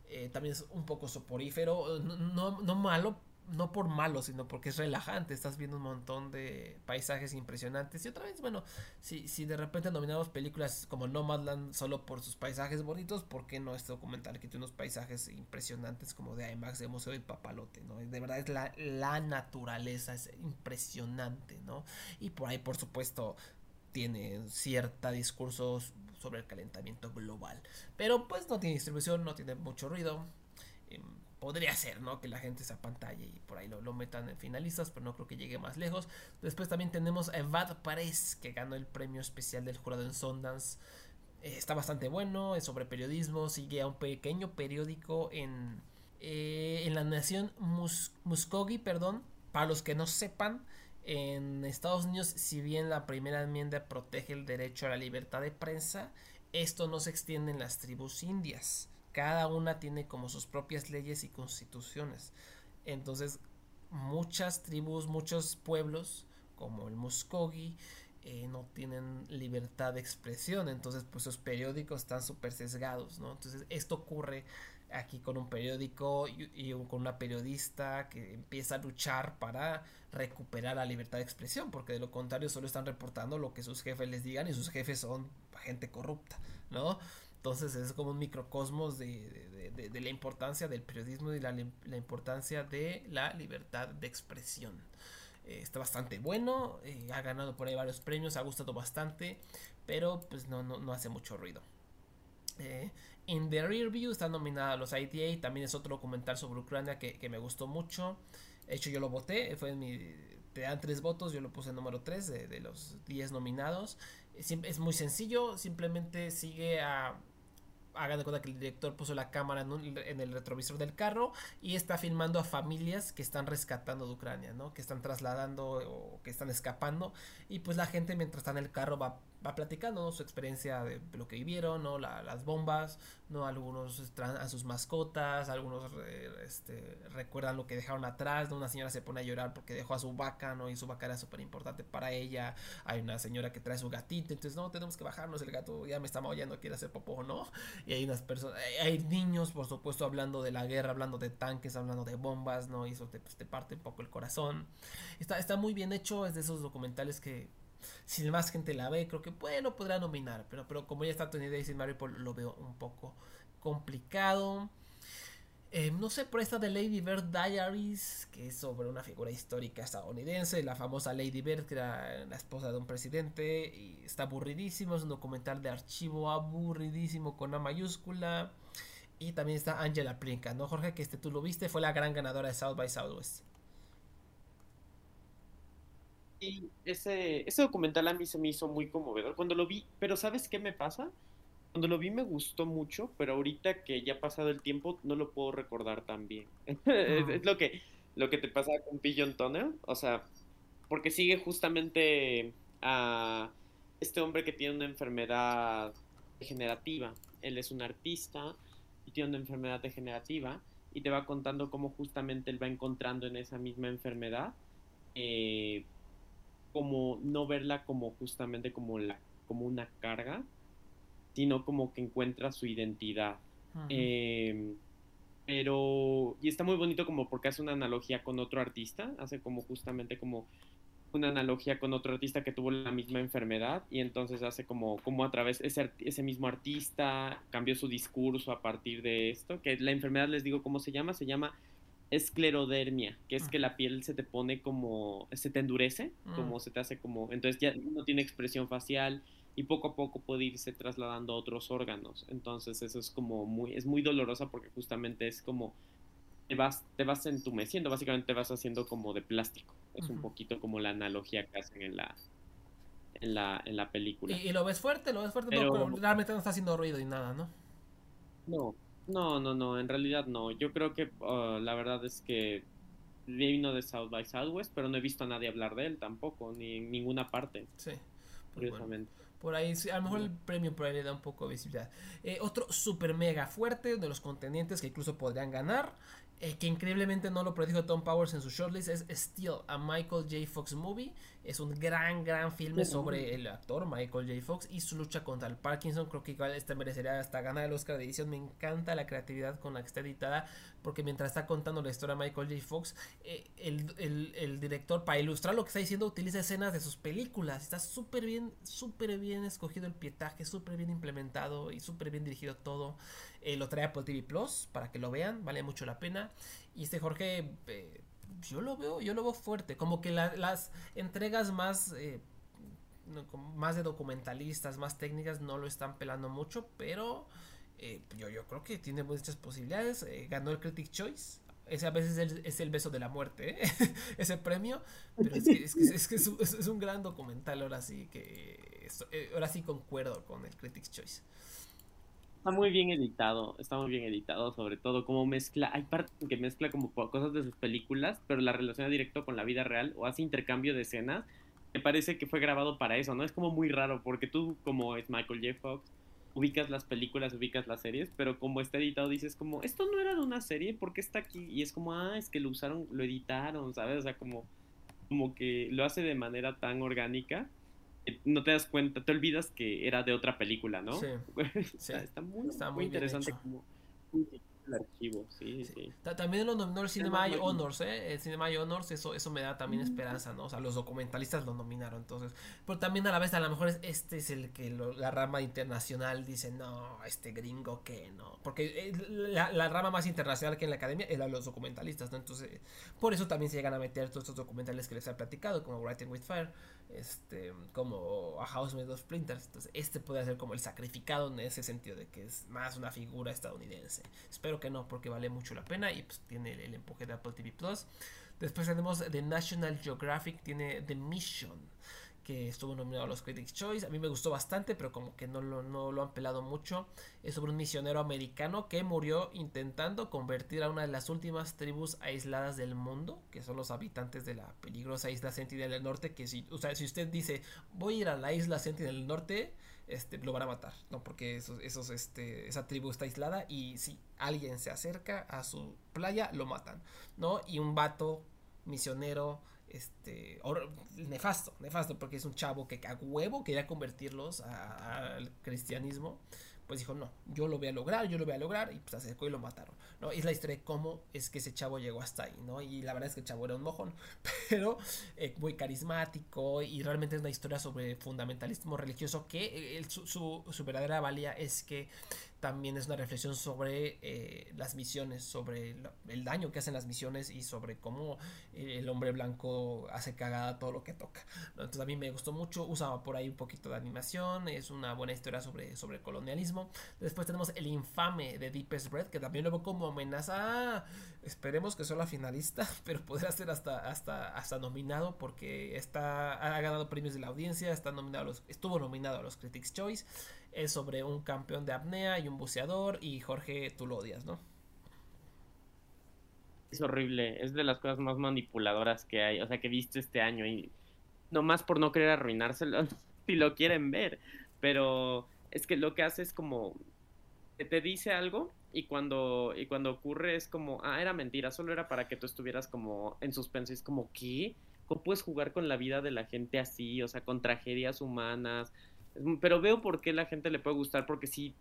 eh, también es un poco soporífero, no, no malo, no por malo, sino porque es relajante. Estás viendo un montón de paisajes impresionantes. Y otra vez, bueno, si, si de repente nominamos películas como Nomadland solo por sus paisajes bonitos, ¿por qué no este documental que tiene unos paisajes impresionantes como de IMAX, de Museo del Papalote, ¿no? De verdad es la, la naturaleza, es impresionante, ¿no? Y por ahí, por supuesto, tiene cierta discurso sobre el calentamiento global. Pero pues no tiene distribución, no tiene mucho ruido. Em, podría ser, ¿no? Que la gente se apantalle y por ahí lo, metan en finalistas, pero no creo que llegue más lejos. Después también tenemos a Evad Pares, que ganó el premio especial del jurado en Sundance. Eh, está bastante bueno, es sobre periodismo, sigue a un pequeño periódico en, eh, en la nación Mus Muskogee, perdón. Para los que no sepan, en Estados Unidos, si bien la primera enmienda protege el derecho a la libertad de prensa, esto no se extiende en las tribus indias cada una tiene como sus propias leyes y constituciones. Entonces, muchas tribus, muchos pueblos, como el Muskogee, eh, no tienen libertad de expresión. Entonces, pues sus periódicos están súper sesgados, ¿no? Entonces, esto ocurre aquí con un periódico y, con una periodista que empieza a luchar para recuperar la libertad de expresión, porque de lo contrario solo están reportando lo que sus jefes les digan y sus jefes son gente corrupta, ¿no? Entonces es como un microcosmos de, la importancia del periodismo y la, importancia de la libertad de expresión. Eh, está bastante bueno, eh, ha ganado por ahí varios premios, ha gustado bastante, pero pues no, no, hace mucho ruido. Eh, In the Rear View está nominada los ITA, también es otro documental sobre Ucrania que, me gustó mucho. De hecho yo lo voté, fue en te dan tres votos, yo lo puse en número 3 de, de los 10 nominados. Es muy sencillo, simplemente sigue a hagan de cuenta que el director puso la cámara en, el retrovisor del carro y está filmando a familias que están rescatando de Ucrania, ¿no? Que están trasladando o que están escapando y pues la gente mientras está en el carro va va platicando su experiencia de lo que vivieron, ¿no? las bombas, ¿no? Algunos a sus mascotas, algunos este, recuerdan lo que dejaron atrás, Una señora se pone a llorar porque dejó a su vaca, ¿no? Y su vaca era súper importante para ella. Hay una señora que trae su gatito, entonces, no, tenemos que bajarnos, el gato ya me está maullando, quiere hacer popó, ¿no? Y hay unas personas, hay niños, por supuesto, hablando de la guerra, hablando de tanques, hablando de bombas, ¿no? Y eso te, pues, te parte un poco el corazón. Está, está muy bien hecho, es de esos documentales que si más gente la ve, creo que bueno, podrá nominar. Pero, pero como ya está Tony y Mario lo veo un poco complicado. Eh, no sé, por esta de Lady Bird Diaries, que es sobre una figura histórica estadounidense, la famosa Lady Bird, que era la esposa de un presidente, y está aburridísimo, es un documental de archivo aburridísimo con una mayúscula. Y también está Angela Plinka, ¿no, Jorge? Que este tú lo viste, fue la gran ganadora de South by Southwest. Y ese, ese documental a mí se me hizo muy conmovedor cuando lo vi, pero ¿sabes qué me pasa? Cuando lo vi me gustó mucho, pero ahorita que ya ha pasado el tiempo no lo puedo recordar tan bien. es, lo que, lo que te pasa con Pigeon Tunnel, o sea, porque sigue justamente a este hombre que tiene una enfermedad degenerativa. Él es un artista y tiene una enfermedad degenerativa y te va contando cómo justamente él va encontrando en esa misma enfermedad eh, como no verla como justamente como la como una carga sino como que encuentra su identidad. Em, pero y está muy bonito como porque hace una analogía con otro artista hace como justamente como una analogía con otro artista que tuvo la misma enfermedad y entonces hace como, como a través ese, ese mismo artista cambió su discurso a partir de esto, que la enfermedad les digo cómo se llama, se llama esclerodermia, que es que la piel se te pone como, se te endurece, como mm. se te hace como, entonces ya no tiene expresión facial y poco a poco puede irse trasladando a otros órganos. Entonces eso es como muy, es muy dolorosa porque justamente es como, te vas, te vas entumeciendo, básicamente te vas haciendo como de plástico. Es un poquito como la analogía que hacen en la, en la, en la película. ¿Y, lo ves fuerte? ¿Lo ves fuerte? pero realmente no está haciendo ruido y nada, ¿no? No, no, no, no, en realidad no. Yo creo que uh, la verdad es que vino de South by Southwest, pero no he visto a nadie hablar de él tampoco, ni en ninguna parte. Sí. Pues curiosamente. bueno, por ahí, sí, a lo mejor el premio por ahí le da un poco de visibilidad. Eh, otro super mega fuerte de los contendientes que incluso podrían ganar, eh, que increíblemente no lo predijo Tom Powers en su shortlist, es Steel, a Michael J. Fox movie. Es un gran, gran filme sobre el actor Michael J. Fox y su lucha contra el Parkinson. Creo que igual este merecería hasta ganar el Oscar de edición. Me encanta la creatividad con la que está editada, porque mientras está contando la historia de Michael J. Fox, eh, el, el, el, director, para ilustrar lo que está diciendo, utiliza escenas de sus películas. Está súper bien, súper bien escogido el pietaje, súper bien implementado y súper bien dirigido todo. Eh, lo trae Apple TV Plus para que lo vean, vale mucho la pena. Y este Jorge, eh, yo lo veo, yo lo veo fuerte. Como que la, las entregas más, eh, más de documentalistas, más técnicas, no lo están pelando mucho, pero eh, yo, yo creo que tiene muchas posibilidades. Eh, ganó el Critic Choice. Ese a veces es el, es el beso de la muerte, ese premio. Pero es que, es, que, es, un, es, un, gran documental, ahora sí que. Ahora sí concuerdo con el Critics Choice está muy bien editado, está muy bien editado, sobre todo como mezcla, hay partes que mezcla como cosas de sus películas, pero la relaciona directo con la vida real o hace intercambio de escenas. Me parece que fue grabado para eso, ¿no? Es como muy raro, porque tú, como es Michael J. Fox, ubicas las películas, ubicas las series, pero como está editado dices como, esto no era de una serie, ¿por qué está aquí? Y es como, ah, es que lo usaron, lo editaron, ¿sabes? O sea, como, como que lo hace de manera tan orgánica no te das cuenta, te olvidas que era de otra película, ¿no? Sí. sí. está, muy, está muy, muy interesante como el archivo, sí, sí. sí. También lo nominó el Cinema Honors, ¿eh? El Cinema Honors, eso, eso me da también esperanza, ¿no? O sea, los documentalistas lo nominaron, entonces. Pero también a la vez, a lo mejor este es el que lo, la rama internacional dice, no, este gringo que no. Porque la, la, rama más internacional que en la academia es la de los documentalistas, ¿no? Entonces, por eso también se llegan a meter todos estos documentales que les he platicado, como Writing with Fire este como a House Made of Splinters entonces este puede ser como el sacrificado en ese sentido de que es más una figura estadounidense. Espero que no porque vale mucho la pena y pues tiene el empuje de Apple TV Plus. Después tenemos The National Geographic tiene The Mission que estuvo nominado a los Critics Choice. A mí me gustó bastante, pero como que no lo, han pelado mucho. Es sobre un misionero americano que murió intentando convertir a una de las últimas tribus aisladas del mundo, que son los habitantes de la peligrosa isla Sentinel del Norte. Que si, o sea, si usted dice voy a ir a la isla Sentinel del Norte, este, lo van a matar, ¿no? Porque esos, esos, este, esa tribu está aislada y si alguien se acerca a su playa, lo matan, ¿no? Y un vato misionero este nefasto, nefasto porque es un chavo que a huevo quería convertirlos al cristianismo pues dijo, no, yo lo voy a lograr, yo lo voy a lograr, y pues acercó y lo mataron, ¿no? es la historia de cómo es que ese chavo llegó hasta ahí, ¿no? Y la verdad es que el chavo era un mojón, pero eh, muy carismático, y realmente es una historia sobre fundamentalismo religioso que su, su, su, verdadera valía es que también es una reflexión sobre eh, las misiones, sobre el, daño que hacen las misiones y sobre cómo eh, el hombre blanco hace cagada todo lo que toca. Entonces a mí me gustó mucho, usaba por ahí un poquito de animación, es una buena historia sobre, sobre el colonialismo. Después tenemos el infame de Deepest Red, que también lo veo como amenaza. Esperemos que sea la finalista, pero podría ser hasta, hasta, hasta nominado porque está, ha ganado premios de la audiencia, está nominado los, estuvo nominado a los Critics Choice es sobre un campeón de apnea y un buceador y Jorge, tú lo odias, ¿no? Es horrible, es de las cosas más manipuladoras que hay, o sea, que he visto este año y nomás por no querer arruinárselo si lo quieren ver, pero es que lo que hace es como te dice algo y cuando y cuando ocurre es como, ah, era mentira, solo era para que tú estuvieras como en suspenso, es como, ¿qué? ¿Cómo puedes jugar con la vida de la gente así? O sea, con tragedias humanas, pero veo por qué la gente le puede gustar, porque sí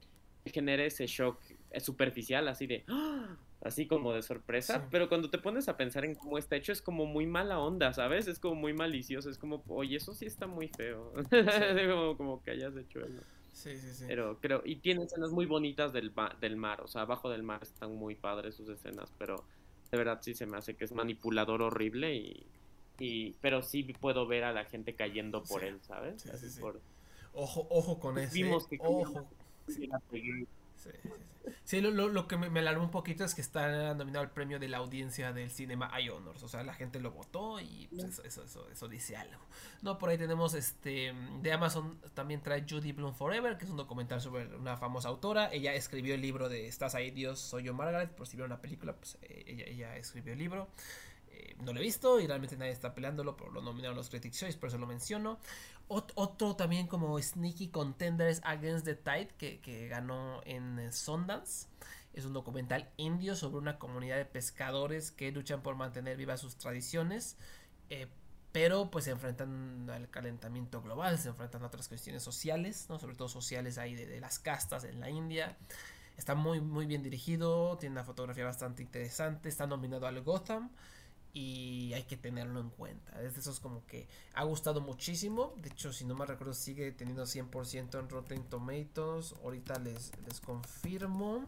genera ese shock superficial, así de, ¡ah! así como de sorpresa, sí. pero cuando te pones a pensar en cómo está hecho es como muy mala onda, ¿sabes? Es como muy malicioso, es como, oye, eso sí está muy feo, sí. como, como, que hayas hecho eso. Sí, sí, sí. Pero creo, y tiene escenas muy bonitas del, del mar, o sea, abajo del mar están muy padres sus escenas, pero de verdad sí se me hace que es manipulador horrible y, y pero sí puedo ver a la gente cayendo por sí. él, ¿sabes? Sí, sí. Por, Ojo, ojo con ese. Vimos que ojo. Sí, sí, sí. sí lo, lo, lo, que me, me, alarmó un poquito es que está nominado al premio de la audiencia del cinema I Honors. O sea, la gente lo votó y pues, eso, eso, eso, eso, dice algo. No, por ahí tenemos este. De Amazon también trae Judy Bloom Forever, que es un documental sobre una famosa autora. Ella escribió el libro de Estás ahí, Dios, soy yo, Margaret. Por si vieron la película, pues ella, ella escribió el libro. Eh, no lo he visto y realmente nadie está peleándolo, por lo nominaron los Critics Choice, por eso lo menciono. Otro también como Sneaky Contenders Against the Tide que, que ganó en eh, Sundance. Es un documental indio sobre una comunidad de pescadores que luchan por mantener vivas sus tradiciones. Eh, pero pues se enfrentan al calentamiento global, se enfrentan a otras cuestiones sociales, ¿no? sobre todo sociales ahí de, las castas en la India. Está muy, muy bien dirigido, tiene una fotografía bastante interesante, está nominado al Gotham y hay que tenerlo en cuenta. Es de esos como que ha gustado muchísimo. De hecho, si no me recuerdo, sigue teniendo 100% en Rotten Tomatoes. Ahorita les, les confirmo.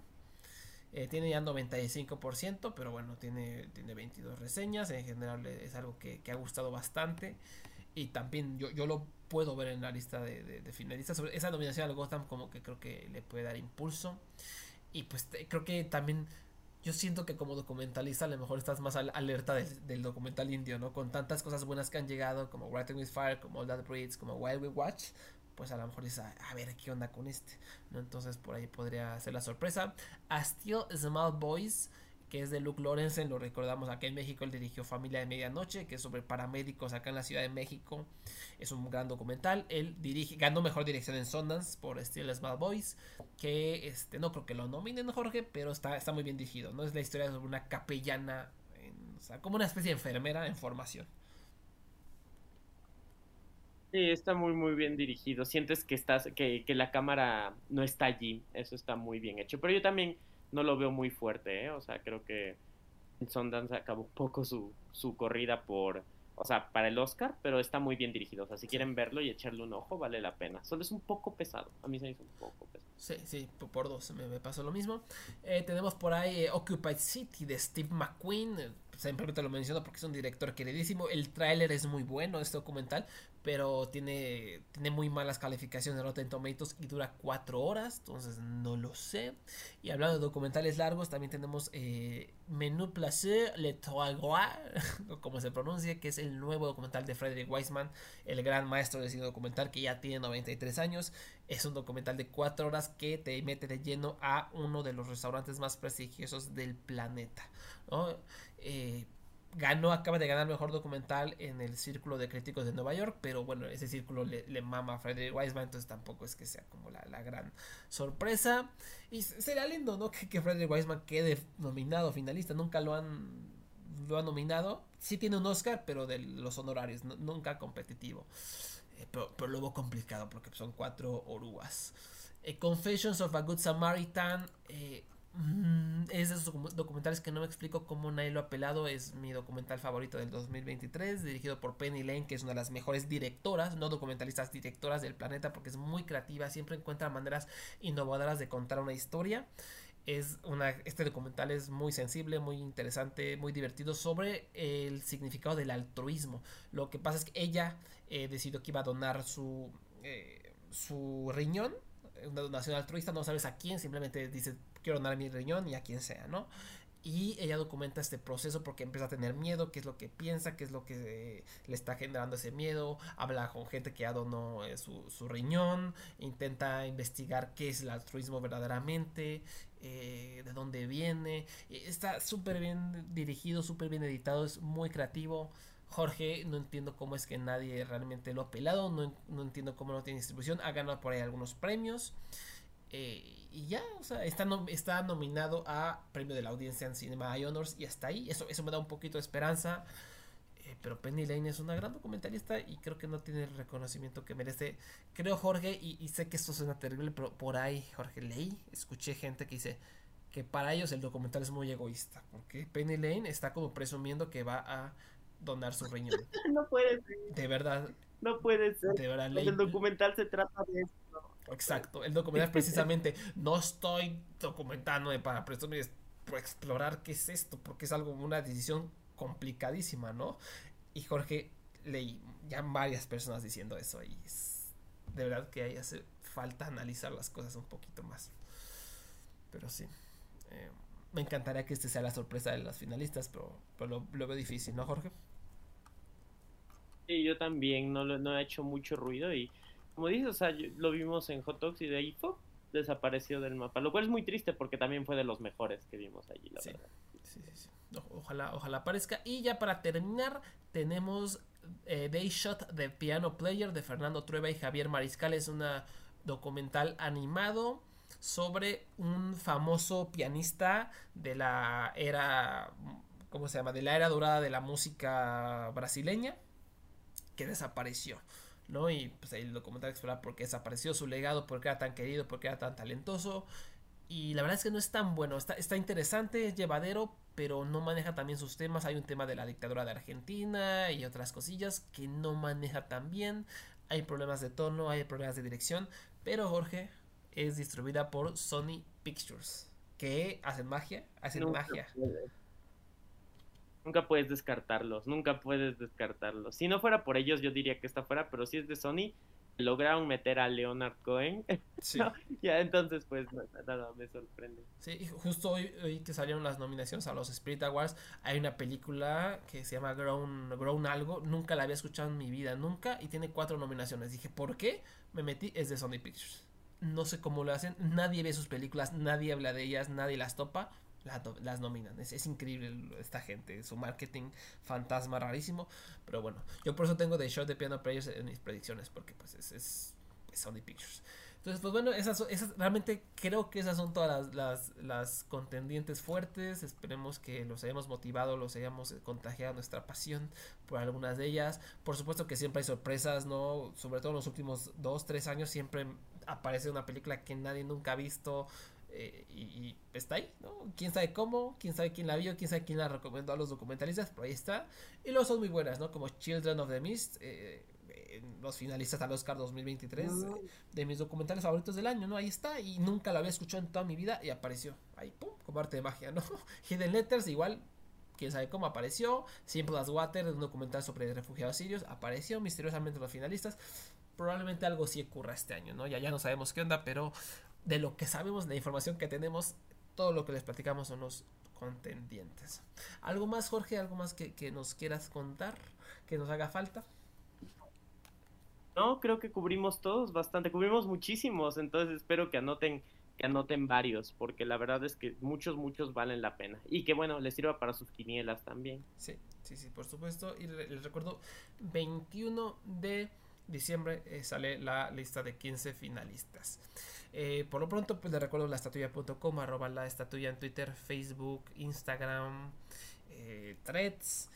Eh, tiene ya 95%, pero bueno, tiene, tiene 22 reseñas. En general es algo que, ha gustado bastante. Y también yo, yo lo puedo ver en la lista de, finalistas. Esa nominación al Gotham como que creo que le puede dar impulso. Y pues creo que también yo siento que como documentalista a lo mejor estás más alerta del, documental indio, ¿no? Con tantas cosas buenas que han llegado, como Writing with Fire, como All That Breeds, como Wild We Watch, pues a lo mejor dices, a, ver qué onda con este, ¿no? Entonces por ahí podría ser la sorpresa. A Still Small Boys, que es de Luke Lawrence, lo recordamos aquí en México, él dirigió Familia de Medianoche, que es sobre paramédicos acá en la Ciudad de México. Es un gran documental. Él dirige, ganó mejor dirección en Sundance por Still Small Boys, que este, no creo que lo nominen Jorge, pero está, está muy bien dirigido, ¿no? Es la historia sobre una capellana, o sea, como una especie de enfermera en formación. Sí, está muy muy bien dirigido. Sientes que estás, que, que, la cámara no está allí. Eso está muy bien hecho. Pero yo también no lo veo muy fuerte, ¿eh? O sea, creo que Sundance acabó un poco su, su corrida por, o sea, para el Oscar, pero está muy bien dirigido. O sea, si quieren verlo y echarle un ojo, vale la pena. Solo es un poco pesado. A mí se me hizo un poco pesado. Sí, sí, por dos me, me pasó lo mismo. Eh, tenemos por ahí eh, Occupied City de Steve McQueen. Eh, simplemente lo menciono porque es un director queridísimo. El tráiler es muy bueno, este documental pero tiene, tiene muy malas calificaciones de Rotten Tomatoes y dura 4 horas, entonces no lo sé. Y hablando de documentales largos, también tenemos eh, Menu Placer Le Trois como se pronuncia, que es el nuevo documental de Frederick Weisman, el gran maestro de cine documental que ya tiene 93 años. Es un documental de 4 horas que te mete de lleno a uno de los restaurantes más prestigiosos del planeta. ¿no? Eh, ganó, acaba de ganar mejor documental en el Círculo de Críticos de Nueva York, pero bueno, ese círculo le, mama a Frederick Weisman, entonces tampoco es que sea como la, gran sorpresa. Y sería lindo, ¿no? Que, Frederick Weisman quede nominado, finalista, nunca lo han lo nominado. Sí tiene un Oscar, pero de los honorarios, nunca competitivo. Eh, pero, pero, luego complicado porque son cuatro orugas. Eh, Confessions of a Good Samaritan. Eh, Mm, es de esos documentales que no me explico cómo nadie lo ha pelado. Es mi documental favorito del 2023, dirigido por Penny Lane, que es una de las mejores directoras, no documentalistas, directoras del planeta, porque es muy creativa, siempre encuentra maneras innovadoras de contar una historia. Es una, este documental es muy sensible, muy interesante, muy divertido sobre el significado del altruismo. Lo que pasa es que ella eh, decidió que iba a donar su, eh, su riñón una donación altruista, no sabes a quién, simplemente dice quiero donar mi riñón y a quien sea, ¿no? Y ella documenta este proceso porque empieza a tener miedo, qué es lo que piensa, qué es lo que le está generando ese miedo, habla con gente que ya donó eh, su, su, riñón, intenta investigar qué es el altruismo verdaderamente, eh, de dónde viene, está súper bien dirigido, súper bien editado, es muy creativo. Jorge, no entiendo cómo es que nadie realmente lo ha pelado, no, no entiendo cómo no tiene distribución, ha ganado por ahí algunos premios. Eh, y ya, o sea, está, está nominado a premio de la audiencia en Cinema Honors y hasta ahí, eso, eso me da un poquito de esperanza. Eh, pero Penny Lane es una gran documentalista y creo que no tiene el reconocimiento que merece. Creo, Jorge, y, sé que esto suena terrible, pero por ahí, Jorge, leí, escuché gente que dice que para ellos el documental es muy egoísta, porque Penny Lane está como presumiendo que va a donar su riñón. no puede ser. De verdad. No puede ser. De verdad, El documental se trata de eso. Exacto, el documental precisamente no estoy documentándome para presumir, para explorar qué es esto, porque es algo, una decisión complicadísima, ¿no? Y Jorge, leí ya varias personas diciendo eso y de verdad que ahí hace falta analizar las cosas un poquito más. Pero sí, eh, me encantaría que este sea la sorpresa de las finalistas, pero, lo, veo difícil, ¿no, Jorge? Sí, yo también no, no he hecho mucho ruido y como dices, o sea, lo vimos en Hot Dogs y de ahí desapareció del mapa, lo cual es muy triste porque también fue de los mejores que vimos allí, la verdad. Sí, sí, sí. Ojalá, ojalá aparezca. Y ya para terminar, tenemos eh, Day Shot de Piano Player de Fernando Trueba y Javier Mariscal. Es un documental animado sobre un famoso pianista de la era, ¿cómo se llama? De la era dorada de la música brasileña que desapareció. ¿No? Y pues ahí el documental explora por qué desapareció su legado, por qué era tan querido, por qué era tan talentoso. Y la verdad es que no es tan bueno, está, está interesante, es llevadero, pero no maneja también sus temas. Hay un tema de la dictadura de Argentina y otras cosillas que no maneja tan bien. Hay problemas de tono, hay problemas de dirección, pero Jorge es distribuida por Sony Pictures, que hacen magia, hacen magia. Nunca puedes descartarlos, nunca puedes descartarlos. Si no fuera por ellos, yo diría que está fuera, pero si es de Sony, lograron meter a Leonard Cohen. Sí. ya entonces, pues nada, me sorprende. Sí, justo hoy, hoy, que salieron las nominaciones a los Spirit Awards, hay una película que se llama Grown, Grown Algo. Nunca la había escuchado en mi vida, nunca, y tiene cuatro nominaciones. Dije, ¿por qué? Me metí, es de Sony Pictures. No sé cómo lo hacen, nadie ve sus películas, nadie habla de ellas, nadie las topa las, nominan. Es, increíble esta gente, su marketing fantasma rarísimo. Pero bueno, yo por eso tengo The Show de Piano Players en mis predicciones, porque pues es, es, Sony Pictures. Entonces, pues bueno, esas, esas, realmente creo que esas son todas las, las, contendientes fuertes. Esperemos que los hayamos motivado, los hayamos contagiado nuestra pasión por algunas de ellas. Por supuesto que siempre hay sorpresas, ¿no? Sobre todo en los últimos dos, tres años siempre aparece una película que nadie nunca ha visto eh, y, está ahí, ¿no? Quién sabe cómo, quién sabe quién la vio, quién sabe quién la recomendó a los documentalistas, pero ahí está. Y luego son muy buenas, ¿no? Como Children of the Mist, eh, los finalistas al Oscar 2023, de mis documentales favoritos del año, ¿no? Ahí está, y nunca la había escuchado en toda mi vida y apareció. Ahí, pum, como arte de magia, ¿no? Hidden Letters, igual, quién sabe cómo apareció. Simple as Water, un documental sobre refugiados sirios, apareció misteriosamente los finalistas. Probablemente algo sí ocurra este año, ¿no? Ya, ya no sabemos qué onda, pero de lo que sabemos, la información que tenemos, todo lo que les platicamos son los contendientes. ¿Algo más, Jorge? ¿Algo más que, nos quieras contar? ¿Que nos haga falta? No, creo que cubrimos todos bastante, cubrimos muchísimos, entonces espero que anoten que anoten varios, porque la verdad es que muchos, muchos valen la pena. Y que bueno, les sirva para sus quinielas también. Sí, sí, sí, por supuesto. Y les recuerdo, 21 de diciembre eh, sale la lista de 15 finalistas. Eh, por lo pronto, pues les recuerdo la estatuya.com, arroba la estatuya en Twitter, Facebook, Instagram, eh, Threads.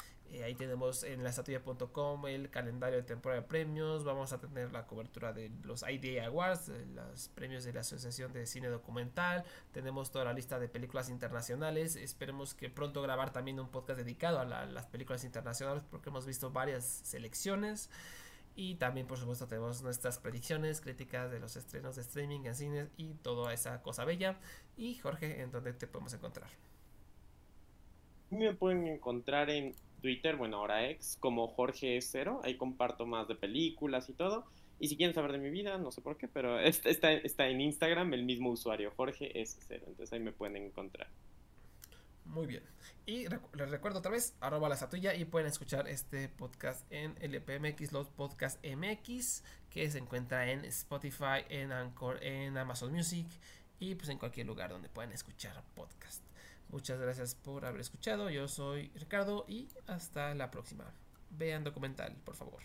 ahí tenemos en la estatuya.com el calendario de temporada de premios. Vamos a tener la cobertura de los IDA Awards, los premios de la Asociación de Cine Documental. Tenemos toda la lista de películas internacionales. Esperemos que pronto grabar también un podcast dedicado a las películas internacionales porque hemos visto varias selecciones. Y también, por supuesto, tenemos nuestras predicciones, críticas de los estrenos de streaming en cines y toda esa cosa bella. Y Jorge, ¿en dónde te podemos encontrar? Me pueden encontrar en Twitter, bueno, ahora ex, como Jorge Cero. Ahí comparto más de películas y todo. Y si quieren saber de mi vida, no sé por qué, pero está, está en Instagram el mismo usuario, Jorge S. Cero. Entonces ahí me pueden encontrar. Muy bien. Y les recuerdo otra vez, arroba la estatuilla y pueden escuchar este podcast en LPMX, los podcast MX, que se encuentra en Spotify, en Anchor, en Amazon Music y pues en cualquier lugar donde puedan escuchar podcast. Muchas gracias por haber escuchado. Yo soy Ricardo y hasta la próxima. Vean documental, por favor.